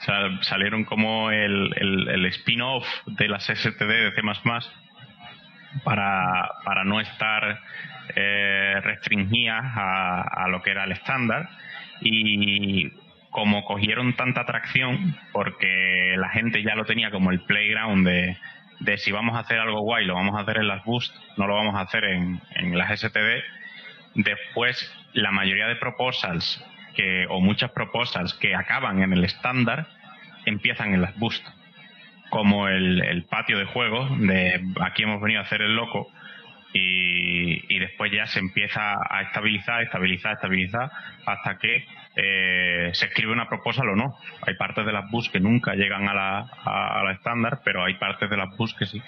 O sea, salieron como el, el, el spin-off de las STD de C++ para, para no estar eh, restringidas a, lo que era el estándar. Y como cogieron tanta atracción porque la gente ya lo tenía como el playground de, de si vamos a hacer algo guay lo vamos a hacer en las Boost, no lo vamos a hacer en, en las STD, después la mayoría de proposals que, o muchas proposals que acaban en el estándar empiezan en las Boost como el, patio de juego de aquí hemos venido a hacer el loco y, después ya se empieza a estabilizar, estabilizar, estabilizar hasta que eh, se escribe una proposal o no. Hay partes de las bus que nunca llegan a la, a, la estándar, pero hay partes de las bus que sí.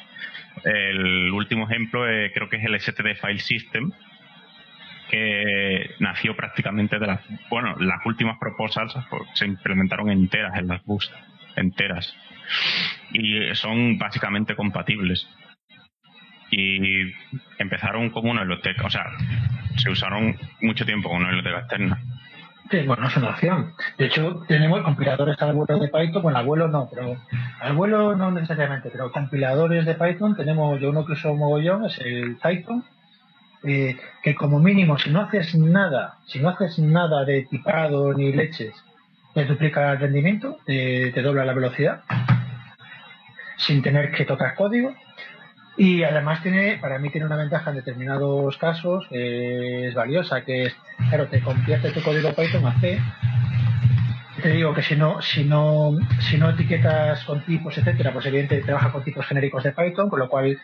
El último ejemplo eh, creo que es el STD File System, que nació prácticamente de las, bueno, las últimas proposals se implementaron enteras en las bus, enteras y son básicamente compatibles. Y empezaron como una biblioteca, o sea, se usaron mucho tiempo como una biblioteca externa. Sí, bueno, es una opción. De hecho, tenemos compiladores al vuelo de Python, bueno, al vuelo no, pero al vuelo no necesariamente, pero compiladores de Python tenemos yo uno que uso mogollón, es el Python, eh, que como mínimo, si no haces nada, si no haces nada de tipado ni leches, te duplica el rendimiento, te, dobla la velocidad, sin tener que tocar código. Y además tiene, para mí tiene una ventaja en determinados casos, es valiosa, que es, claro, te convierte tu código Python a C. Te digo que si no, si no, si no etiquetas con tipos, etcétera, pues evidentemente trabaja con tipos genéricos de Python, con lo cual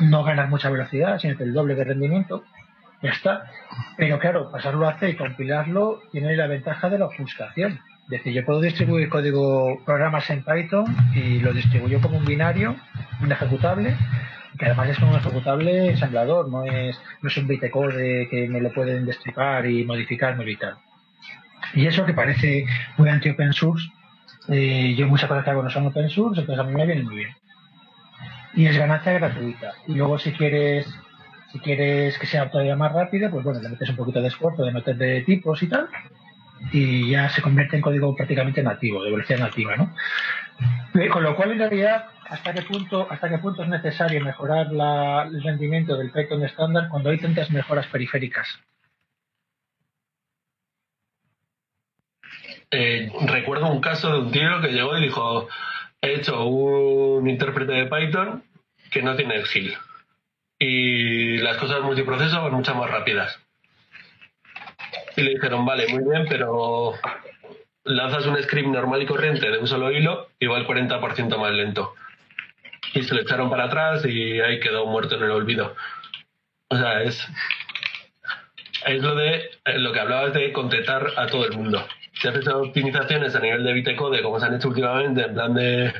no ganas mucha velocidad, sino que el doble de rendimiento. Ya está. Pero claro, pasarlo a C y compilarlo tiene la ventaja de la ofuscación. Decir, yo puedo distribuir código, programas en Python y lo distribuyo como un binario, un ejecutable, que además es un ejecutable ensamblador, no es, no es un bytecode que me lo pueden destripar y modificar muy vital. Y eso que parece muy anti-open source, eh, yo muchas cosas que hago no son open source, entonces a mí me viene muy bien. Y es ganancia gratuita. Y luego si quieres si quieres que sea todavía más rápido, pues bueno, le metes un poquito de esfuerzo de meter de tipos y tal, y ya se convierte en código prácticamente nativo, de velocidad nativa, ¿no? Eh, con lo cual, en realidad, ¿hasta qué punto, hasta qué punto es necesario mejorar el rendimiento del Python estándar cuando hay tantas mejoras periféricas? Eh, recuerdo un caso de un tío que llegó y dijo, he hecho un intérprete de Python que no tiene el Y las cosas multiproceso van mucho más rápidas. Y le dijeron, vale, muy bien, pero lanzas un script normal y corriente de un solo hilo y va el 40% más lento. Y se lo echaron para atrás y ahí quedó muerto en el olvido. O sea, es, es lo de eh, lo que hablabas de contentar a todo el mundo. Si haces optimizaciones a nivel de bitecode, como se han hecho últimamente, en plan de.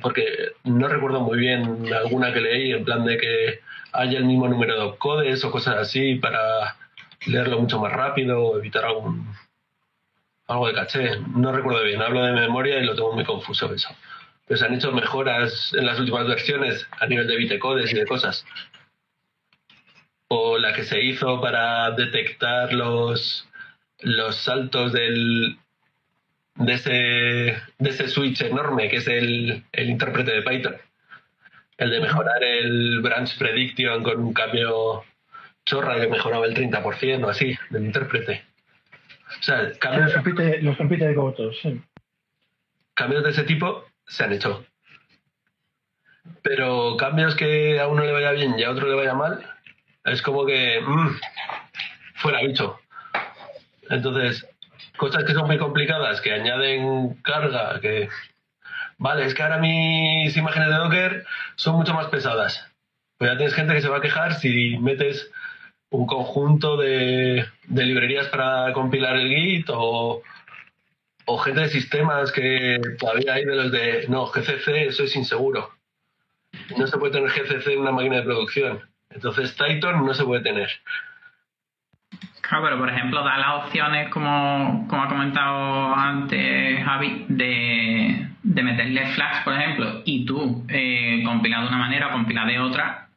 Porque no recuerdo muy bien alguna que leí, en plan de que haya el mismo número de codes o cosas así para leerlo mucho más rápido, evitar algún algo de caché. No recuerdo bien, hablo de memoria y lo tengo muy confuso eso. Pero se han hecho mejoras en las últimas versiones a nivel de bitecodes y de cosas. O la que se hizo para detectar los, los saltos del, de, ese, de ese switch enorme que es el, el intérprete de Python. El de mejorar el branch prediction con un cambio chorra que mejoraba el 30% o así del intérprete. O sea, cambios, los, compite, los compite de votos, sí. Cambios de ese tipo se han hecho. Pero cambios que a uno le vaya bien y a otro le vaya mal, es como que mmm, fuera bicho. Entonces, cosas que son muy complicadas, que añaden carga, que... Vale, es que ahora mis imágenes de Docker son mucho más pesadas. Pues ya tienes gente que se va a quejar si metes un conjunto de, librerías para compilar el Git o, o gente de sistemas que todavía hay de los de no, GCC, eso es inseguro. No se puede tener GCC en una máquina de producción. Entonces Titan no se puede tener. Claro, pero por ejemplo, da las opciones, como, como ha comentado antes Javi, de, de meterle flags, por ejemplo, y tú eh, compilar de una manera o compilar de otra.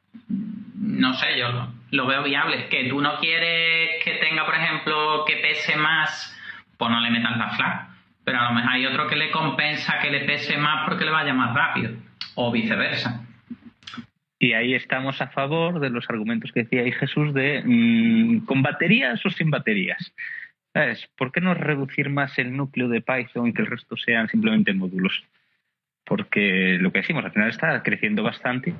No sé, yo lo veo viable. Que tú no quieres que tenga, por ejemplo, que pese más, pues no le metas la flag. Pero a lo mejor hay otro que le compensa que le pese más porque le vaya más rápido. O viceversa. Y ahí estamos a favor de los argumentos que decía ahí Jesús de mm, con baterías o sin baterías. ¿Sabes? ¿Por qué no reducir más el núcleo de Python y que el resto sean simplemente módulos? Porque lo que decimos, al final está creciendo bastante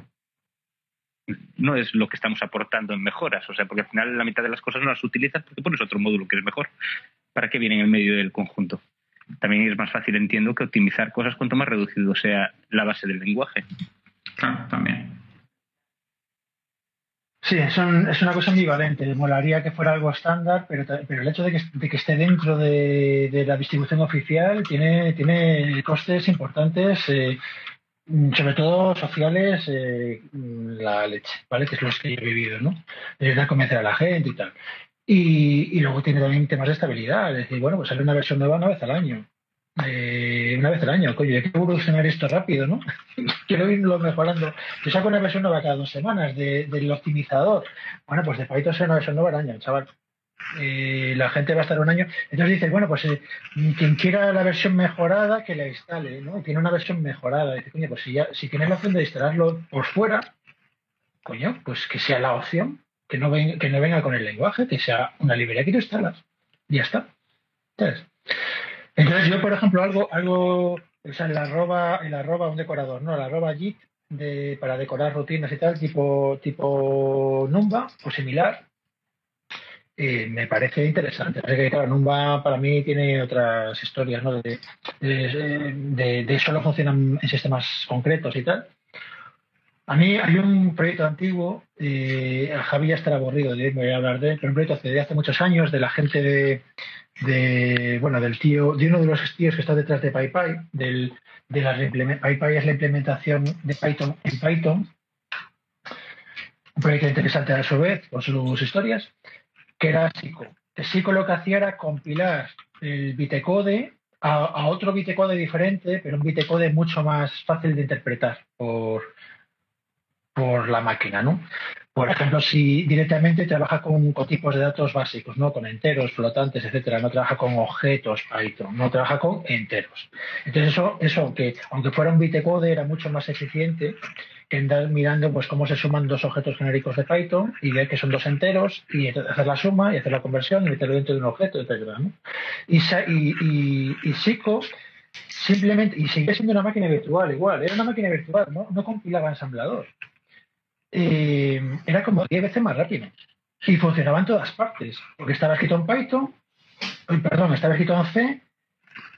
no es lo que estamos aportando en mejoras, o sea, porque al final la mitad de las cosas no las utilizas porque pones otro módulo que es mejor. ¿Para qué viene en el medio del conjunto? También es más fácil, entiendo, que optimizar cosas cuanto más reducido sea la base del lenguaje. Claro, también. Sí, es, es una cosa ambivalente. Molaría que fuera algo estándar, pero, pero el hecho de que, esté dentro de, la distribución oficial tiene, tiene costes importantes eh, sobre todo sociales, eh, mm, la leche, ¿vale? Que es los que he vivido, ¿no? De convencer a la gente y tal. Y, luego tiene también temas de estabilidad, es decir, bueno, pues sale una versión nueva una vez al año. Eh, una vez al año, coño, hay que evolucionar esto rápido, ¿no? Quiero irlo mejorando. Yo saco una versión nueva cada dos semanas del optimizador. Bueno, pues de Python será una versión nueva al año, chaval. Eh, la gente va a estar un año. Entonces dices, bueno, pues eh, quien quiera la versión mejorada, que la instale, ¿no? tiene una versión mejorada. Dice, coño, pues si, ya, si tienes la opción de instalarlo por fuera, coño, pues que sea la opción, que no, venga, que no venga con el lenguaje, que sea una librería que tú instalas. Y ya está. Entonces, Entonces yo, por ejemplo, algo, algo, o sea, el arroba, el arroba un decorador, ¿no? El arroba JIT de, para decorar rutinas y tal, tipo, tipo Numba o similar, me parece interesante. que, claro, Numba para mí tiene otras historias, ¿no? De, de, de, solo funcionan en sistemas concretos y tal. A mí hay un proyecto antiguo, eh, Javi ya estará aburrido de voy a hablar de él, pero un proyecto de hace muchos años de la gente de, de, bueno, del tío, de uno de los tíos que está detrás de PyPy, del, de la PyPy es la implementación de Python en Python, un proyecto interesante a su vez, con sus historias, que era Sico. Sico lo que hacía era compilar el bitecode a, a otro bitecode diferente, pero un bitecode mucho más fácil de interpretar por, por la máquina, ¿no? Por ejemplo, si directamente trabaja con, tipos de datos básicos, ¿no? Con enteros, flotantes, etcétera, no trabaja con objetos Python, no trabaja con enteros. entonces eso, eso aunque, aunque fuera un bitecode, era mucho más eficiente que andar mirando pues cómo se suman dos objetos genéricos de Python y ver que son dos enteros y hacer la suma y hacer la conversión y meterlo dentro de un objeto, etcétera, ¿no? Y, y, simplemente, y sigue siendo una máquina virtual igual, era una máquina virtual, ¿no? No compilaba ensamblador eh, era como 10 veces más rápido. Y funcionaba en todas partes, porque estaba escrito en Python, perdón, estaba escrito en C,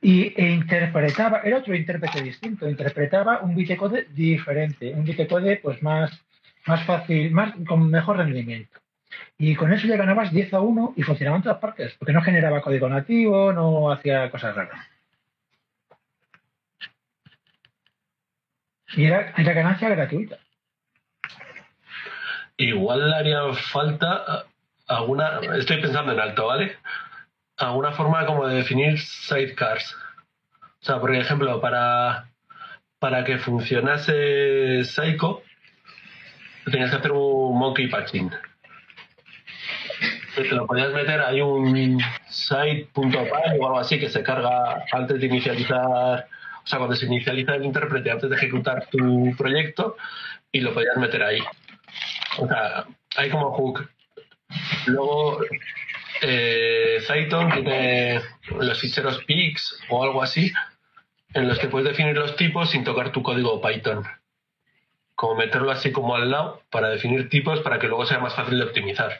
y e interpretaba, era otro intérprete distinto, interpretaba un bitcode diferente, un bitcode pues más, más fácil, más, con mejor rendimiento. Y con eso ya ganabas 10 a 1 y funcionaba en todas partes, porque no generaba código nativo, no hacía cosas raras. Y era, era ganancia gratuita. Igual le haría falta alguna, estoy pensando en alto, ¿vale? Alguna forma como de definir sidecars. O sea, por ejemplo, para, para que funcionase Psycho, tenías que hacer un monkey patching. Te lo podías meter, hay un site.py o algo así que se carga antes de inicializar, o sea, cuando se inicializa el intérprete, antes de ejecutar tu proyecto, y lo podías meter ahí. O sea, hay como hook. Luego, eh, tiene los ficheros PIX o algo así, en los que puedes definir los tipos sin tocar tu código Python. Como meterlo así como al lado para definir tipos para que luego sea más fácil de optimizar.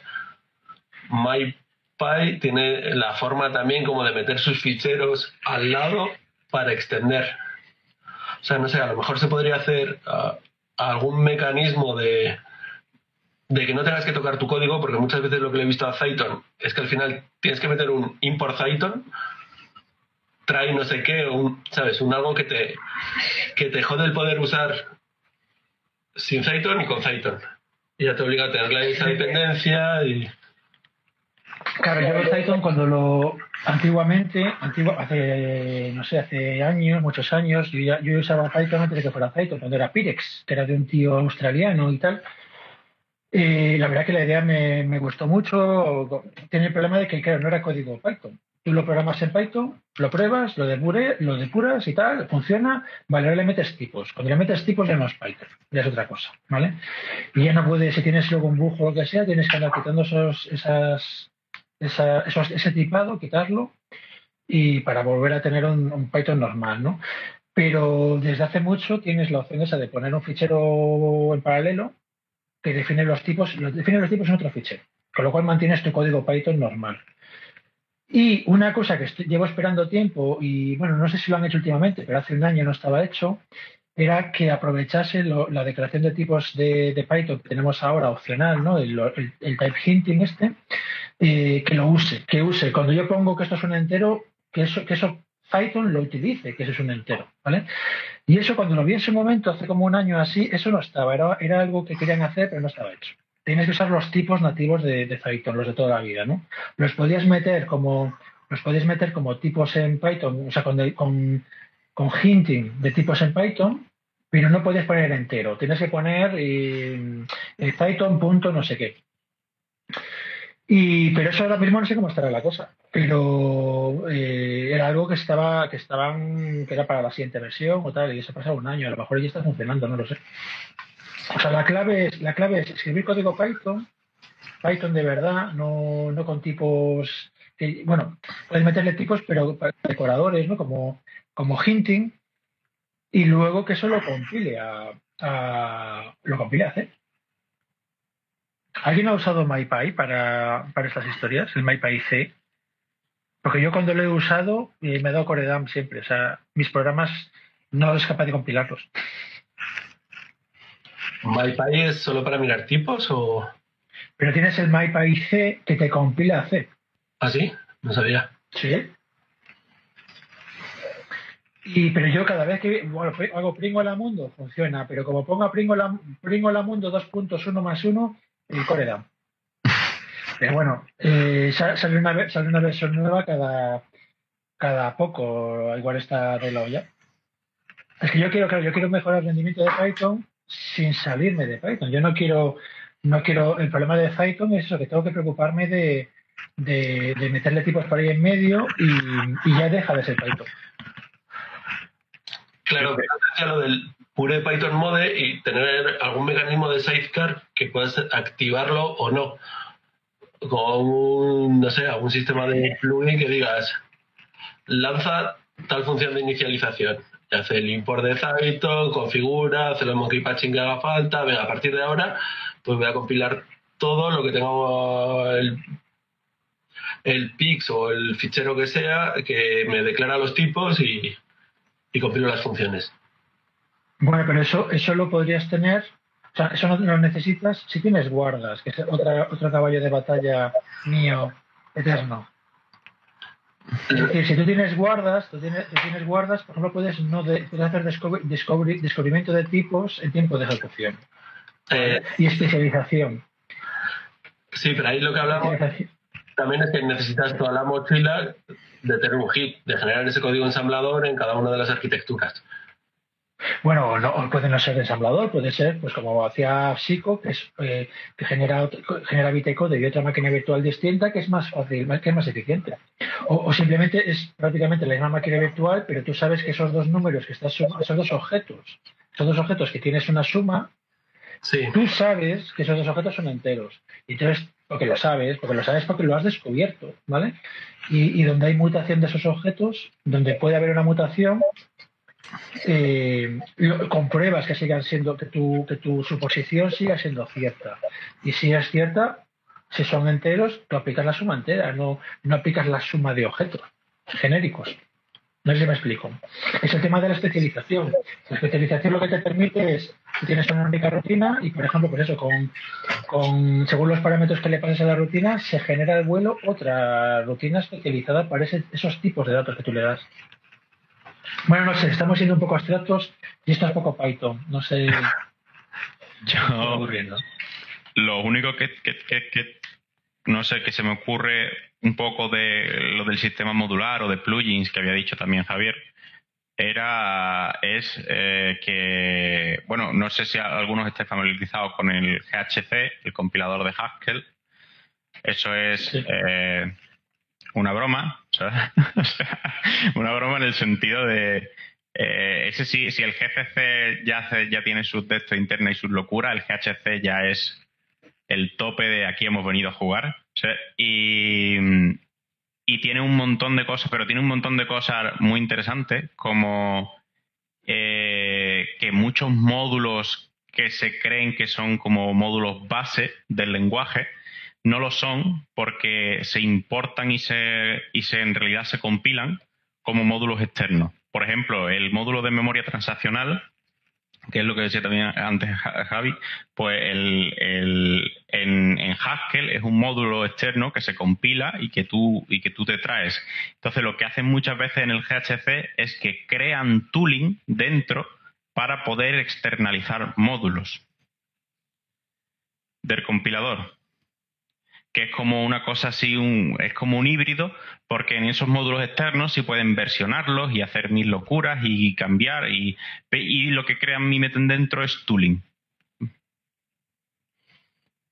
MyPy tiene la forma también como de meter sus ficheros al lado para extender. O sea, no sé, a lo mejor se podría hacer ah, algún mecanismo de, de que no tengas que tocar tu código, porque muchas veces lo que le he visto a Python es que al final tienes que meter un import Python, trae no sé qué, un, ¿sabes? Un algo que te, que te jode el poder usar sin Python y con Python. Y ya te obliga a tener la esa dependencia y... Claro, yo Python cuando lo antiguamente, antiguo, hace no sé, hace años, muchos años, yo, ya, yo usaba Python antes de que fuera Python, cuando era Pirex, que era de un tío australiano y tal, y la verdad que la idea me, me, gustó mucho. Tiene el problema de que, claro, no era código Python. Tú lo programas en Python, lo pruebas, lo, depure, lo depuras y tal, funciona, vale, ahora le metes tipos. Cuando le metes tipos ya no es Python, ya es otra cosa, ¿vale? Y ya no puedes, si tienes luego un bug o lo que sea, tienes que andar quitando esos, esas, esos, ese tipado, quitarlo, y para volver a tener un, un, Python normal, ¿no? Pero desde hace mucho tienes la opción esa de poner un fichero en paralelo que define los tipos, los define los tipos en otro fichero, con lo cual mantienes tu código Python normal. Y una cosa que llevo esperando tiempo, y bueno, no sé si lo han hecho últimamente, pero hace un año no estaba hecho, era que aprovechase la declaración de tipos de, Python que tenemos ahora opcional, ¿no? El, type hinting este, eh, que lo use, que use. Cuando yo pongo que esto es un entero, que eso, que eso Python lo utilice, que eso es un entero, ¿vale? Y eso cuando lo vi en su momento, hace como un año así, eso no estaba, era, era algo que querían hacer, pero no estaba hecho. Tienes que usar los tipos nativos de, Python, los de toda la vida, ¿no? Los podías meter como, los podías meter como tipos en Python, o sea, con, con, con hinting de tipos en Python, pero no podías poner entero. Tienes que poner eh, eh Python punto no sé qué. Y, pero eso ahora mismo no sé cómo estará la cosa. Pero eh, era algo que estaba, que estaban, que era para la siguiente versión o tal, y eso ha pasado un año, a lo mejor ya está funcionando, no lo sé. O sea, la clave es, la clave es escribir código Python, Python de verdad, no, no con tipos que, bueno, puedes meterle tipos, pero decoradores, ¿no? Como, como hinting, y luego que eso lo compile a, a lo compile a C. ¿Alguien ha usado MyPy para, para estas historias? El MyPy C. Porque yo cuando lo he usado eh, me he dado Coredam siempre. O sea, mis programas no es capaz de compilarlos. ¿MyPy es solo para mirar tipos o...? Pero tienes el MyPy C que te compila C. ¿Ah, sí? No sabía. Sí. Y, pero yo cada vez que bueno, hago Pringo la mundo, funciona, pero como pongo Pringo la, Pringo la mundo 2.1 más 1, el core da. Pero bueno, eh, sale, una, sale una versión nueva cada, cada poco, igual está arreglado ya. Es que yo quiero, claro, yo quiero mejorar el rendimiento de Python sin salirme de Python. Yo no quiero, no quiero, el problema de Python es eso, que tengo que preocuparme de, de, meterle tipos por ahí en medio y, y, ya deja de ser Python. Claro, que lo del pure Python mode y tener algún mecanismo de sidecar que puedas activarlo o no. Con un, no sé, algún sistema de plugin que digas, lanza tal función de inicialización hace el import de Python, configura, hace el monkey patching que haga falta, venga, a partir de ahora, pues voy a compilar todo lo que tenga el, el PIX o el fichero que sea, que me declara los tipos y, y compilo las funciones. Bueno, pero eso, eso lo podrías tener, o sea, eso no lo necesitas si tienes guardas, que es otra, otro caballo de batalla mío eterno. Es decir, si tú tienes guardas, tú tienes, tienes guardas, por ejemplo, puedes, no hacer descubrimiento de tipos en tiempo de ejecución. Eh, y especialización. Sí, pero ahí lo que hablamos también es que necesitas toda la mochila de tener un hit, de generar ese código ensamblador en cada una de las arquitecturas. Bueno, no, puede no ser ensamblador, puede ser, pues como hacía Psico, que, es, eh, que genera, genera bitecode y otra máquina virtual distinta que es más fácil, que es más eficiente. O, simplemente es prácticamente la misma máquina virtual, pero tú sabes que esos dos números que estás esos dos objetos, esos dos objetos que tienes una suma, tú sabes que esos dos objetos son enteros. Y entonces, porque lo sabes, porque lo sabes porque lo has descubierto, ¿vale? Y, donde hay mutación de esos objetos, donde puede haber una mutación, eh, compruebas que sigan siendo que tu, que tu suposición siga siendo cierta y si es cierta si son enteros tú aplicas la suma entera no, no aplicas la suma de objetos genéricos no sé si me explico es el tema de la especialización la especialización lo que te permite es que tienes una única rutina y por ejemplo pues eso con, con según los parámetros que le pases a la rutina se genera el vuelo otra rutina especializada para esos tipos de datos que tú le das bueno, no sé, estamos siendo un poco abstractos y esto es poco Python. No sé. Yo. Lo único que, no sé, que se me ocurre un poco de lo del sistema modular o de plugins que había dicho también Javier, era es eh, que, bueno, no sé si algunos estén familiarizados con el GHC, el compilador de Haskell. Eso es eh, una broma, una broma en el sentido de, eh, ese sí, si el GCC ya, ya tiene sus textos internos y sus locuras, el GHC ya es el tope de aquí hemos venido a jugar. Y, y, tiene un montón de cosas, pero tiene un montón de cosas muy interesantes, como eh, que muchos módulos que se creen que son como módulos base del lenguaje, no lo son porque se importan y se, y se en realidad se compilan como módulos externos. Por ejemplo, el módulo de memoria transaccional, que es lo que decía también antes Javi, pues el, en, Haskell es un módulo externo que se compila y que tú y que tú te traes. Entonces, lo que hacen muchas veces en el GHC es que crean tooling dentro para poder externalizar módulos del compilador que es como una cosa así, un, es como un híbrido, porque en esos módulos externos sí pueden versionarlos y hacer mil locuras y cambiar, y, y lo que crean y meten dentro es tooling.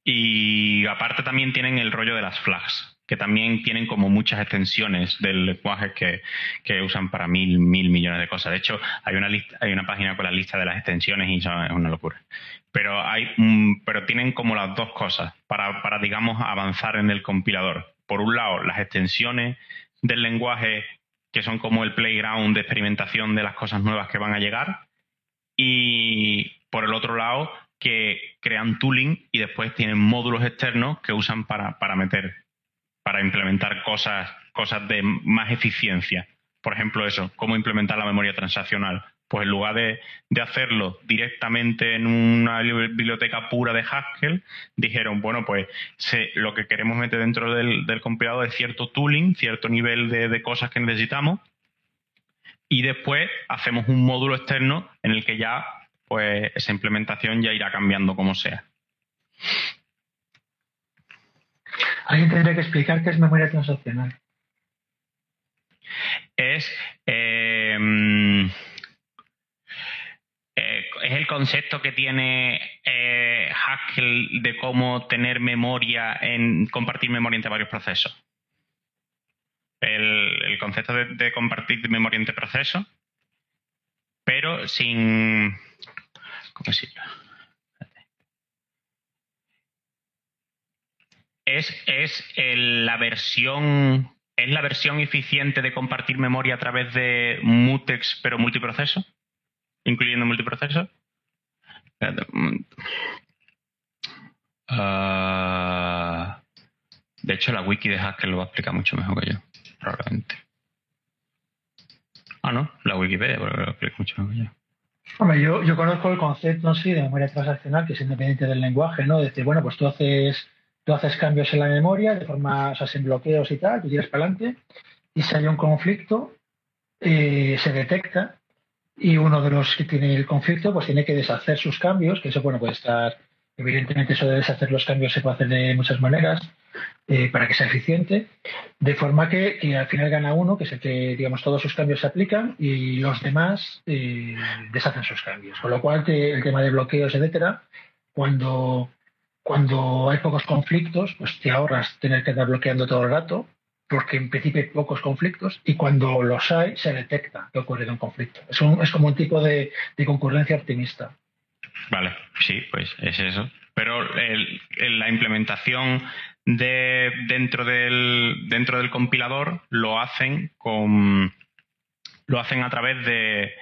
Y aparte también tienen el rollo de las flags, que también tienen como muchas extensiones del lenguaje que, que, usan para mil, mil millones de cosas. De hecho, hay una lista, hay una página con la lista de las extensiones y eso es una locura pero hay pero tienen como las dos cosas para, para digamos avanzar en el compilador por un lado, las extensiones del lenguaje que son como el playground de experimentación de las cosas nuevas que van a llegar. Y por el otro lado, que crean tooling y después tienen módulos externos que usan para, para meter, para implementar cosas, cosas de más eficiencia. Por ejemplo, eso, cómo implementar la memoria transaccional. Pues en lugar de, hacerlo directamente en una biblioteca pura de Haskell, dijeron, bueno, pues lo que queremos meter dentro del, compilador es cierto tooling, cierto nivel de, de cosas que necesitamos, y después hacemos un módulo externo en el que ya pues esa implementación ya irá cambiando como sea. Alguien tendría que explicar qué es memoria transaccional. Es, eh, eh, es el concepto que tiene eh, Haskell de cómo tener memoria, en compartir memoria entre varios procesos. El, concepto de, de, compartir memoria entre procesos, pero sin, ¿Cómo decirlo? Es, es la versión es la versión eficiente de compartir memoria a través de mutex pero multiproceso, incluyendo multiproceso. Ah, de hecho, la wiki de Haskell lo va a explicar mucho mejor que yo, probablemente. Ah, no, la Wikipedia lo explica mucho mejor que yo. Hombre, yo, yo conozco el concepto sí de memoria transaccional, que es independiente del lenguaje, ¿no? Decir, bueno, pues tú haces, tú haces cambios en la memoria de forma, o sea, sin bloqueos y tal, tú tiras para adelante, y si hay un conflicto, eh, se detecta, y uno de los que tiene el conflicto, pues tiene que deshacer sus cambios, que eso, bueno, puede estar, evidentemente eso de deshacer los cambios se puede hacer de muchas maneras, eh, para que sea eficiente, de forma que, al final gana uno, que es el que, digamos, todos sus cambios se aplican y los demás eh, deshacen sus cambios. Con lo cual, el tema de bloqueos, etcétera, cuando, cuando hay pocos conflictos, pues te ahorras tener que estar bloqueando todo el rato, porque en principio hay pocos conflictos y cuando los hay, se detecta que ha ocurrido un conflicto. Es, como un tipo de, de concurrencia optimista. Vale, sí, pues es eso. Pero la implementación de, dentro, del, dentro del compilador lo hacen con lo hacen a través de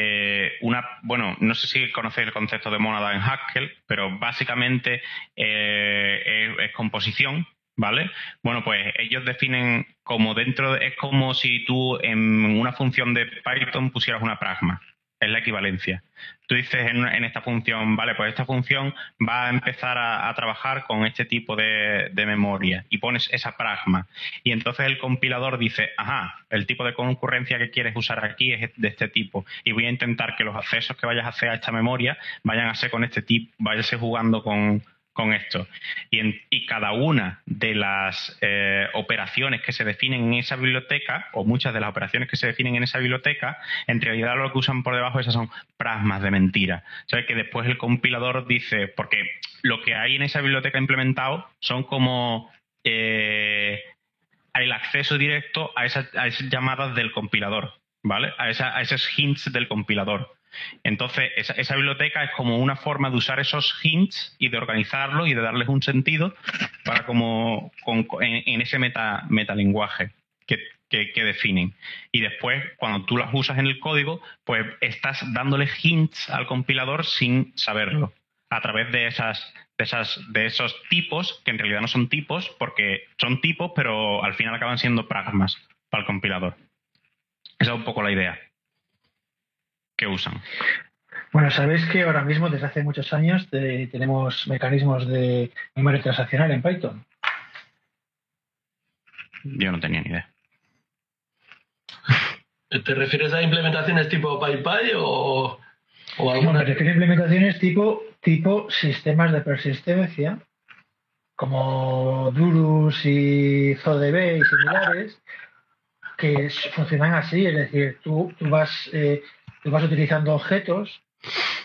eh, una bueno no sé si conocéis el concepto de mónada en Haskell pero básicamente eh, es, composición ¿Vale? Bueno, pues ellos definen como dentro, es como si tú en una función de Python pusieras una pragma es la equivalencia. Tú dices en, esta función, vale, pues esta función va a empezar a, trabajar con este tipo de, memoria y pones esa pragma. Y entonces el compilador dice, ajá, el tipo de concurrencia que quieres usar aquí es de este tipo y voy a intentar que los accesos que vayas a hacer a esta memoria vayan a ser con este tipo, váyase jugando con, con esto. Y, y, cada una de las eh, operaciones que se definen en esa biblioteca, o muchas de las operaciones que se definen en esa biblioteca, en realidad lo que usan por debajo esas son pragmas de mentira. ¿Sabes? Que después el compilador dice, porque lo que hay en esa biblioteca implementado son como eh, el acceso directo a esas, a esas llamadas del compilador, ¿vale? A, esa, a esos hints del compilador. Entonces, esa, biblioteca es como una forma de usar esos hints y de organizarlos y de darles un sentido para como en, ese meta, metalenguaje que, que, definen. Y después, cuando tú las usas en el código, pues estás dándole hints al compilador sin saberlo, a través de esas, de esas, de esos tipos, que en realidad no son tipos, porque son tipos, pero al final acaban siendo pragmas para el compilador. Esa es un poco la idea que usan? Bueno, sabéis que ahora mismo, desde hace muchos años, tenemos mecanismos de memoria transaccional en Python. Yo no tenía ni idea. ¿Te refieres a implementaciones tipo PyPy o, o alguna? me refiero a implementaciones tipo, tipo sistemas de persistencia, como Durus y ZODB y similares, que funcionan así, es decir, tú, tú vas eh, tú vas utilizando objetos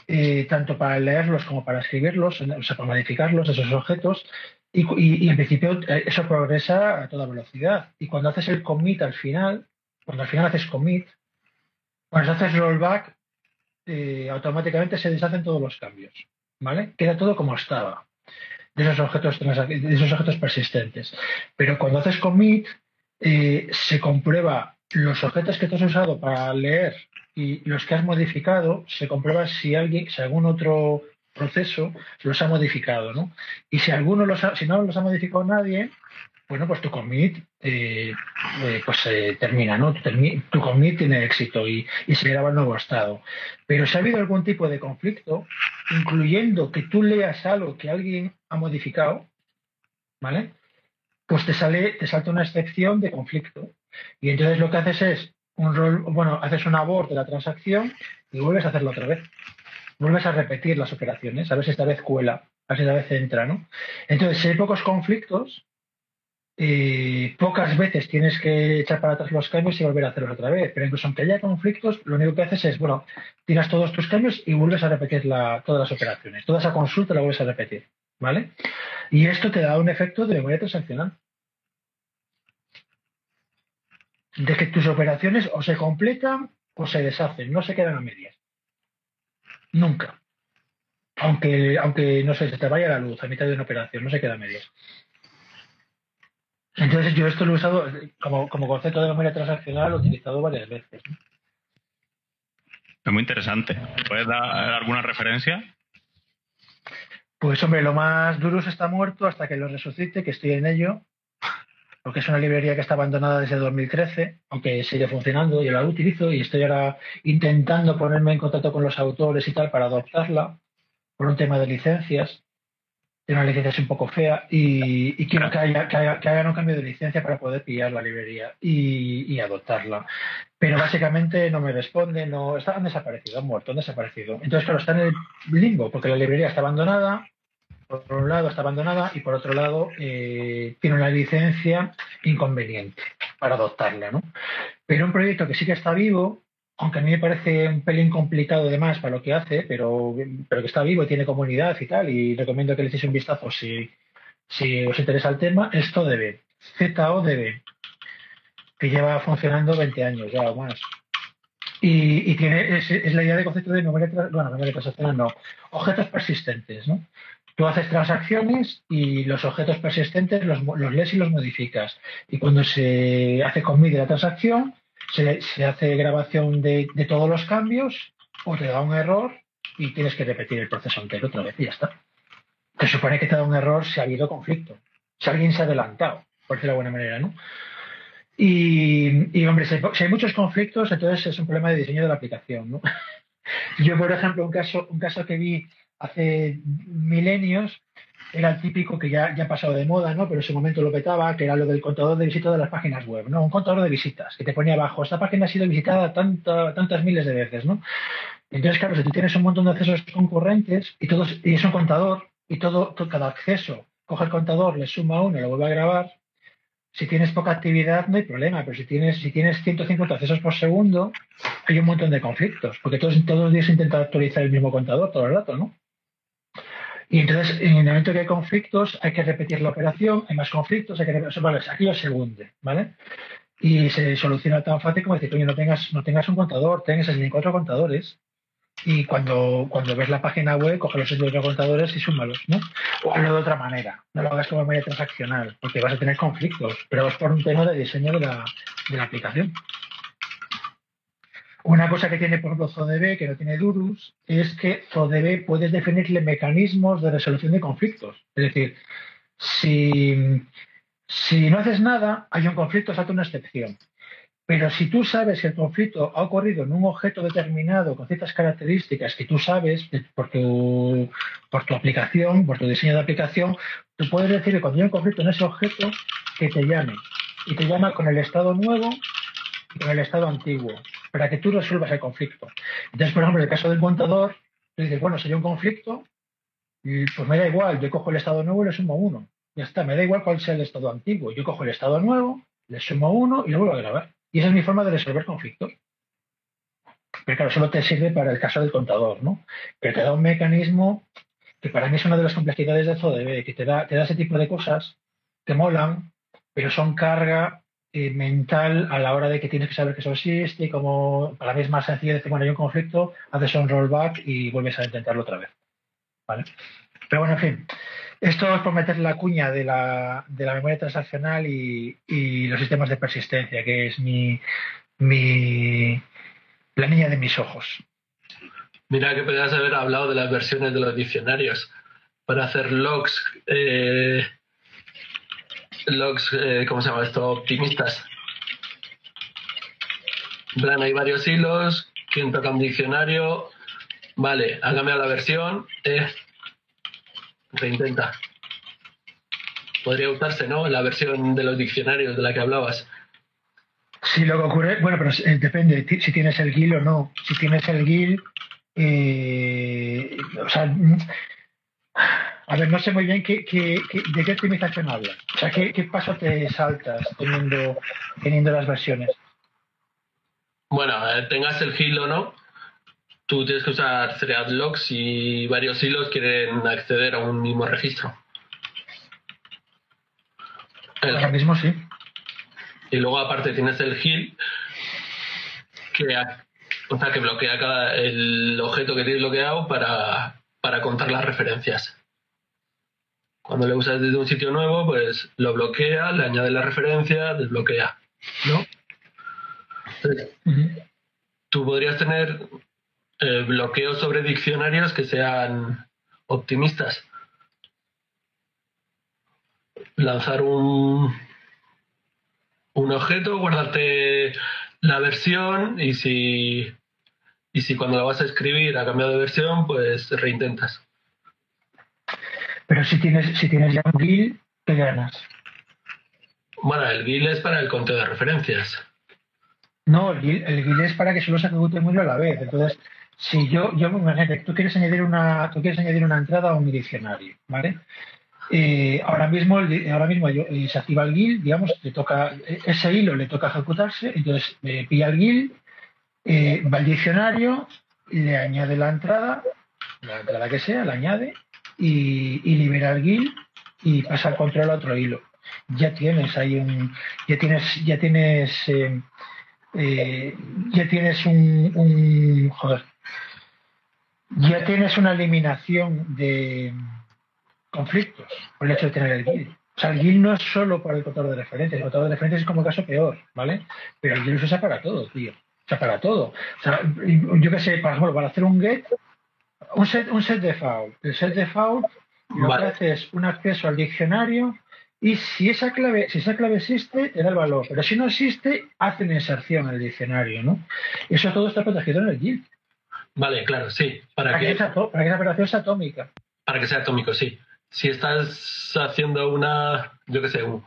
eh, tanto para leerlos como para escribirlos, o sea, para modificarlos, esos objetos, y, en principio eh, eso progresa a toda velocidad. Y cuando haces el commit al final, cuando al final haces commit, cuando haces rollback, eh, automáticamente se deshacen todos los cambios. ¿Vale? Queda todo como estaba. de esos objetos, de esos objetos persistentes. Pero cuando haces commit, se comprueba los objetos que tú has usado para leer y los que has modificado, se comprueba si alguien, si algún otro proceso los ha modificado, ¿no? Y si alguno los si no los ha modificado nadie, bueno, pues tu commit eh, eh, pues se termina, ¿no? Tu, commit tiene éxito y, y, se graba el nuevo estado. Pero si ha habido algún tipo de conflicto, incluyendo que tú leas algo que alguien ha modificado, ¿vale? Pues te sale, te salta una excepción de conflicto. Y entonces lo que haces es un rol, bueno, haces un abort de la transacción y vuelves a hacerlo otra vez. Vuelves a repetir las operaciones, a ver si esta vez cuela, a ver si esta vez entra, ¿no? Entonces, si hay pocos conflictos, eh, pocas veces tienes que echar para atrás los cambios y volver a hacerlos otra vez. Pero incluso aunque haya conflictos, lo único que haces es, bueno, tiras todos tus cambios y vuelves a repetir la, todas las operaciones. Toda esa consulta la vuelves a repetir. ¿Vale? Y esto te da un efecto de memoria transaccional. De que tus operaciones o se completan o se deshacen, no se quedan a medias. Nunca. Aunque, aunque no sé, se te vaya la luz a mitad de una operación, no se queda a medias. Entonces yo esto lo he usado como, concepto de memoria transaccional, lo he utilizado varias veces. Es muy interesante. ¿Puedes dar alguna referencia? Pues hombre, lo más duro está muerto hasta que lo resucite, que estoy en ello, porque es una librería que está abandonada desde 2013, aunque sigue funcionando, yo la utilizo y estoy ahora intentando ponerme en contacto con los autores y tal para adoptarla por un tema de licencias tiene una licencia un poco fea y, quiero que, haya, que, hagan un cambio de licencia para poder pillar la librería y, adoptarla. Pero básicamente no me responden, no, han desaparecido, han muerto, han desaparecido. Entonces, claro, está en el limbo porque la librería está abandonada, por un lado está abandonada y por otro lado eh, tiene una licencia inconveniente para adoptarla. ¿no? Pero un proyecto que sí que está vivo aunque a mí me parece un pelín complicado además para lo que hace, pero, pero que está vivo y tiene comunidad y tal, y recomiendo que le echéis un vistazo si, si os interesa el tema, es TODB, ZODB, que lleva funcionando 20 años ya o más. Y, y tiene, es, la idea de concepto de memoria, bueno, memoria transaccional no, objetos persistentes, ¿no? Tú haces transacciones y los objetos persistentes los, los lees y los modificas. Y cuando se hace conmigo la transacción, se, hace grabación de, todos los cambios o te da un error y tienes que repetir el proceso entero otra vez y ya está. Te supone que te da un error si ha habido conflicto, si alguien se ha adelantado, por decirlo de alguna manera, ¿no? Y, hombre, si hay, muchos conflictos, entonces es un problema de diseño de la aplicación, ¿no? Yo, por ejemplo, un caso, un caso que vi hace milenios era el típico que ya, ya ha pasado de moda, ¿no? Pero en ese momento lo petaba, que era lo del contador de visitas de las páginas web, ¿no? Un contador de visitas, que te ponía abajo, esta página ha sido visitada tantas miles de veces, ¿no? Entonces, claro, si tú tienes un montón de accesos concurrentes y todos, y es un contador, y todo, cada acceso coge el contador, le suma uno, lo vuelve a grabar, si tienes poca actividad no hay problema, pero si tienes, si tienes 150 accesos por segundo, hay un montón de conflictos, porque todos, todos los días intentan actualizar el mismo contador todo el rato, ¿no? Y entonces, en el momento que hay conflictos, hay que repetir la operación, hay más conflictos, hay que repetir, vale, aquí lo segundo, ¿vale? Y se soluciona tan fácil como decir, coño, no tengas, no tengas un contador, tengas cuatro contadores. Y cuando, cuando ves la página web, coge los cuatro contadores y súmalos, ¿no? O hazlo de otra manera. No lo hagas como manera transaccional, porque vas a tener conflictos, pero es por un tema de diseño de la, de la aplicación. Una cosa que tiene, por ejemplo, ZODB, que no tiene Durus, es que ZODB puedes definirle mecanismos de resolución de conflictos. Es decir, si, no haces nada, hay un conflicto, salta una excepción. Pero si tú sabes que el conflicto ha ocurrido en un objeto determinado con ciertas características que tú sabes por tu, por tu aplicación, por tu diseño de aplicación, tú puedes decir que cuando hay un conflicto en ese objeto, que te llame. Y te llama con el estado nuevo y con el estado antiguo para que tú resuelvas el conflicto. Entonces, por ejemplo, en el caso del montador, tú dices, bueno, si hay un conflicto, y pues me da igual, yo cojo el estado nuevo y le sumo uno. Ya está, me da igual cuál sea el estado antiguo. Yo cojo el estado nuevo, le sumo uno y lo vuelvo a grabar. Y esa es mi forma de resolver conflictos. Pero claro, solo te sirve para el caso del contador, ¿no? Pero te da un mecanismo que para mí es una de las complejidades de ZODB, que te da, te da ese tipo de cosas que molan, pero son carga eh, mental a la hora de que tienes que saber que eso existe y como para mí es más sencillo decir, bueno, hay un conflicto, haces un rollback y vuelves a intentarlo otra vez. ¿Vale? Pero bueno, en fin. Esto es por meter la cuña de la, de la memoria transaccional y, y, los sistemas de persistencia, que es mi, mi la niña de mis ojos. Mira que podrías haber hablado de las versiones de los diccionarios para hacer logs, eh, logs, eh, ¿cómo se llama esto? Optimistas. plan, hay varios hilos, quien toca un diccionario, vale, ha cambiado la versión, eh, reintenta. Podría usarse, ¿no? La versión de los diccionarios de la que hablabas. Sí, lo que ocurre, bueno, pero eh, depende si tienes el GIL o no. Si tienes el GIL, eh, o sea, a ver, no sé muy bien qué, de qué optimización hablas. O sea, ¿qué, qué paso te saltas teniendo, teniendo las versiones? Bueno, eh, tengas el GIL o no, tú tienes que usar thread logs y varios hilos quieren acceder a un mismo registro. Ahora mismo sí. Y luego aparte tienes el heal que, o sea, que bloquea cada, el objeto que tienes bloqueado para, para contar las referencias. Cuando le usas desde un sitio nuevo, pues lo bloquea, le añade la referencia, desbloquea. ¿No? Tú podrías tener eh, bloqueos sobre diccionarios que sean optimistas. Lanzar un, un objeto, guardarte la versión y si, y si cuando la vas a escribir ha cambiado de versión, pues reintentas. Pero si tienes, si tienes ya un GIL, ¿qué ganas? Bueno, el GIL es para el conteo de referencias. No, el el GIL es para que solo se ejecute muy a la vez. Entonces, si yo, yo imagínate, tú quieres añadir una, tú quieres añadir una entrada a un diccionario, ¿vale? Eh, ahora mismo, ahora mismo eh, se activa el GIL, digamos, le toca, ese hilo le toca ejecutarse, entonces eh, pilla el GIL, va al diccionario, le añade la entrada, la entrada que sea, la añade y, libera el GIL y pasa el control a otro hilo. Ya tienes ahí un, ya tienes, ya tienes, ya tienes un, un, joder, ya tienes una eliminación de conflictos por el hecho de tener el GIL. O sea, el GIL no es solo para el contador de referencias, el contador de referencias es como caso peor, ¿vale? Pero el GIL se usa para todo, tío. O sea, para todo. O sea, yo qué sé, para, para hacer un get, un set, un set de fault. El set de fault lo que hace es un acceso al diccionario y si esa clave, si esa clave existe, te da el valor. Pero si no existe, hace una inserción en el diccionario, ¿no? Eso todo está protegido en el GIL. Vale, claro, sí. Para, que, esa, para que esa operación sea atómica. Para que sea atómico, sí si estás haciendo una, yo qué sé, un...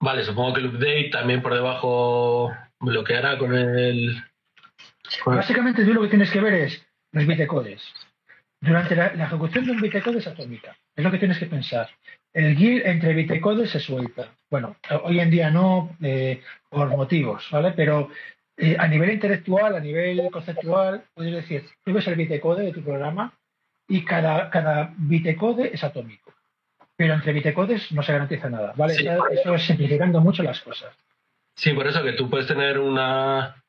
Vale, supongo que el update también por debajo bloqueará con el... Básicamente tú lo que tienes que ver es los bitecodes. Durante la, ejecución de un bitecode es atómica. Es lo que tienes que pensar. El GIL entre bitecodes se suelta. Bueno, hoy en día no eh, por motivos, ¿vale? Pero eh, a nivel intelectual, a nivel conceptual, puedes decir, tú ves el bitecode de tu programa y cada, cada bitecode es atómico. Pero entre bitecodes no se garantiza nada, ¿vale? Eso es simplificando mucho las cosas. Sí, por eso que tú puedes tener una,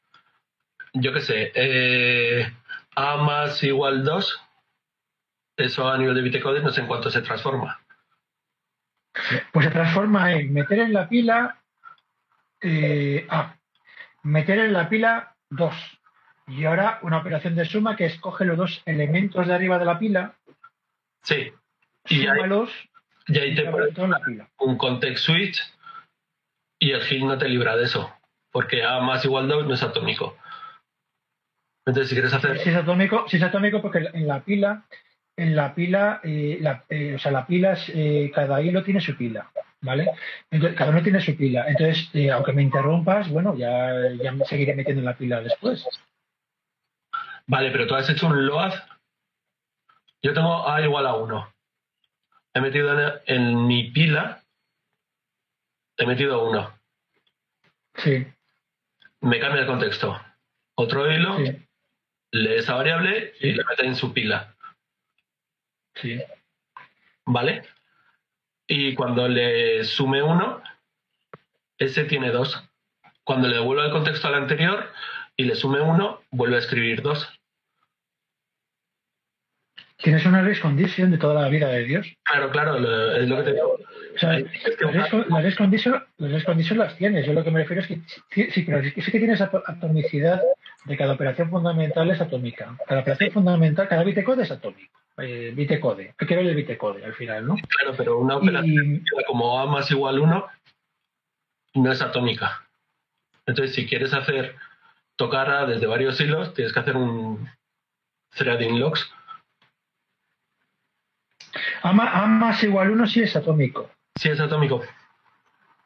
yo qué sé, eh, A más igual 2, eso a nivel de bitecodes no sé en cuánto se transforma. Pues se transforma en meter en la pila eh, A, meter en la pila 2, y ahora una operación de suma que escoge los dos elementos de arriba de la pila. Sí. Y súmalos y ahí te pone un context switch y el heal no te libra de eso. Porque A más igual 2 no es atómico. Entonces, si quieres hacer. Si es atómico, si es atómico porque en la pila, en la pila, eh, eh, o sea, la pila, es, eh, cada hilo tiene su pila. ¿Vale? Entonces, cada uno tiene su pila. Entonces, aunque me interrumpas, bueno, ya, ya me seguiré metiendo en la pila después. Vale, pero tú has hecho un load. Yo tengo A igual a 1. He metido en, mi pila, he metido 1. Sí. Me cambia el contexto. Otro hilo, lee esa variable y le mete en su pila. Sí. ¿Vale? Y cuando le sume 1, ese tiene 2. Cuando le devuelvo el contexto al anterior y le sume 1, vuelve a escribir 2. Tienes una race condition de toda la vida de Dios. Claro, claro, es lo que te digo. O sea, las race condition, condition las tienes. Yo lo que me refiero es que sí, pero sí que tienes atomicidad de cada operación fundamental es atómica. Cada operación fundamental, cada bitecode es atómico. Eh, bitecode. Hay que ver el bitecode al final, ¿no? Claro, pero una operación como A más igual 1 no es atómica. Entonces, si quieres hacer tocar A desde varios hilos, tienes que hacer un threading logs. A, más igual 1 sí es atómico. Sí es atómico.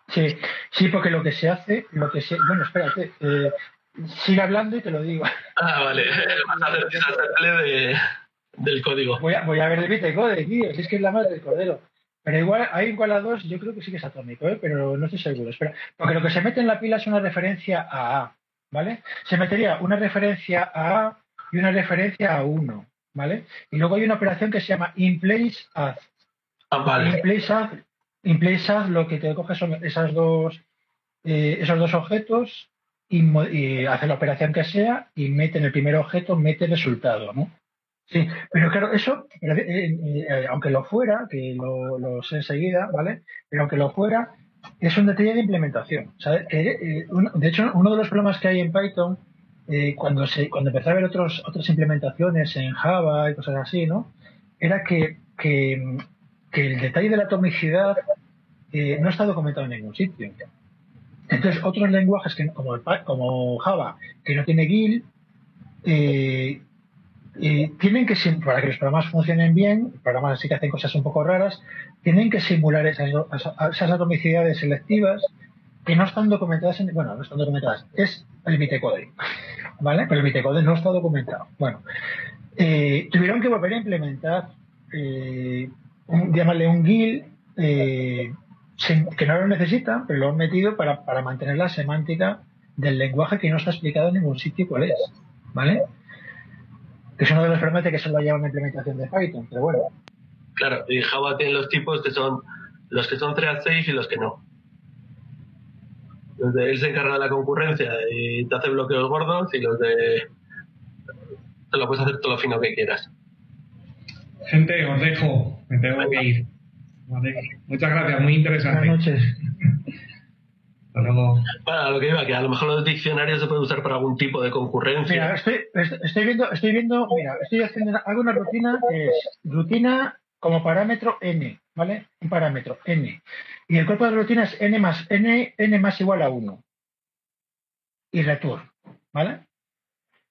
Sí, sí, porque lo que se hace, lo que se, bueno, espérate, eh, sigue hablando y te lo digo. Ah, vale, vas a hacer de, del código. Voy a, voy a ver el tío, si es que es la madre del cordero. Pero igual, hay igual a dos, yo creo que sí que es atómico, ¿eh? pero no estoy seguro. Espera, porque lo que se mete en la pila es una referencia a A, ¿vale? Se metería una referencia a A y una referencia a 1, ¿vale? Y luego hay una operación que se llama in place add. Ah, vale. In place add, in place add lo que te coge son esas dos, eh, esos dos objetos y, y, hace la operación que sea y mete en el primer objeto, mete el resultado, ¿no? Sí, pero claro, eso, eh, eh, aunque lo fuera, que lo, sé enseguida, ¿vale? Pero aunque lo fuera, es un detalle de implementación. Eh, de hecho, uno de los problemas que hay en Python, cuando se cuando empecé a ver otros, otras implementaciones en Java y cosas así, ¿no? Era que, que, el detalle de la atomicidad no está documentado en ningún sitio. Entonces, otros lenguajes que, como, Java, que no tiene GIL, eh, tienen que, para que los programas funcionen bien, programas así que hacen cosas un poco raras, tienen que simular esas, esas atomicidades selectivas que no están documentadas en, bueno, no están documentadas, es el bitecode, ¿vale? Pero el bitecode no está documentado. Bueno, eh, tuvieron que volver a implementar, eh, un, llamarle un GIL, eh, que no lo necesitan, pero lo han metido para, para mantener la semántica del lenguaje que no está explicado en ningún sitio cuál es, ¿vale? que es uno de los problemas de que solo haya una implementación de Python, pero bueno. Claro, y Java tiene los tipos que son los que son thread safe y los que no. Los de él se encarga de la concurrencia y te hace bloqueos gordos y los de te lo puedes hacer todo lo fino que quieras. Gente, os dejo, me tengo que ir. Muchas gracias, muy interesante. Buenas noches. Para lo que iba, que a lo mejor los diccionarios se puede usar para algún tipo de concurrencia. Mira, estoy, viendo, estoy viendo, mira, estoy haciendo hago una rutina que es rutina como parámetro n, ¿vale? Un parámetro n. Y el cuerpo de la rutina es n más n, n más igual a 1. Y return, ¿vale?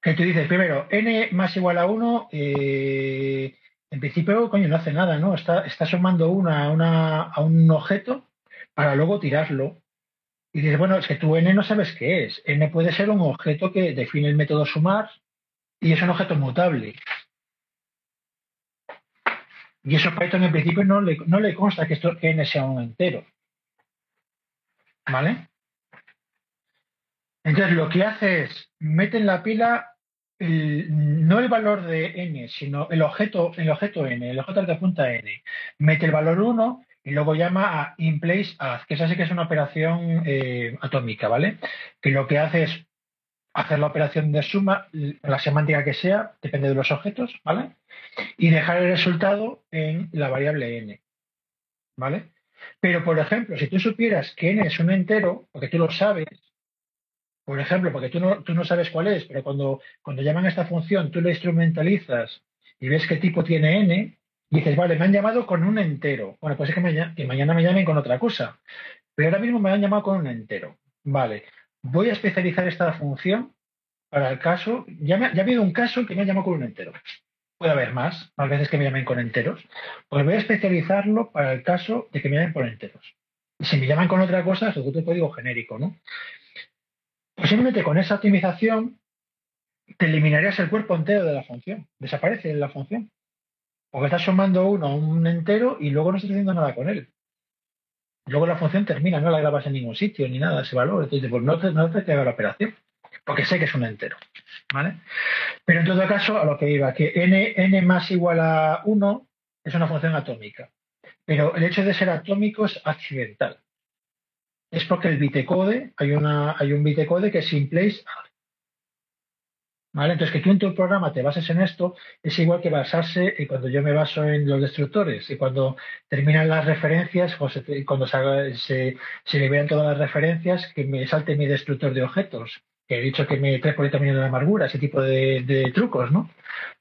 Que tú dices, primero, n más igual a 1, eh, en principio, coño, no hace nada, ¿no? Está, está sumando una, una, a un objeto para luego tirarlo y dices, bueno, es que tu n no sabes qué es. n puede ser un objeto que define el método sumar y es un objeto mutable. Y eso Python en principio no le, no le consta que, esto, que n sea un entero. ¿Vale? Entonces lo que hace es, mete en la pila no el valor de n, sino el objeto, el objeto n, el objeto que apunta n. Mete el valor 1 y luego llama a in place as, que esa sí que es una operación eh, atómica, ¿vale? Que lo que hace es hacer la operación de suma, la semántica que sea, depende de los objetos, ¿vale? Y dejar el resultado en la variable n, ¿vale? Pero, por ejemplo, si tú supieras que n es un entero, porque tú lo sabes, por ejemplo, porque tú no, tú no sabes cuál es, pero cuando, cuando llaman a esta función, tú la instrumentalizas y ves qué tipo tiene n, dices, vale, me han llamado con un entero. Bueno, pues es que, mañana me llamen con otra cosa. Pero ahora mismo me han llamado con un entero. Vale, voy a especializar esta función para el caso. Ya, ha habido un caso que me ha llamado con un entero. Puede haber más, más veces que me llamen con enteros. Pues voy a especializarlo para el caso de que me llamen con enteros. Y si me llaman con otra cosa, es otro código genérico, ¿no? Posiblemente con esa optimización te eliminarías el cuerpo entero de la función. Desaparece la función. Porque estás sumando uno a un entero y luego no estás haciendo nada con él. Luego la función termina, no la grabas en ningún sitio ni nada, ese valor. Entonces, pues no te, no te la operación, porque sé que es un entero. ¿Vale? Pero en todo caso, a lo que iba, que n, n más igual a 1 es una función atómica. Pero el hecho de ser atómico es accidental. Es porque el bitecode, hay, una, hay un bitecode que es in place ¿Vale? Entonces, que tú en tu programa te bases en esto es igual que basarse y cuando yo me baso en los destructores y cuando terminan las referencias, cuando se, se, se liberan todas las referencias, que me salte mi destructor de objetos, que he dicho que me trae por el camino de la amargura, ese tipo de, trucos, ¿no?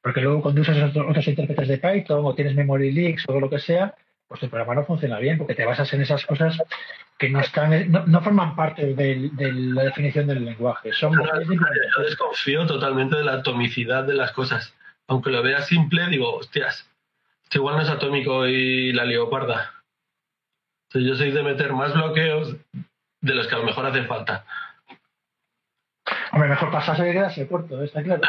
Porque luego cuando usas otros, intérpretes de Python o tienes memory leaks o lo que sea, pues tu programa no funciona bien porque te basas en esas cosas que no están no, forman parte de, la definición del lenguaje. Son yo desconfío totalmente de la atomicidad de las cosas. Aunque lo vea simple, digo, hostias, igual no es atómico y la leoparda. Entonces yo soy de meter más bloqueos de los que a lo mejor hacen falta. Hombre, mejor pasarse que quedarse corto, está claro.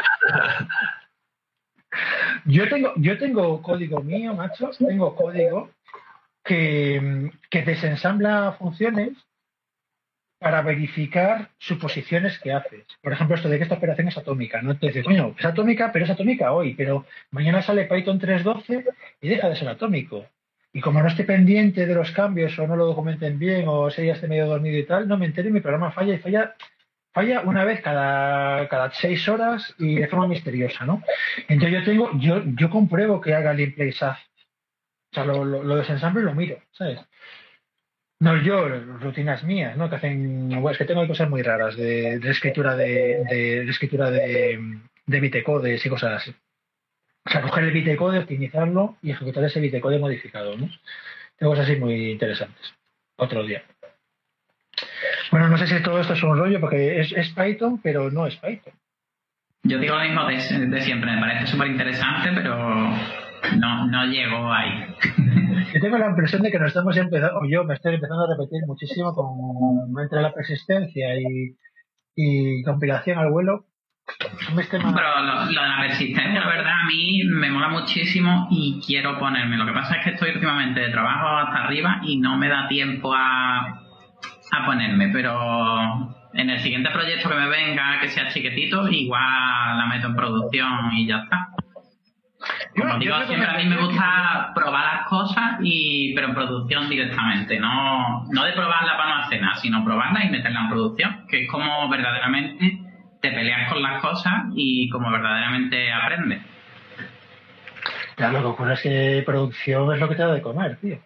Yo tengo, yo tengo código mío, macho, tengo código que, desensambla funciones para verificar suposiciones que haces. Por ejemplo, esto de que esta operación es atómica. No te dice, coño, es atómica, pero es atómica hoy, pero mañana sale Python 3.12 y deja de ser atómico. Y como no esté pendiente de los cambios o no lo documenten bien o si ya esté medio dormido y tal, no me entero y mi programa falla y falla falla una vez cada, cada seis horas y de forma misteriosa, ¿no? Entonces yo tengo, yo, yo compruebo que haga el play O sea, lo, lo, desensamblo y lo miro, ¿sabes? No yo, rutinas mías, ¿no? Que hacen, bueno, es que tengo cosas muy raras de, escritura de, de, escritura de, de bitecodes y cosas así. O sea, coger el bitecode, optimizarlo y ejecutar ese bitecode modificado, ¿no? Tengo cosas así muy interesantes. Otro día. Bueno, no sé si todo esto es un rollo porque es, Python, pero no es Python. Yo digo lo mismo de, siempre, me parece súper interesante, pero no, no llego ahí. Yo tengo la impresión de que nos estamos empezando, o yo me estoy empezando a repetir muchísimo con entre la persistencia y, y compilación al vuelo. Pero lo, de la persistencia, la verdad, a mí me mola muchísimo y quiero ponerme. Lo que pasa es que estoy últimamente de trabajo hasta arriba y no me da tiempo a a ponerme, pero en el siguiente proyecto que me venga, que sea chiquitito, igual la meto en producción y ya está. Como digo, siempre a mí me gusta probar las cosas, y pero en producción directamente, no, no de probarla para no hacer nada, sino probarla y meterla en producción, que es como verdaderamente te peleas con las cosas y como verdaderamente aprendes. Ya, lo que ocurre es que producción es lo que te da de comer, tío.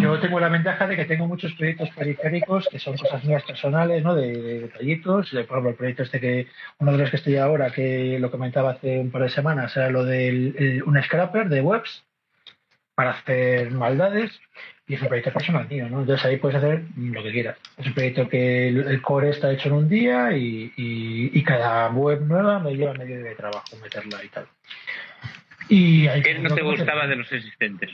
Yo tengo la ventaja de que tengo muchos proyectos periféricos que son cosas mías personales, ¿no? De, detallitos. Por ejemplo, el proyecto este que, uno de los que estoy ahora, que lo comentaba hace un par de semanas, era lo de un scrapper de webs para hacer maldades. Y es un proyecto personal mío, ¿no? Entonces ahí puedes hacer lo que quieras. Es un proyecto que el, core está hecho en un día y, y, cada web nueva me lleva medio de trabajo meterla y tal. Y ¿Qué no te gustaba de los existentes?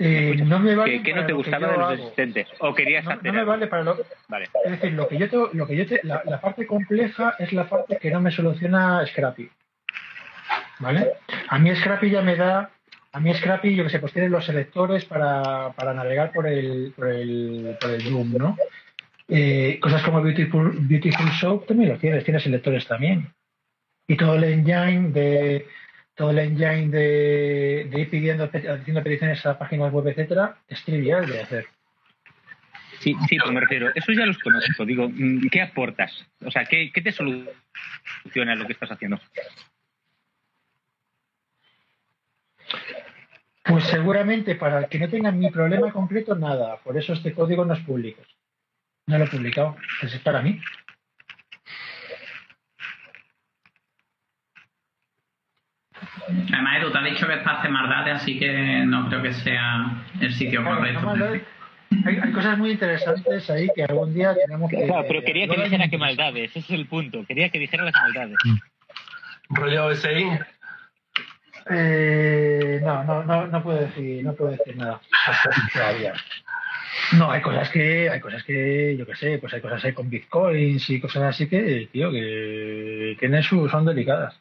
Eh, no me vale ¿Qué, no te gustaba de los? ¿O querías no, No me vale para lo... Vale. Es decir, lo que yo, te, lo que yo te, la, parte compleja es la parte que no me soluciona Scrappy. ¿Vale? A mí Scrappy ya me da... A mí Scrappy, yo que sé, pues tiene los selectores para, para navegar por el, por el, por el Doom, ¿no? Eh, cosas como Beautiful, Beautiful Soap también lo tienes, tiene selectores también. Y todo el engine de, todo el engine de, ir pidiendo, haciendo peticiones a páginas web, etcétera, es trivial de hacer. Sí, sí, pues me refiero, eso ya los conozco. Digo, mm, ¿qué aportas? O sea, ¿qué, qué te soluciona lo que estás haciendo? Pues seguramente para el que no tenga mi problema concreto, nada. Por eso este código no es público. No lo he publicado. Pues es para mí. Además, Edu, te ha dicho que está hace maldades, así que no creo que sea el sitio correcto. hay, cosas muy interesantes ahí que algún día tenemos que. Claro, pero quería que dijera que maldades, ese es el punto. Quería que dijera las maldades. ¿Rollo SI? Eh, no, no, no, no puedo decir, no puedo decir nada todavía. No, hay cosas que, hay cosas que, yo qué sé, pues hay cosas ahí con bitcoins y cosas así que, tío, que, que en eso son delicadas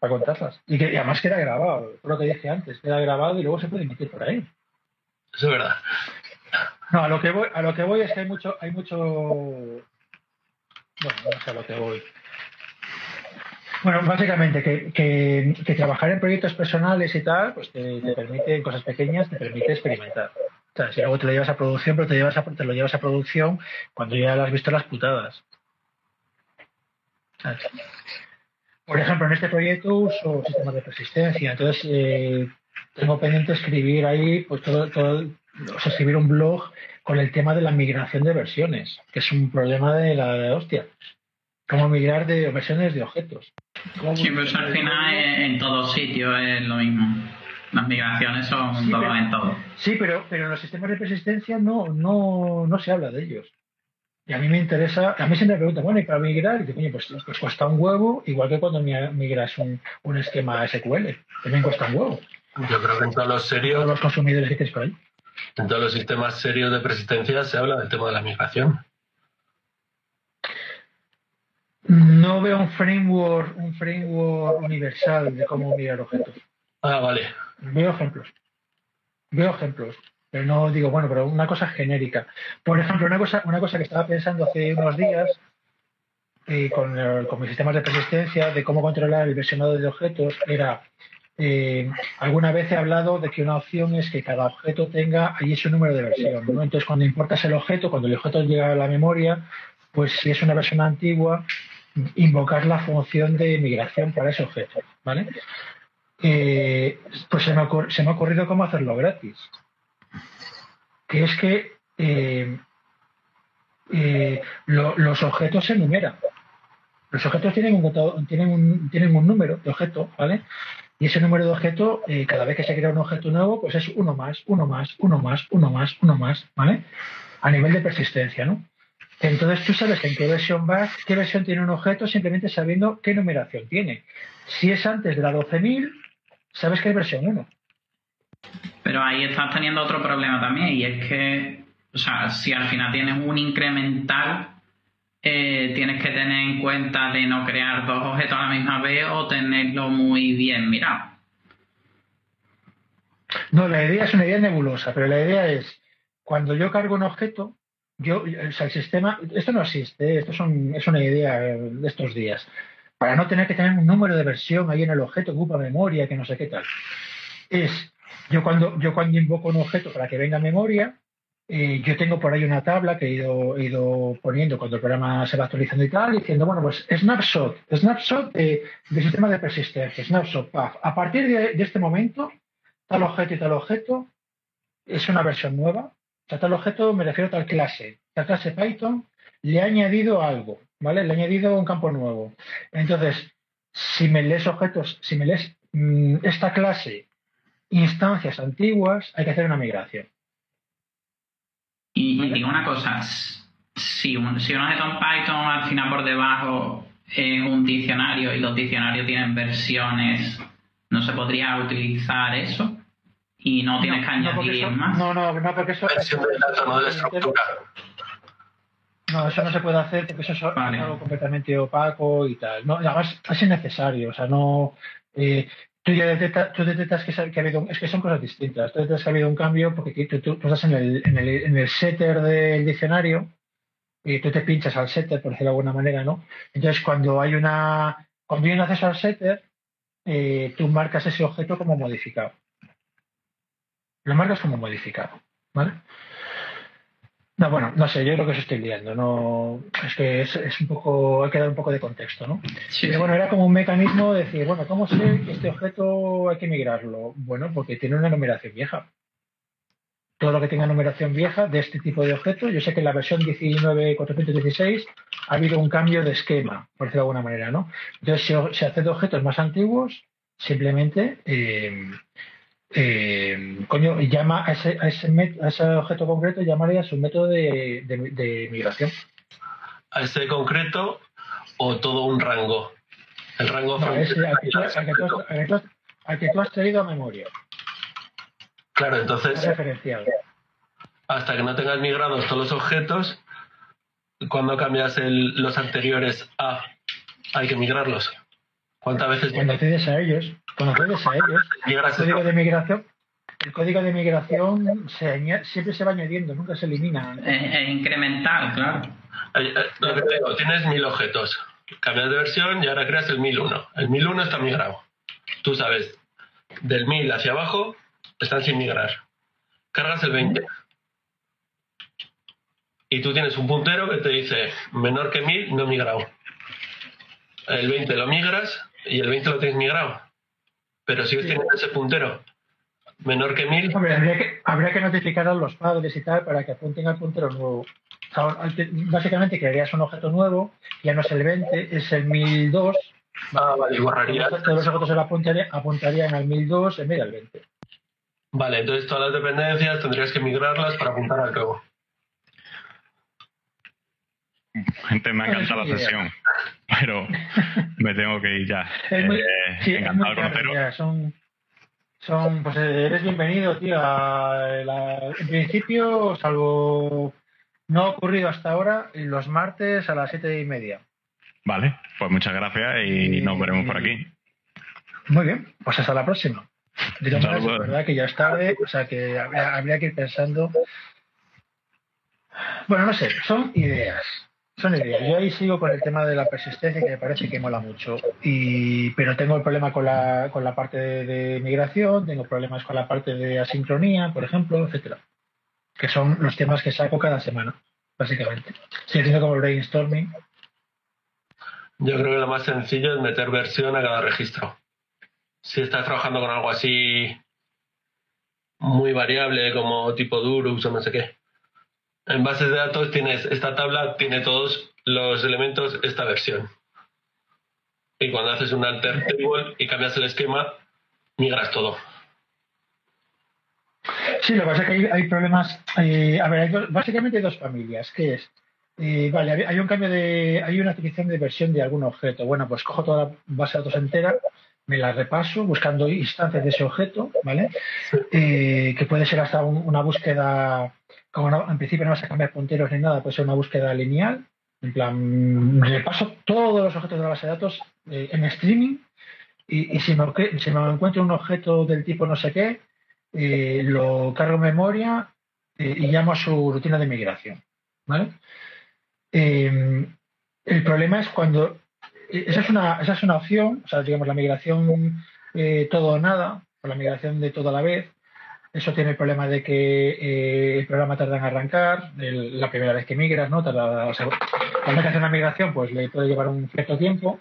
para contarlas. Y que además queda grabado, lo que dije antes, queda grabado y luego se puede emitir por ahí. Eso es verdad. No, a lo que voy, a lo que voy es que hay mucho, hay mucho bueno, no sé a lo que voy. Bueno, básicamente que, que, trabajar en proyectos personales y tal, pues te, te permite, en cosas pequeñas, te permite experimentar. O sea, si luego te lo llevas a producción, pero te, llevas a, te lo llevas a producción cuando ya lo has visto las putadas. Por ejemplo, en este proyecto uso sistemas de persistencia, entonces eh, tengo pendiente escribir ahí, pues todo, todo, o sea, escribir un blog con el tema de la migración de versiones, que es un problema de la hostia. Cómo migrar de versiones de objetos. Sí, pues al final en todos sitios es lo mismo. Las migraciones son sí, en todo. Sí, pero, pero en los sistemas de persistencia no, no, no se habla de ellos. Y a mí me interesa, a mí siempre me preguntan, bueno, ¿y para migrar? Y digo, coño, pues, pues, cuesta un huevo, igual que cuando migras un, un esquema SQL, también cuesta un huevo. Yo creo que en todos los serios. Todos los consumidores que por ahí. En todos los sistemas serios de persistencia se habla del tema de la migración. No veo un framework, un framework universal de cómo migrar objetos. Ah, vale. Veo ejemplos. Veo ejemplos. Pero no digo, bueno, pero una cosa genérica. Por ejemplo, una cosa, una cosa que estaba pensando hace unos días con, con mis sistemas de persistencia de cómo controlar el versionado de objetos era eh, alguna vez he hablado de que una opción es que cada objeto tenga ahí ese número de versión. Entonces, cuando importas el objeto, cuando el objeto llega a la memoria, pues si es una versión antigua, invocar la función de migración para ese objeto. ¿vale? Eh, pues se me, se me, ha, ocurrido cómo hacerlo gratis. Que es que eh, eh, lo, los objetos se enumeran. Los objetos tienen un, tienen, tienen un número de objeto, ¿vale? Y ese número de objeto, eh, cada vez que se crea un objeto nuevo, pues es uno más, uno más, uno más, uno más, uno más, ¿vale? A nivel de persistencia, ¿no? Entonces tú sabes en qué versión vas, qué versión tiene un objeto, simplemente sabiendo qué numeración tiene. Si es antes de la 12.000, sabes que es versión 1. Pero ahí estás teniendo otro problema también, y es que, o sea, si al final tienes un incremental, eh, tienes que tener en cuenta de no crear dos objetos a la misma vez o tenerlo muy bien mirado. No, la idea es una idea nebulosa, pero la idea es, cuando yo cargo un objeto, yo, o sea, el sistema, esto no existe, esto son, es una idea de estos días, para no tener que tener un número de versión ahí en el objeto ocupa memoria, que no sé qué tal. Es, yo cuando, yo cuando invoco un objeto para que venga a memoria, eh, yo tengo por ahí una tabla que he ido, he ido, poniendo cuando el programa se va actualizando y tal, diciendo, bueno, pues snapshot, snapshot de, sistema de persistencia, snapshot path. A partir de, este momento, tal objeto y tal objeto es una versión nueva. O sea, tal objeto me refiero a tal clase. Tal clase Python le he añadido algo, ¿vale? Le he añadido un campo nuevo. Entonces, si me lees objetos, si me lees mmm, esta clase, instancias antiguas, hay que hacer una migración. Y, y digo una cosa, si un, si un objeto en Python al final por debajo es un diccionario y los diccionarios tienen versiones, ¿no se podría utilizar eso? Y no tienes no, que añadir no eso, más. No, no, no, porque eso. Versión de no de la estructura. No, eso no se puede hacer porque eso es Vale. algo completamente opaco y tal. No, además, es innecesario. O sea, no. Eh, tú ya detectas, tú detectas que, ha habido, es que son cosas distintas. Tú detectas que ha habido un cambio porque tú estás en el, en, el, en el setter del diccionario y tú te pinchas al setter, por decirlo de alguna manera, ¿no? Entonces, cuando hay una, cuando hay un acceso al setter, eh, tú marcas ese objeto como modificado. Lo marcas como modificado, ¿vale? No, bueno, no sé, yo creo que eso estoy liando, no, es que es, es un poco, hay que dar un poco de contexto, ¿no? Sí, Pero bueno, era como un mecanismo de decir, bueno, ¿cómo sé que este objeto hay que migrarlo? Bueno, porque tiene una numeración vieja. Todo lo que tenga numeración vieja de este tipo de objetos, yo sé que en la versión 19.416 ha habido un cambio de esquema, por decirlo de alguna manera, ¿no? Entonces, si, si hace de objetos más antiguos, simplemente, eh, eh, coño, llama a ese, a, ese a ese objeto concreto, llamarle a su método de, de, de migración. A ese concreto o todo un rango. El rango No, ese, al, que tú, al que tú has- al que tú has- al que tú has traído a memoria, Claro, entonces, referenciado. hasta que no tengas migrados todos los objetos, cuando cambias el- los anteriores a, hay que migrarlos. ¿Cuántas veces Cuando accedes a ellos, accedes a ellos, el código de migración, el código de migración se aña- siempre se va añadiendo, nunca se elimina. Es, incremental, claro. Eh, eh, Lo que te digo, tienes mil objetos. Cambias de versión y ahora creas el 1001. El 1001 está migrado. Tú sabes, del 1000 hacia abajo están sin migrar. Cargas el 20. y tú tienes un puntero que te dice menor que 1000 no migrado. El 20 lo migras y el 20 lo tienes migrado. Pero sigues teniendo ese puntero menor que 1000. habría que, habría que notificar a los padres y tal para que apunten al puntero nuevo. básicamente crearías un objeto nuevo, ya no es el 20, es el 1002. Ah, vale, borraría. Todos los objetos apuntarían, apuntarían al 1002 en vez del 20. Vale, entonces todas las dependencias tendrías que migrarlas para apuntar al nuevo. Gente, me ha encantado la sesión, pero me tengo que ir ya. Eh, encantado son, son, pues eh, eres bienvenido, tío. en principio, salvo no ha ocurrido hasta ahora, los martes a las siete y media. Vale, pues muchas gracias y, nos veremos por aquí. Muy bien, pues hasta la próxima. De verdad que ya es tarde, o sea que habría que ir pensando. Bueno, no sé, son ideas. Son ideas. Yo ahí sigo con el tema de la persistencia que me parece que mola mucho. Y, pero tengo el problema con la, con la parte de, migración, tengo problemas con la parte de asincronía, por ejemplo, etcétera. Que son los temas que saco cada semana, básicamente. Estoy haciendo como brainstorming. Yo creo que lo más sencillo es meter versión a cada registro. Si estás trabajando con algo así muy variable como tipo Durux o no sé qué, en bases de datos tienes esta tabla, tiene todos los elementos esta versión. Y cuando haces un alter table y cambias el esquema, migras todo. Sí, lo que pasa es que hay, problemas. Eh, a ver, hay básicamente hay dos familias. ¿Qué es? Eh, vale, hay un cambio de. Hay una adquisición de versión de algún objeto. Bueno, pues cojo toda la base de datos entera, me la repaso buscando instancias de ese objeto, ¿vale? Eh, que puede ser hasta una búsqueda como en principio no vas a cambiar punteros ni nada, puede ser una búsqueda lineal. En plan, repaso todos los objetos de la base de datos eh, en streaming y, si, me, encuentro un objeto del tipo no sé qué, eh, lo cargo en memoria eh, y llamo a su rutina de migración. ¿vale? Em, el problema es cuando. Esa es, una, esa es una opción, o sea, digamos, la migración todo o nada, o la migración de todo a la vez, eso tiene el problema de que eh, el programa tarda en arrancar, la primera vez que migras, ¿no? Tarda, o sea, cuando hacer una migración, pues le puede llevar un cierto tiempo.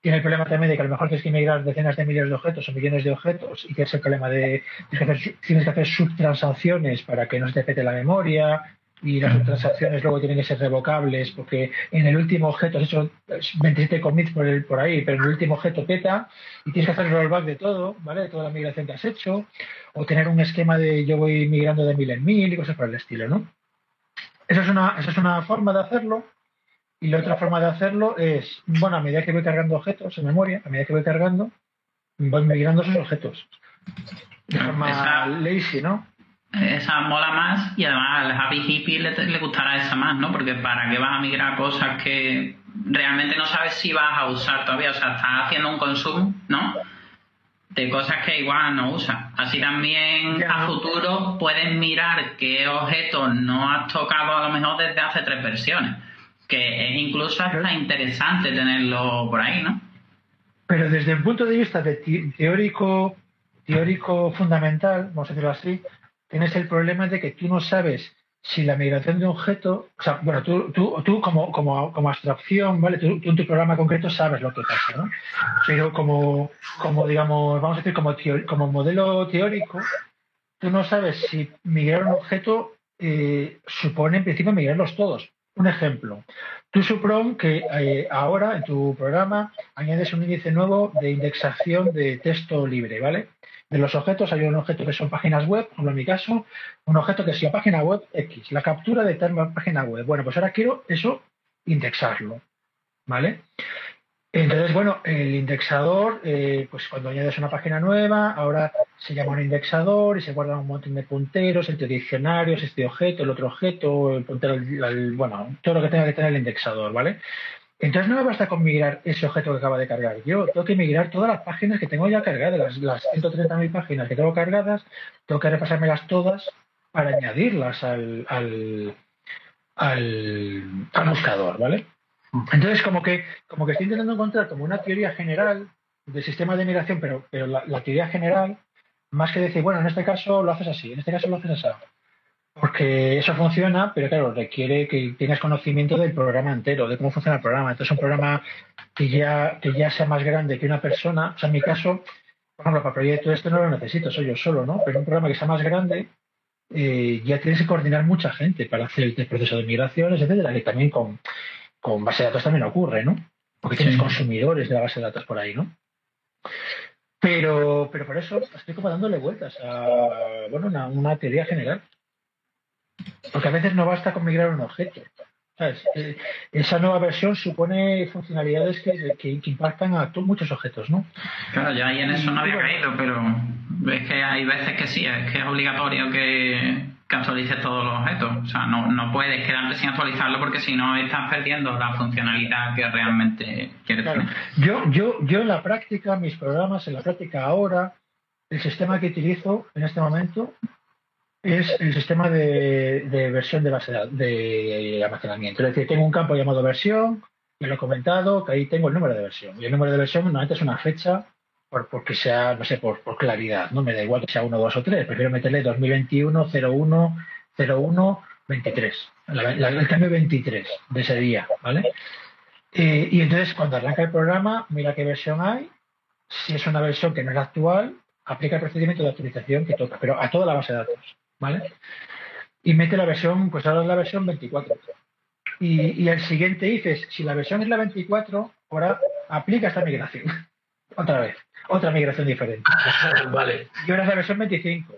Tiene el problema también de que a lo mejor tienes que migrar decenas de miles de objetos o millones de objetos y que es el problema de tienes que hacer, tienes que hacer subtransacciones para que no se te pete la memoria, y las transacciones luego tienen que ser revocables porque en el último objeto has hecho 27 commits por, el, por ahí, pero en el último objeto peta y tienes que hacer rollback de todo, ¿vale? De toda la migración que has hecho o tener un esquema de yo voy migrando de mil en mil y cosas por el estilo, ¿no? Esa es una, esa es una forma de hacerlo y la otra forma de hacerlo es, bueno, a medida que voy cargando objetos en memoria, a medida que voy cargando, voy migrando esos objetos. De forma lazy, ¿no? Esa mola más y además al happy hippie le, gustará esa más, ¿no? Porque para qué vas a migrar cosas que realmente no sabes si vas a usar todavía, o sea, estás haciendo un consumo, ¿no? De cosas que igual no usas. Así también a futuro puedes mirar qué objetos no has tocado a lo mejor desde hace tres versiones, que es incluso hasta interesante tenerlo por ahí, ¿no? Pero desde el punto de vista de teórico, teórico fundamental, vamos a decirlo así, tienes el problema de que tú no sabes si la migración de objeto, o sea, bueno, tú, tú, tú como, como, como abstracción, ¿vale? Tú, en tu programa concreto sabes lo que pasa, ¿no? Pero como, como digamos, vamos a decir, como, como modelo teórico, tú no sabes si migrar un objeto eh, supone en principio migrarlos todos. Un ejemplo, tú supón que eh, ahora en tu programa añades un índice nuevo de indexación de texto libre, ¿vale? De los objetos hay un objeto que son páginas web, como en mi caso, un objeto que sea página web X, la captura de tal página web. Bueno, pues ahora quiero eso indexarlo, ¿vale? Entonces, bueno, el indexador, eh, pues cuando añades una página nueva, ahora se llama un indexador y se guardan un montón de punteros entre diccionarios, este objeto, el otro objeto, el puntero, bueno, todo lo que tenga que tener el indexador, ¿vale? Entonces no me basta con migrar ese objeto que acaba de cargar. Yo tengo que migrar todas las páginas que tengo ya cargadas, las, las 130.000 páginas que tengo cargadas, tengo que repasármelas todas para añadirlas al, al, al, buscador, ¿vale? Entonces como que, como que estoy intentando encontrar como una teoría general del sistema de migración, pero, pero la, teoría general, más que decir, bueno, en este caso lo haces así, en este caso lo haces así. Porque eso funciona, pero claro, requiere que tengas conocimiento del programa entero, de cómo funciona el programa. Entonces, un programa que ya, que ya sea más grande que una persona, o sea, en mi caso, por ejemplo, para proyecto este no lo necesito, soy yo solo, ¿no? Pero un programa que sea más grande, eh, ya tienes que coordinar mucha gente para hacer el proceso de migraciones, etcétera, que también con, con base de datos también ocurre, ¿no? Porque tienes consumidores de la base de datos por ahí, ¿no? Pero, pero por eso estoy como dándole vueltas a bueno, una teoría general. Porque a veces no basta con migrar un objeto. Eh, esa nueva versión supone funcionalidades que, que, impactan a muchos objetos, ¿no? Claro, yo ahí en eso no había caído, pero es que hay veces que sí, es que es obligatorio que, actualices todos los objetos. O sea, no, no puedes quedarte sin actualizarlo porque si no estás perdiendo la funcionalidad que realmente quieres tener. Yo, yo, yo en la práctica, mis programas, en la práctica ahora, el sistema que utilizo en este momento es el sistema de, versión de base de, almacenamiento. Es decir, tengo un campo llamado versión, y lo he comentado, que ahí tengo el número de versión. Y el número de versión normalmente es una fecha por, porque sea, no sé, por, claridad. No me da igual que sea 1, 2 o 3. Prefiero meterle 2021, 01, 01, 23. el cambio 23 de ese día, ¿vale? Eh, y entonces cuando arranca el programa, mira qué versión hay. Si es una versión que no es la actual, aplica el procedimiento de actualización que toca, pero a toda la base de datos. ¿Vale? Y mete la versión, pues ahora es la versión 24. Y, y el siguiente dices, si la versión es la 24, ahora aplica esta migración. Otra vez, otra migración diferente. vale. Y ahora es la versión 25.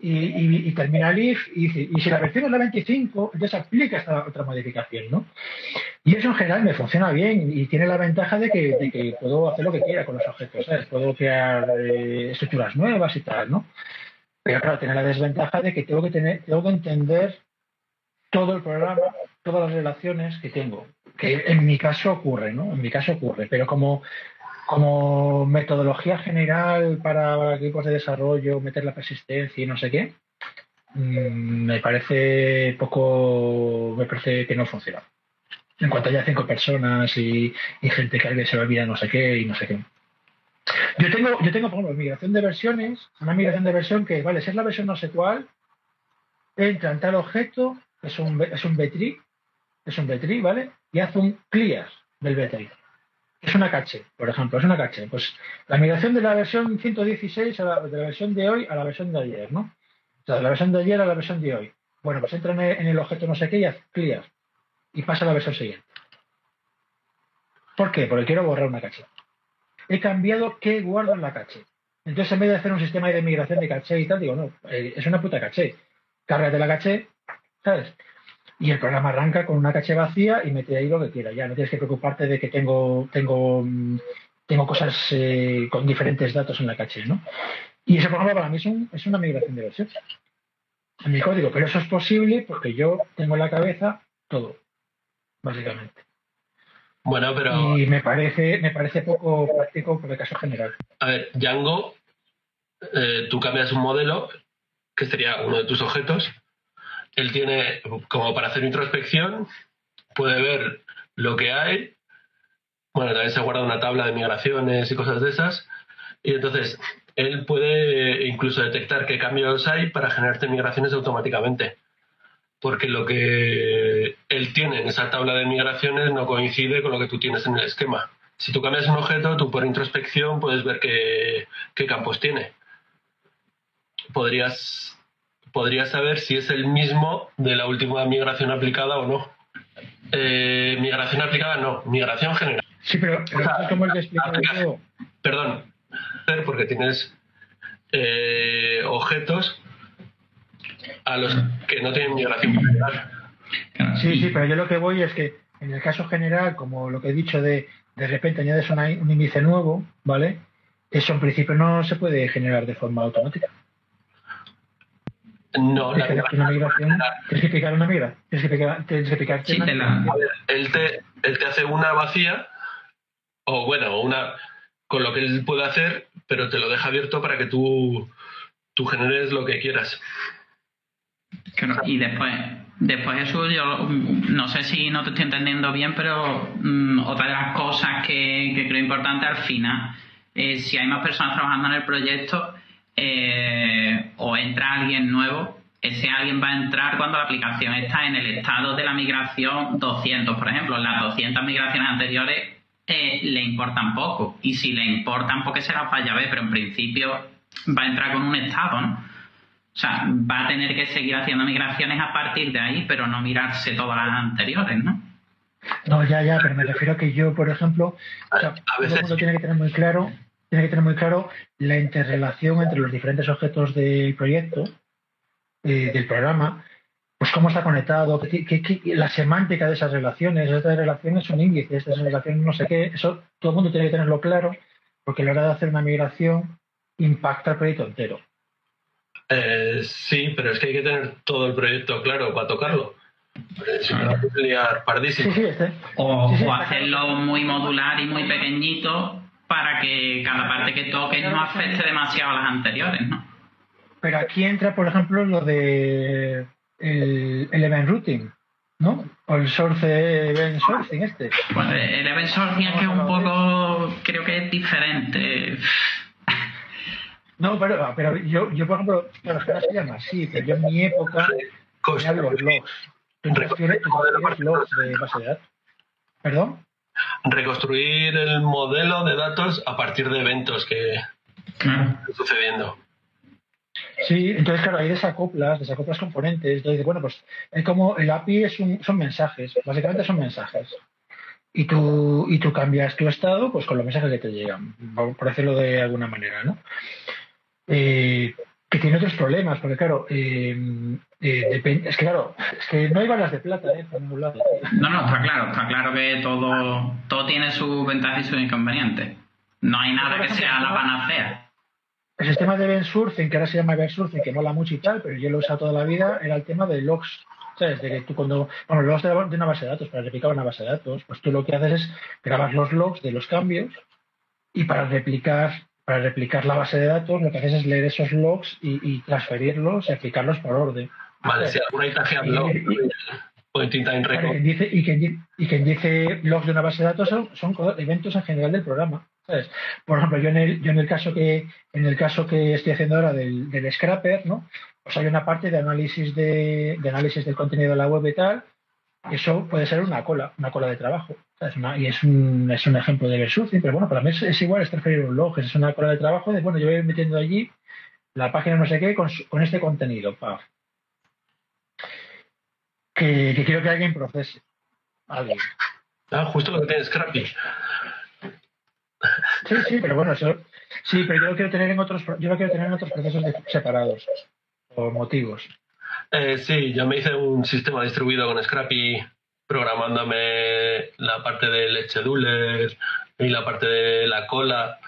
Y, termina el if y dice, y si la versión es la 25, entonces aplica esta otra modificación, ¿no? Y eso en general me funciona bien y tiene la ventaja de que, de que puedo hacer lo que quiera con los objetos, ¿sabes? Puedo crear eh, estructuras nuevas y tal, ¿no? Pero claro, tiene la desventaja de que tengo que tener, tengo que entender todo el programa, todas las relaciones que tengo. Que en mi caso ocurre, ¿no? En mi caso ocurre. Pero como, como metodología general para equipos de desarrollo, meter la persistencia y no sé qué, mm, me parece poco, me parece que no funciona. En cuanto haya cinco personas y, gente que a veces se olvida no sé qué y no sé qué. Yo tengo, yo tengo, por ejemplo, migración de versiones, una migración de versión que, vale, si es la versión no sé cuál, entra en tal objeto, es un, es un B-tree, es un B-tree, ¿vale? Y hace un clear del B-tree. Es una caché, por ejemplo, es una caché. Pues la migración de la versión 116 a la, de la versión de hoy a la versión de ayer, ¿no? O sea, de la versión de ayer a la versión de hoy. Bueno, pues entra en el, objeto no sé qué y hace clear. Y pasa a la versión siguiente. ¿Por qué? Porque quiero borrar una caché he cambiado qué guardo en la caché. Entonces, en vez de hacer un sistema de migración de caché y tal, digo, no, eh, es una puta caché. Cárgate la caché, ¿sabes? Y el programa arranca con una caché vacía y mete ahí lo que quiera. Ya no tienes que preocuparte de que tengo, tengo, tengo cosas eh, con diferentes datos en la caché, ¿no? Y ese programa para mí es, una migración de versión en mi código. Pero eso es posible porque yo tengo en la cabeza todo, básicamente. Bueno, pero. Y me parece, me parece poco práctico por el caso general. A ver, Django, eh, tú cambias un modelo, que sería uno de tus objetos. Él tiene, como para hacer introspección, puede ver lo que hay. Bueno, también se guarda una tabla de migraciones y cosas de esas. Y entonces, él puede incluso detectar qué cambios hay para generarte migraciones automáticamente porque lo que él tiene en esa tabla de migraciones no coincide con lo que tú tienes en el esquema. Si tú cambias un objeto, tú por introspección puedes ver qué, campos tiene. Podrías, podrías saber si es el mismo de la última migración aplicada o no. Eh, migración aplicada no, migración general. Sí, pero, que Perdón, porque tienes eh, objetos a los que no tienen migración general. Sí, sí, pero yo lo que voy es que en el caso general, como lo que he dicho de de repente añades un índice nuevo, ¿vale? Eso en principio no se puede generar de forma automática. No, la una migración, tienes que picar una migra, tienes que picar, tienes que picar sí, él, te, él te hace una vacía, o bueno, una con lo que él puede hacer, pero te lo deja abierto para que tú, tú generes lo que quieras y después, después Jesús, yo no sé si no te estoy entendiendo bien, pero mm, otra de las cosas que, creo importante al final, es si hay más personas trabajando en el proyecto eh, o entra alguien nuevo, ese alguien va a entrar cuando la aplicación está en el estado de la migración 200, por ejemplo. Las 200 migraciones anteriores eh, le importan poco. Y si le importan, porque será falla B, pero en principio va a entrar con un estado, ¿no? O sea, va a tener que seguir haciendo migraciones a partir de ahí, pero no mirarse todas las anteriores, ¿no? No, ya, ya, pero me refiero a que yo, por ejemplo, a veces... todo tiene que tener muy claro, tiene que tener muy claro la interrelación entre los diferentes objetos del proyecto, eh, del programa, pues cómo está conectado, la semántica de esas relaciones, estas relaciones son índices, estas relaciones no sé qué, eso todo el mundo tiene que tenerlo claro, porque a la hora de hacer una migración impacta el proyecto entero. Eh, sí, pero es que hay que tener todo el proyecto claro para tocarlo. Eh, si no, liar pardísimo. O, hacerlo muy modular y muy pequeñito para que cada parte que toque no afecte demasiado a las anteriores, ¿no? Pero aquí entra, por ejemplo, lo de el, event routing, ¿no? O el source event sourcing este. Pues el event sourcing es que es un poco, creo que es diferente. No, pero, pero yo, yo, por ejemplo, que ahora se llama así, pero yo en mi época tenía los logs. logs de base de datos. ¿Perdón? Reconstruir el modelo de datos a partir de eventos que están sucediendo. Sí, entonces claro, ahí desacoplas, desacoplas componentes. Entonces, bueno, pues es como el API es un, son mensajes, básicamente son mensajes. Y tú, y tú cambias tu estado pues con los mensajes que te llegan, por decirlo de alguna manera, ¿no? Eh, que tiene otros problemas, porque claro, eh, eh, es que claro, es que no hay balas de plata, ¿eh? Por ningún lado. No, no, está claro, está claro que todo, todo tiene sus ventajas y sus inconvenientes. No hay nada que sea la panacea. El sistema de event que ahora se llama event que mola mucho y tal, pero yo lo he usado toda la vida, era el tema de logs. ¿Sabes? De que tú cuando, bueno, logs de una base de datos, para replicar una base de datos, pues tú lo que haces es grabar los logs de los cambios y para replicar para replicar la base de datos, lo que haces es leer esos logs y, transferirlos y aplicarlos por orden. Vale, si alguna blog dice, y, quien, y quien dice logs de una base de datos son, son eventos en general del programa. Por ejemplo, yo en el, yo en el caso que en el caso que estoy haciendo ahora del, del scrapper, ¿no? Pues hay una parte de análisis de, análisis del contenido de la web y tal. Eso puede ser una cola, una cola de trabajo. y es un, es un ejemplo de Versucing, pero bueno, para mí es, igual, es transferir un log, es una cola de trabajo de, bueno, yo voy metiendo allí la página no sé qué con, con este contenido, Que, que, quiero que alguien procese. Alguien. Ah, justo lo que tiene Scrappy. Sí, sí, pero bueno, eso, sí, pero yo lo quiero tener en otros, yo lo quiero tener en otros procesos separados o motivos. Eh, sí, yo me hice un sistema distribuido con Scrappy programándome la parte del scheduler y la parte de la cola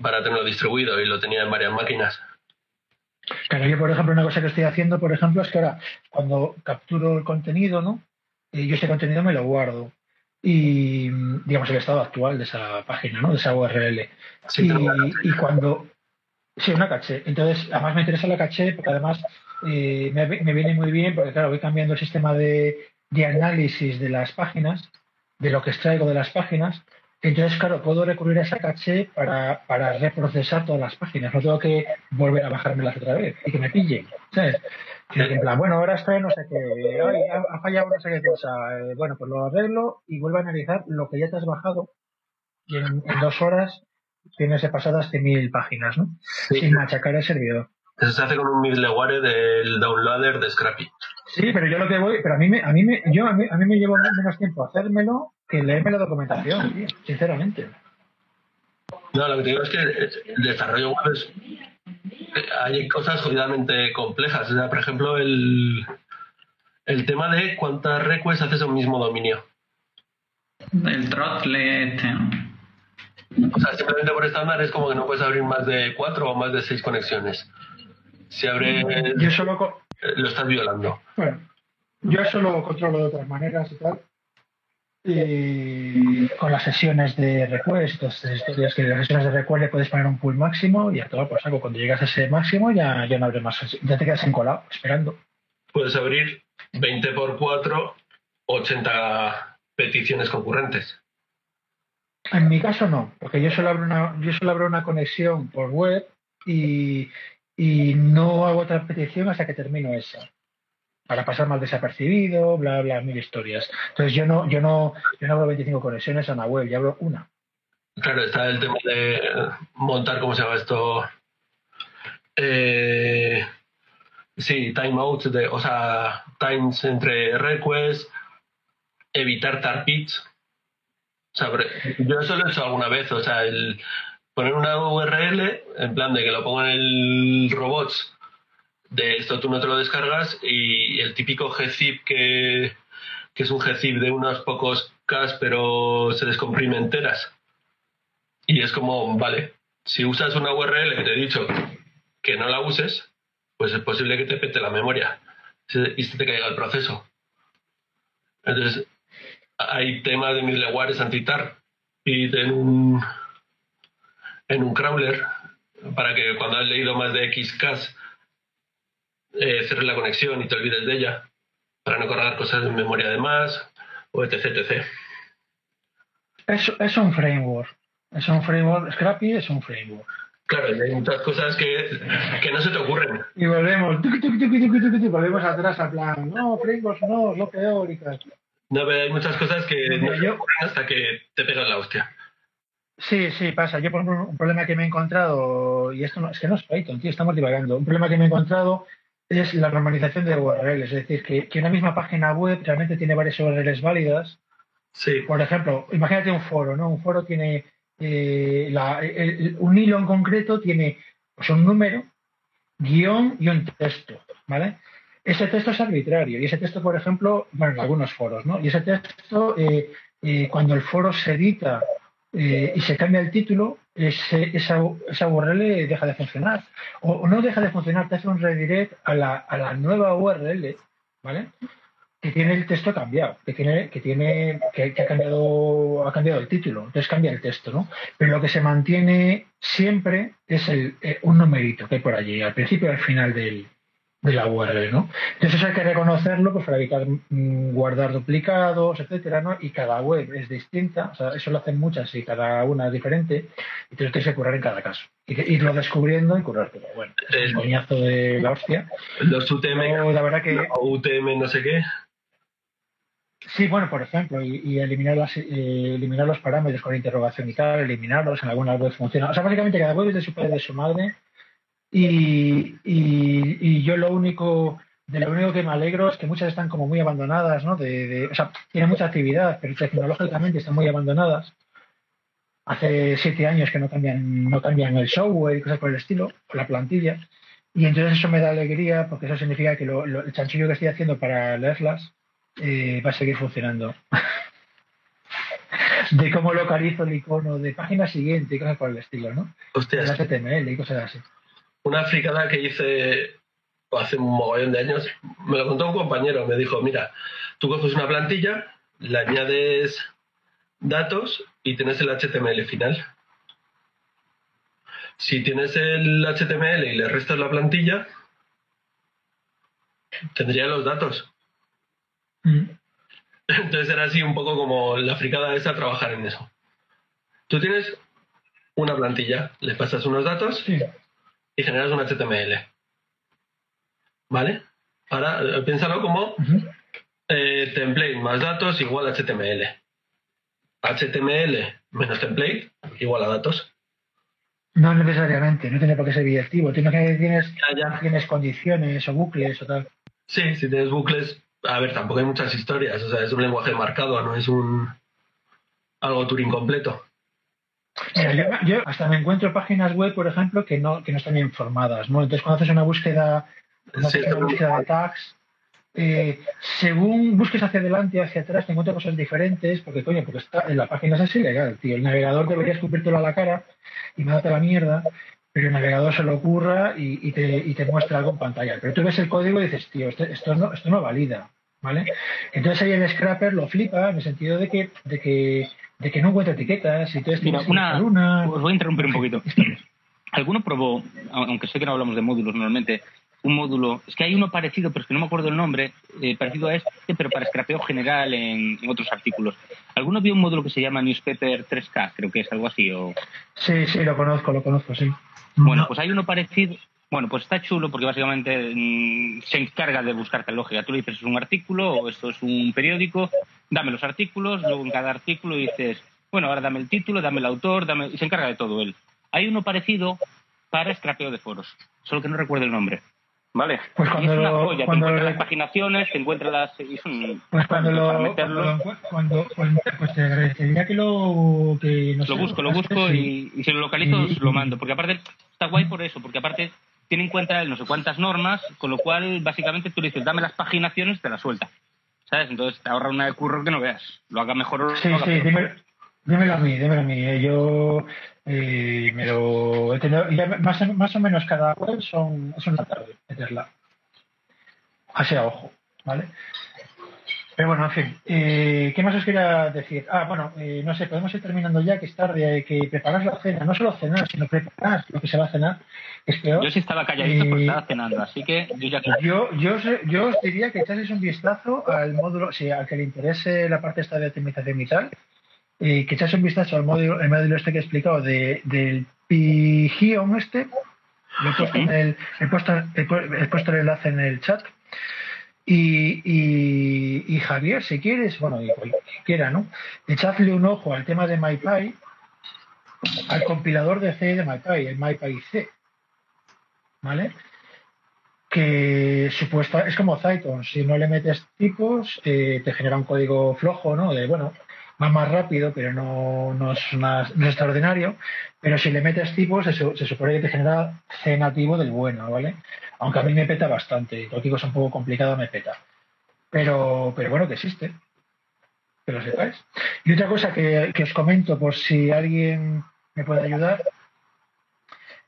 para tenerlo distribuido y lo tenía en varias máquinas. Claro, yo por ejemplo una cosa que estoy haciendo, por ejemplo, es que ahora cuando capturo el contenido, ¿no? Y yo ese contenido me lo guardo y digamos el estado actual de esa página, ¿no? De esa URL. y, cuando sí, una caché. Entonces, además me interesa la caché porque además eh, me, viene muy bien porque claro, voy cambiando el sistema de, de, análisis de las páginas, de lo que extraigo de las páginas. Entonces, claro, puedo recurrir a esa caché para, para reprocesar todas las páginas. No tengo que volver a bajármelas otra vez y que me pillen. ¿sabes? en plan, bueno, ahora está no sé qué, ha, fallado no sé qué cosa. Eh, bueno, pues lo arreglo y vuelvo a analizar lo que ya te has bajado y en, dos horas tienes pasadas 100.000 páginas, ¿no? Sin machacar el servidor. Eso se hace con un middleware del downloader de Scrappy. Sí, pero yo lo que voy, pero a mí me, a mí me, yo, a mí, a mí me lleva menos tiempo hacérmelo que leerme la documentación, sinceramente. No, lo que te digo es que el desarrollo web es hay cosas jodidamente complejas. O sea, por ejemplo, el, el tema de cuántas requests haces a un mismo dominio. El throttle este, O sea, simplemente por estándar es como que no puedes abrir más de cuatro o más de seis conexiones. Si abres... Yo solo... Eh, lo estás violando. Bueno, yo eso lo controlo de otras maneras y tal. Y con las sesiones de request estas historias que las sesiones de request le puedes poner un pool máximo y a todo por saco. Cuando llegas a ese máximo ya, ya no abre más, ya te quedas encolado esperando. Puedes abrir 20 por 4, 80 peticiones concurrentes. En mi caso no, porque yo solo abro una, yo solo abro una conexión por web y, y no hago otra petición hasta que termino esa para pasar más desapercibido, bla, bla, mil historias. Entonces yo no, yo no, yo no abro 25 conexiones a una web, yo abro una. Claro, está el tema de montar, ¿cómo se llama esto? Eh, sí, timeouts, de, o sea, times entre requests, evitar tarpits. O sea, yo eso lo he hecho alguna vez, o sea, el poner una URL, en plan de que lo pongo en el robots de esto tú no te lo descargas y el típico gzip que, que es un gzip de unos pocos K pero se descomprime enteras. Y es como, vale, si usas una URL que te he dicho que no la uses, pues es posible que te pete la memoria y se te caiga el proceso. Entonces, hay temas de middleware anti-tar y en un, en un crawler para que cuando has leído más de X eh, cerres la conexión y te olvides de ella para no cargar cosas en memoria de más o etc. etc. Es, es un framework. Es un framework. Scrappy es un framework. Claro, hay muchas cosas que, que no se te ocurren. Y volvemos, volvemos atrás al plan, no, frameworks no, es lo peor y tal. No, pero hay muchas cosas que no, se ocurren hasta que te pegan la hostia. Sí, sí, pasa. Yo, por ejemplo, un problema que me he encontrado, y esto no, es que no es Python, tío, estamos divagando. Un problema que me he encontrado es la normalización de URLs, es decir, que, que una misma página web realmente tiene varias URLs válidas. Sí. Por ejemplo, imagínate un foro, ¿no? Un foro tiene eh, la, un hilo en concreto tiene pues, un número, guion y un texto, ¿vale? Ese texto es arbitrario y ese texto, por ejemplo, bueno, en algunos foros, ¿no? Y ese texto, eh, eh, cuando el foro se edita y se cambia el título, ese, esa, esa, URL deja de funcionar. O, no deja de funcionar, te hace un redirect a la, a la nueva URL, ¿vale? Que tiene el texto cambiado, que tiene, que tiene, que, ha cambiado, ha cambiado el título, entonces cambia el texto, ¿no? Pero lo que se mantiene siempre es el, eh, un numerito que hay por allí, al principio y al final del, de la URL, ¿no? Entonces eso hay que reconocerlo pues, para evitar mm, guardar duplicados, etcétera, ¿no? Y cada web es distinta, o sea, eso lo hacen muchas y cada una es diferente, y tienes que curar en cada caso. Y irlo descubriendo y curártelo. Bueno, es un coñazo de la hostia. Los UTM, la verdad que... UTM no sé qué. Sí, bueno, por ejemplo, y, eliminar, las, eh, eliminar los parámetros con interrogación y tal, eliminarlos, en algunas webs funciona. O sea, básicamente cada web es de su padre de su madre y, y, yo lo único, de lo único que me alegro es que muchas están como muy abandonadas, ¿no? De, o sea, tienen mucha actividad, pero tecnológicamente están muy abandonadas. Hace siete años que no cambian, no cambian el software y cosas por el estilo, o la plantilla. Y entonces eso me da alegría porque eso significa que lo, el chanchillo que estoy haciendo para leerlas eh, va a seguir funcionando. de cómo localizo el icono de página siguiente y cosas por el estilo, ¿no? Hostia. HTML y cosas así una fricada que hice hace un mogollón de años, me lo contó un compañero, me dijo, mira, tú coges una plantilla, le añades datos y tienes el HTML final. Si tienes el HTML y le restas la plantilla, tendría los datos. Mm. Entonces era así un poco como la fricada esa trabajar en eso. Tú tienes una plantilla, le pasas unos datos y generas un HTML. ¿Vale? Ahora eh, piénsalo como eh, template más datos igual a HTML. HTML menos template igual a datos. No necesariamente, no tiene por qué ser directivo. Tienes que tienes, tienes condiciones o bucles o tal. Sí, si tienes bucles, a ver, tampoco hay muchas historias. O sea, es un lenguaje marcado, no es un algo Turing completo yo, hasta me encuentro páginas web, por ejemplo, que no, que no están informadas, ¿no? Entonces, cuando haces una búsqueda, una búsqueda de tags, eh, según busques hacia adelante y hacia atrás, te encuentras cosas diferentes, porque coño, porque está, en la página es ilegal, tío. El navegador debería escupírtelo a la cara y mandarte la mierda, pero el navegador se lo ocurra y, te, y te muestra algo en pantalla. Pero tú ves el código y dices, tío, esto, esto, no, esto no valida, ¿vale? Entonces ahí el scrapper lo flipa en el sentido de que, de que de que no encuentra etiquetas y todo esto. Mira, una, os voy a interrumpir un poquito. ¿Alguno probó, aunque sé que no hablamos de módulos normalmente, un módulo, es que hay uno parecido, pero es que no me acuerdo el nombre, eh, parecido a este, pero para scrapeo general en, otros artículos. ¿Alguno vio un módulo que se llama Newspaper 3K? Creo que es algo así. O... Sí, sí, lo conozco, lo conozco, sí. Bueno, pues hay uno parecido, Bueno, pues está chulo porque básicamente mm, se encarga de buscarte lógica. Tú le dices, es un artículo o esto es un periódico, dame los artículos, luego en cada artículo dices, bueno, ahora dame el título, dame el autor, dame... y se encarga de todo él. Hay uno parecido para scrapeo de foros, solo que no recuerdo el nombre. ¿Vale? Pues cuando y es una lo- joya, te cuando encuentras lo- las paginaciones, te encuentras las... y es un- Pues cuando para lo, meterlo. cuando, pues, te agradecería que lo que no lo sé, busco, lo busco sí. y, y si lo localizo lo mando. Porque aparte está guay por eso, porque aparte tiene en cuenta él no sé cuántas normas, con lo cual básicamente tú le dices, dame las paginaciones, te las suelta. ¿Sabes? Entonces te ahorra una de curro que no veas. Lo haga mejor o Sí, lo haga sí, peor. dímelo, a mí, dímelo a mí. eh, Yo eh, me lo he tenido, ya más, o- más o menos cada web son, es una tarde meterla. Así a ojo, ¿vale? Pero bueno, en fin, eh, ¿qué más os quería decir? Ah, bueno, eh, no sé, podemos ir terminando ya, que es tarde, hay que preparar la cena, no solo cenar, sino preparar lo que se va a cenar, es peor. Yo sí estaba calladito Eh, porque estaba cenando, así que yo ya... Yo, yo, os- yo os diría que echaseis un vistazo al módulo, si al que le interese la parte esta de optimización y tal, eh, que echáis un vistazo al módulo, el módulo este que he explicado de, del Pigeon este. Lo he puesto, el, he, puesto, he pu- he puesto el enlace en el chat. Y, Javier, si quieres, bueno, y cualquiera, ¿no? Echadle un ojo al tema de MyPy, al compilador de C de MyPy, el MyPy C. ¿Vale? que supuesta es como Python, si no le metes tipos eh, te genera un código flojo, ¿no? De bueno, más rápido, pero no, no es, una- no es extraordinario, pero si le metes tipos se, se supone que te genera C nativo del bueno, ¿vale? Aunque a mí me peta bastante, cualquier cosa un poco complicada me peta. Pero, pero bueno, que existe, que lo sepáis. Y otra cosa que, que os comento por si alguien me puede ayudar,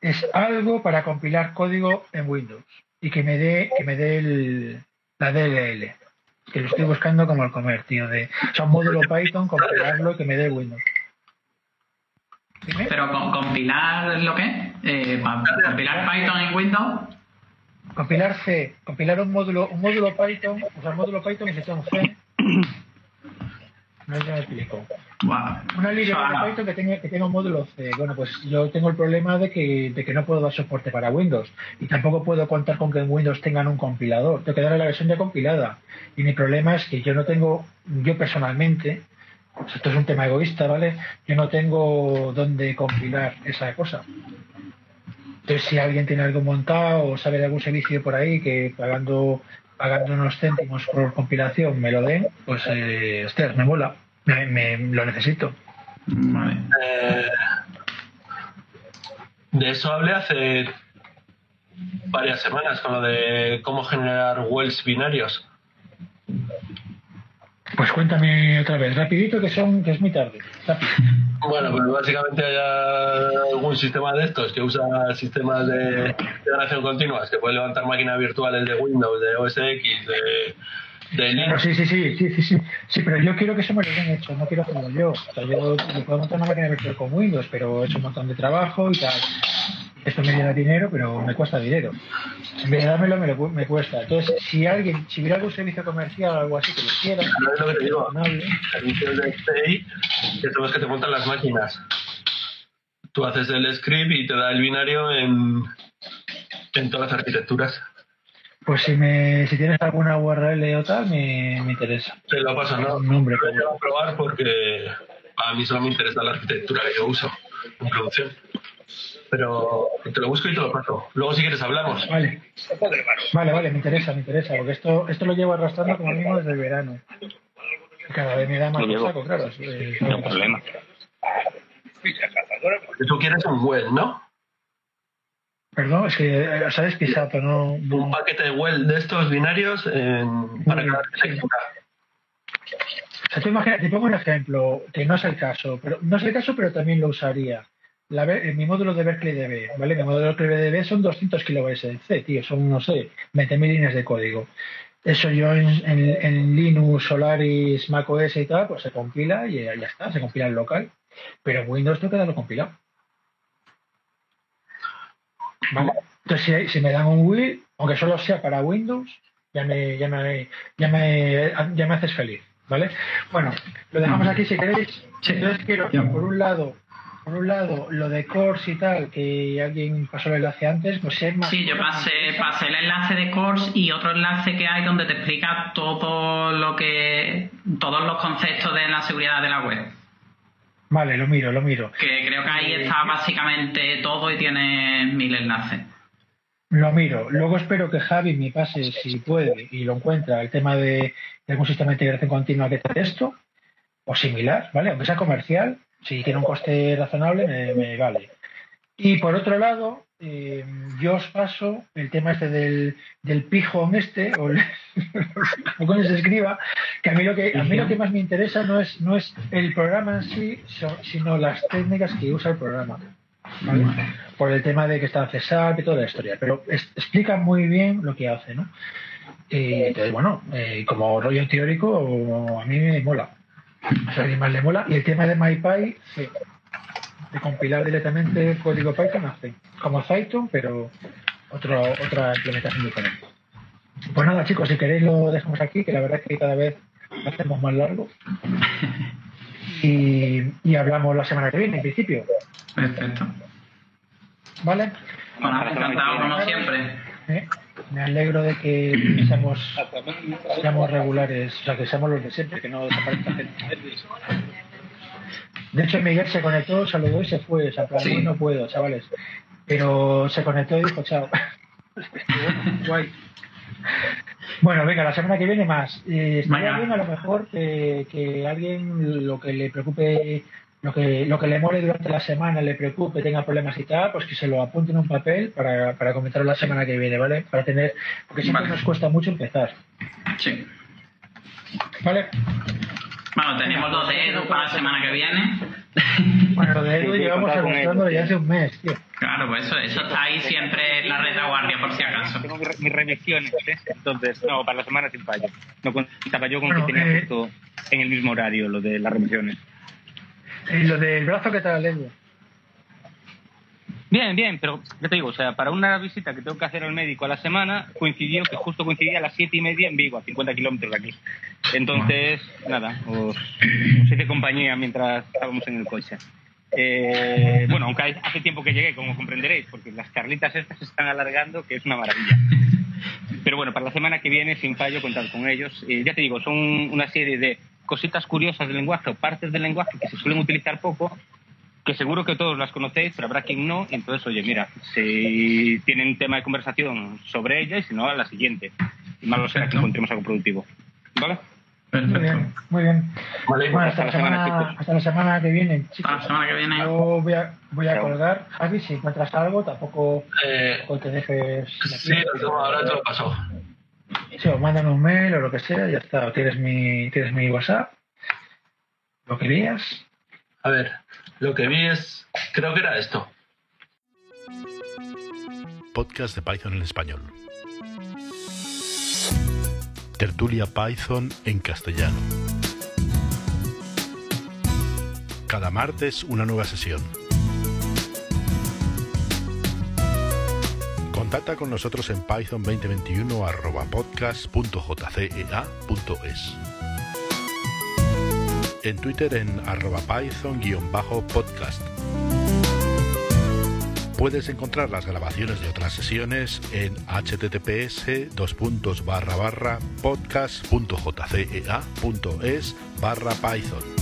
es algo para compilar código en Windows y que me dé que me dé el- la DLL que lo estoy buscando como el comer tío de o sea un módulo Python compilarlo y que me dé Windows Pero con, compilar lo que? Eh, pa- compilar Python en Windows. compilar C compilar un módulo un módulo Python o sea un módulo Python que se llama C no sé si me explico una librería de Python que tenga, que tenga un módulo C. Bueno, pues yo tengo el problema de que, de que no puedo dar soporte para Windows y tampoco puedo contar con que en Windows tengan un compilador. Tengo que darle la versión ya compilada. Y mi problema es que yo no tengo, yo personalmente, pues esto es un tema egoísta, ¿vale? Yo no tengo dónde compilar esa cosa. Entonces, si alguien tiene algo montado o sabe de algún servicio por ahí que pagando pagando unos céntimos por compilación me lo den, pues, eh, hostia, me mola. Me, me- lo necesito. Eh, de eso hablé hace varias semanas con lo de cómo generar wells binarios. Pues cuéntame otra vez, rapidito que son que es muy tarde. Rápido. Bueno, pues básicamente hay algún sistema de estos que usa sistemas de integración continuas que puede levantar máquinas virtuales de Windows, de OS X, de, de Linux. sí, sí, sí, sí, sí, sí. Sí, pero yo quiero que eso me lo hayan hecho, no quiero hacerlo yo. O sea, yo puedo montar una máquina virtual con Windows, pero es un montón de trabajo y tal. Esto me llena dinero, pero me cuesta dinero. En vez de dármelo, me, lo me cuesta. Entonces, si alguien, si hubiera algún servicio comercial o algo así que lo quiera, No es lo que te digo. Servicios de que son los que te montan las máquinas. Tú haces el script y te da el binario en, en todas las arquitecturas. pues si me si tienes alguna URL o tal, me, me interesa. Te lo paso, ¿no? Un nombre, Lo voy a probar porque a mí solo me interesa la arquitectura que yo uso en producción. Pero te lo busco y te lo paso. Luego, si quieres, hablamos. Vale. Vale, vale, me interesa, me interesa, porque esto, esto lo llevo arrastrando como mismo desde el verano. Cada vez me da más saco, claro. eh, No problema. Porque tú quieres un well, ¿no? Perdón, es que eh, sabes pisato, no. Un paquete de well de estos binarios en- para cada. O sea, tú imagina- te pongo un ejemplo, que no es el caso, pero no es el caso, pero también lo usaría. La, mi módulo de Berkeley DB, ¿vale? Mi módulo de Berkeley DB son 200 kilobytes de C, tío, son, no sé, 20.000 líneas de código. Eso yo en, en- en Linux, Solaris, macOS y tal, pues se compila y ya ya está, se compila en local. Pero en Windows tengo que darlo compilado. ¿Vale? Entonces, si, si me dan un will, aunque solo sea para Windows, ya me, ya me, ya me, ya me haces feliz, ¿vale? Bueno, lo dejamos aquí si queréis. Entonces quiero, por un lado, por un lado, lo de Course y tal, que alguien pasó el enlace antes, pues es más. Sí, yo pasé, pasé el enlace de Course y otro enlace que hay donde te explica todo lo que. todos los conceptos de la seguridad de la web. Vale, lo miro, lo miro. Que creo que ahí está básicamente todo y tiene mil enlaces. Lo miro. Luego espero que Javi me pase, si puede, y lo encuentra, el tema de, algún sistema de integración continua que te esto, o similar, ¿vale? Aunque sea comercial, si tiene un coste razonable, me, vale. Y por otro lado, eh, yo os paso el tema este del, del pijón este, o como se escriba, que a mí lo que a mí lo que más me interesa no es no es el programa en sí, sino las técnicas que usa el programa. Por el tema de que está César y toda la historia. Pero explica muy bien lo que hace, ¿no? Y entonces, bueno, eh, como rollo teórico, a mí me mola. A mí más le mola. Y el tema de MyPy, sí. De compilar directamente código Python hace. Como Python, pero otro, otra implementación diferente. Pues nada, chicos, si queréis lo dejamos aquí, que la verdad es que cada vez lo hacemos más largo. Y, y hablamos la semana que viene, en principio. Perfecto. ¿Vale? Bueno, encantado como siempre. ¿Eh? Me alegro de que seamos, seamos regulares, o sea, que seamos los de siempre, que no desaparezca gente. De hecho, Miguel se conectó, saludó y se fue. O sea, para mí no puedo, chavales. Pero se conectó y dijo chao. Guay. Bueno, venga, la semana que viene más. Eh, estaría bien a lo mejor que, que alguien lo que le preocupe lo que, lo que le mole durante la semana, le preocupe, tenga problemas y tal, pues que se lo apunte en un papel para, para comentarlo la semana que viene, ¿vale? Para tener, porque siempre nos cuesta mucho empezar. Sí. ¿Vale? Bueno, tenemos los de Edu para la semana que viene. Bueno, lo de Edu llevamos anunciándolo ya hace un mes, tío. Claro, pues eso, eso está ahí siempre en la retaguardia, por si acaso. Tengo mis revisiones, ¿eh? Entonces, no, para la semana sin fallo. No contaba yo con que tenía eh, justo en el mismo horario lo de las revisiones. ¿Y lo del brazo qué tal, Edu? Bien, bien, pero ya te digo, o sea, para una visita que tengo que hacer al médico a la semana, coincidió que justo coincidía a las siete y media en Vigo, a 50 kilómetros de aquí. Entonces, nada, os, hice compañía mientras estábamos en el coche. Eh, bueno, aunque hace tiempo que llegué, como comprenderéis, porque las carlitas estas se están alargando, que es una maravilla. Pero bueno, para la semana que viene, sin fallo, contar con ellos. Eh, ya te digo, son una serie de cositas curiosas del lenguaje o partes del lenguaje que se suelen utilizar poco, que seguro que todos las conocéis, pero habrá quien no. entonces, oye, mira, si tienen tema de conversación sobre ella y si no, a la siguiente. Y más lo será que encontremos algo productivo. ¿Vale? Muy bien, muy bien. bueno, hasta, la semana, hasta la semana que viene, chicos. Hasta la semana que viene. Yo voy a, voy a colgar. Javi, si encuentras algo, tampoco, eh, te dejes. Sí, ahora te lo paso. Mandan un mail o lo que sea, ya está. tienes mi, tienes mi WhatsApp. Lo que vías. A ver, lo que vi es. Creo que era esto. Podcast de Python en español. Tertulia Python en castellano. Cada martes una nueva sesión. Contacta con nosotros en python 2021 podcast.jcea.es. En Twitter en arroba python-podcast. Puedes encontrar las grabaciones de otras sesiones en https podcast.jcea.es barra python.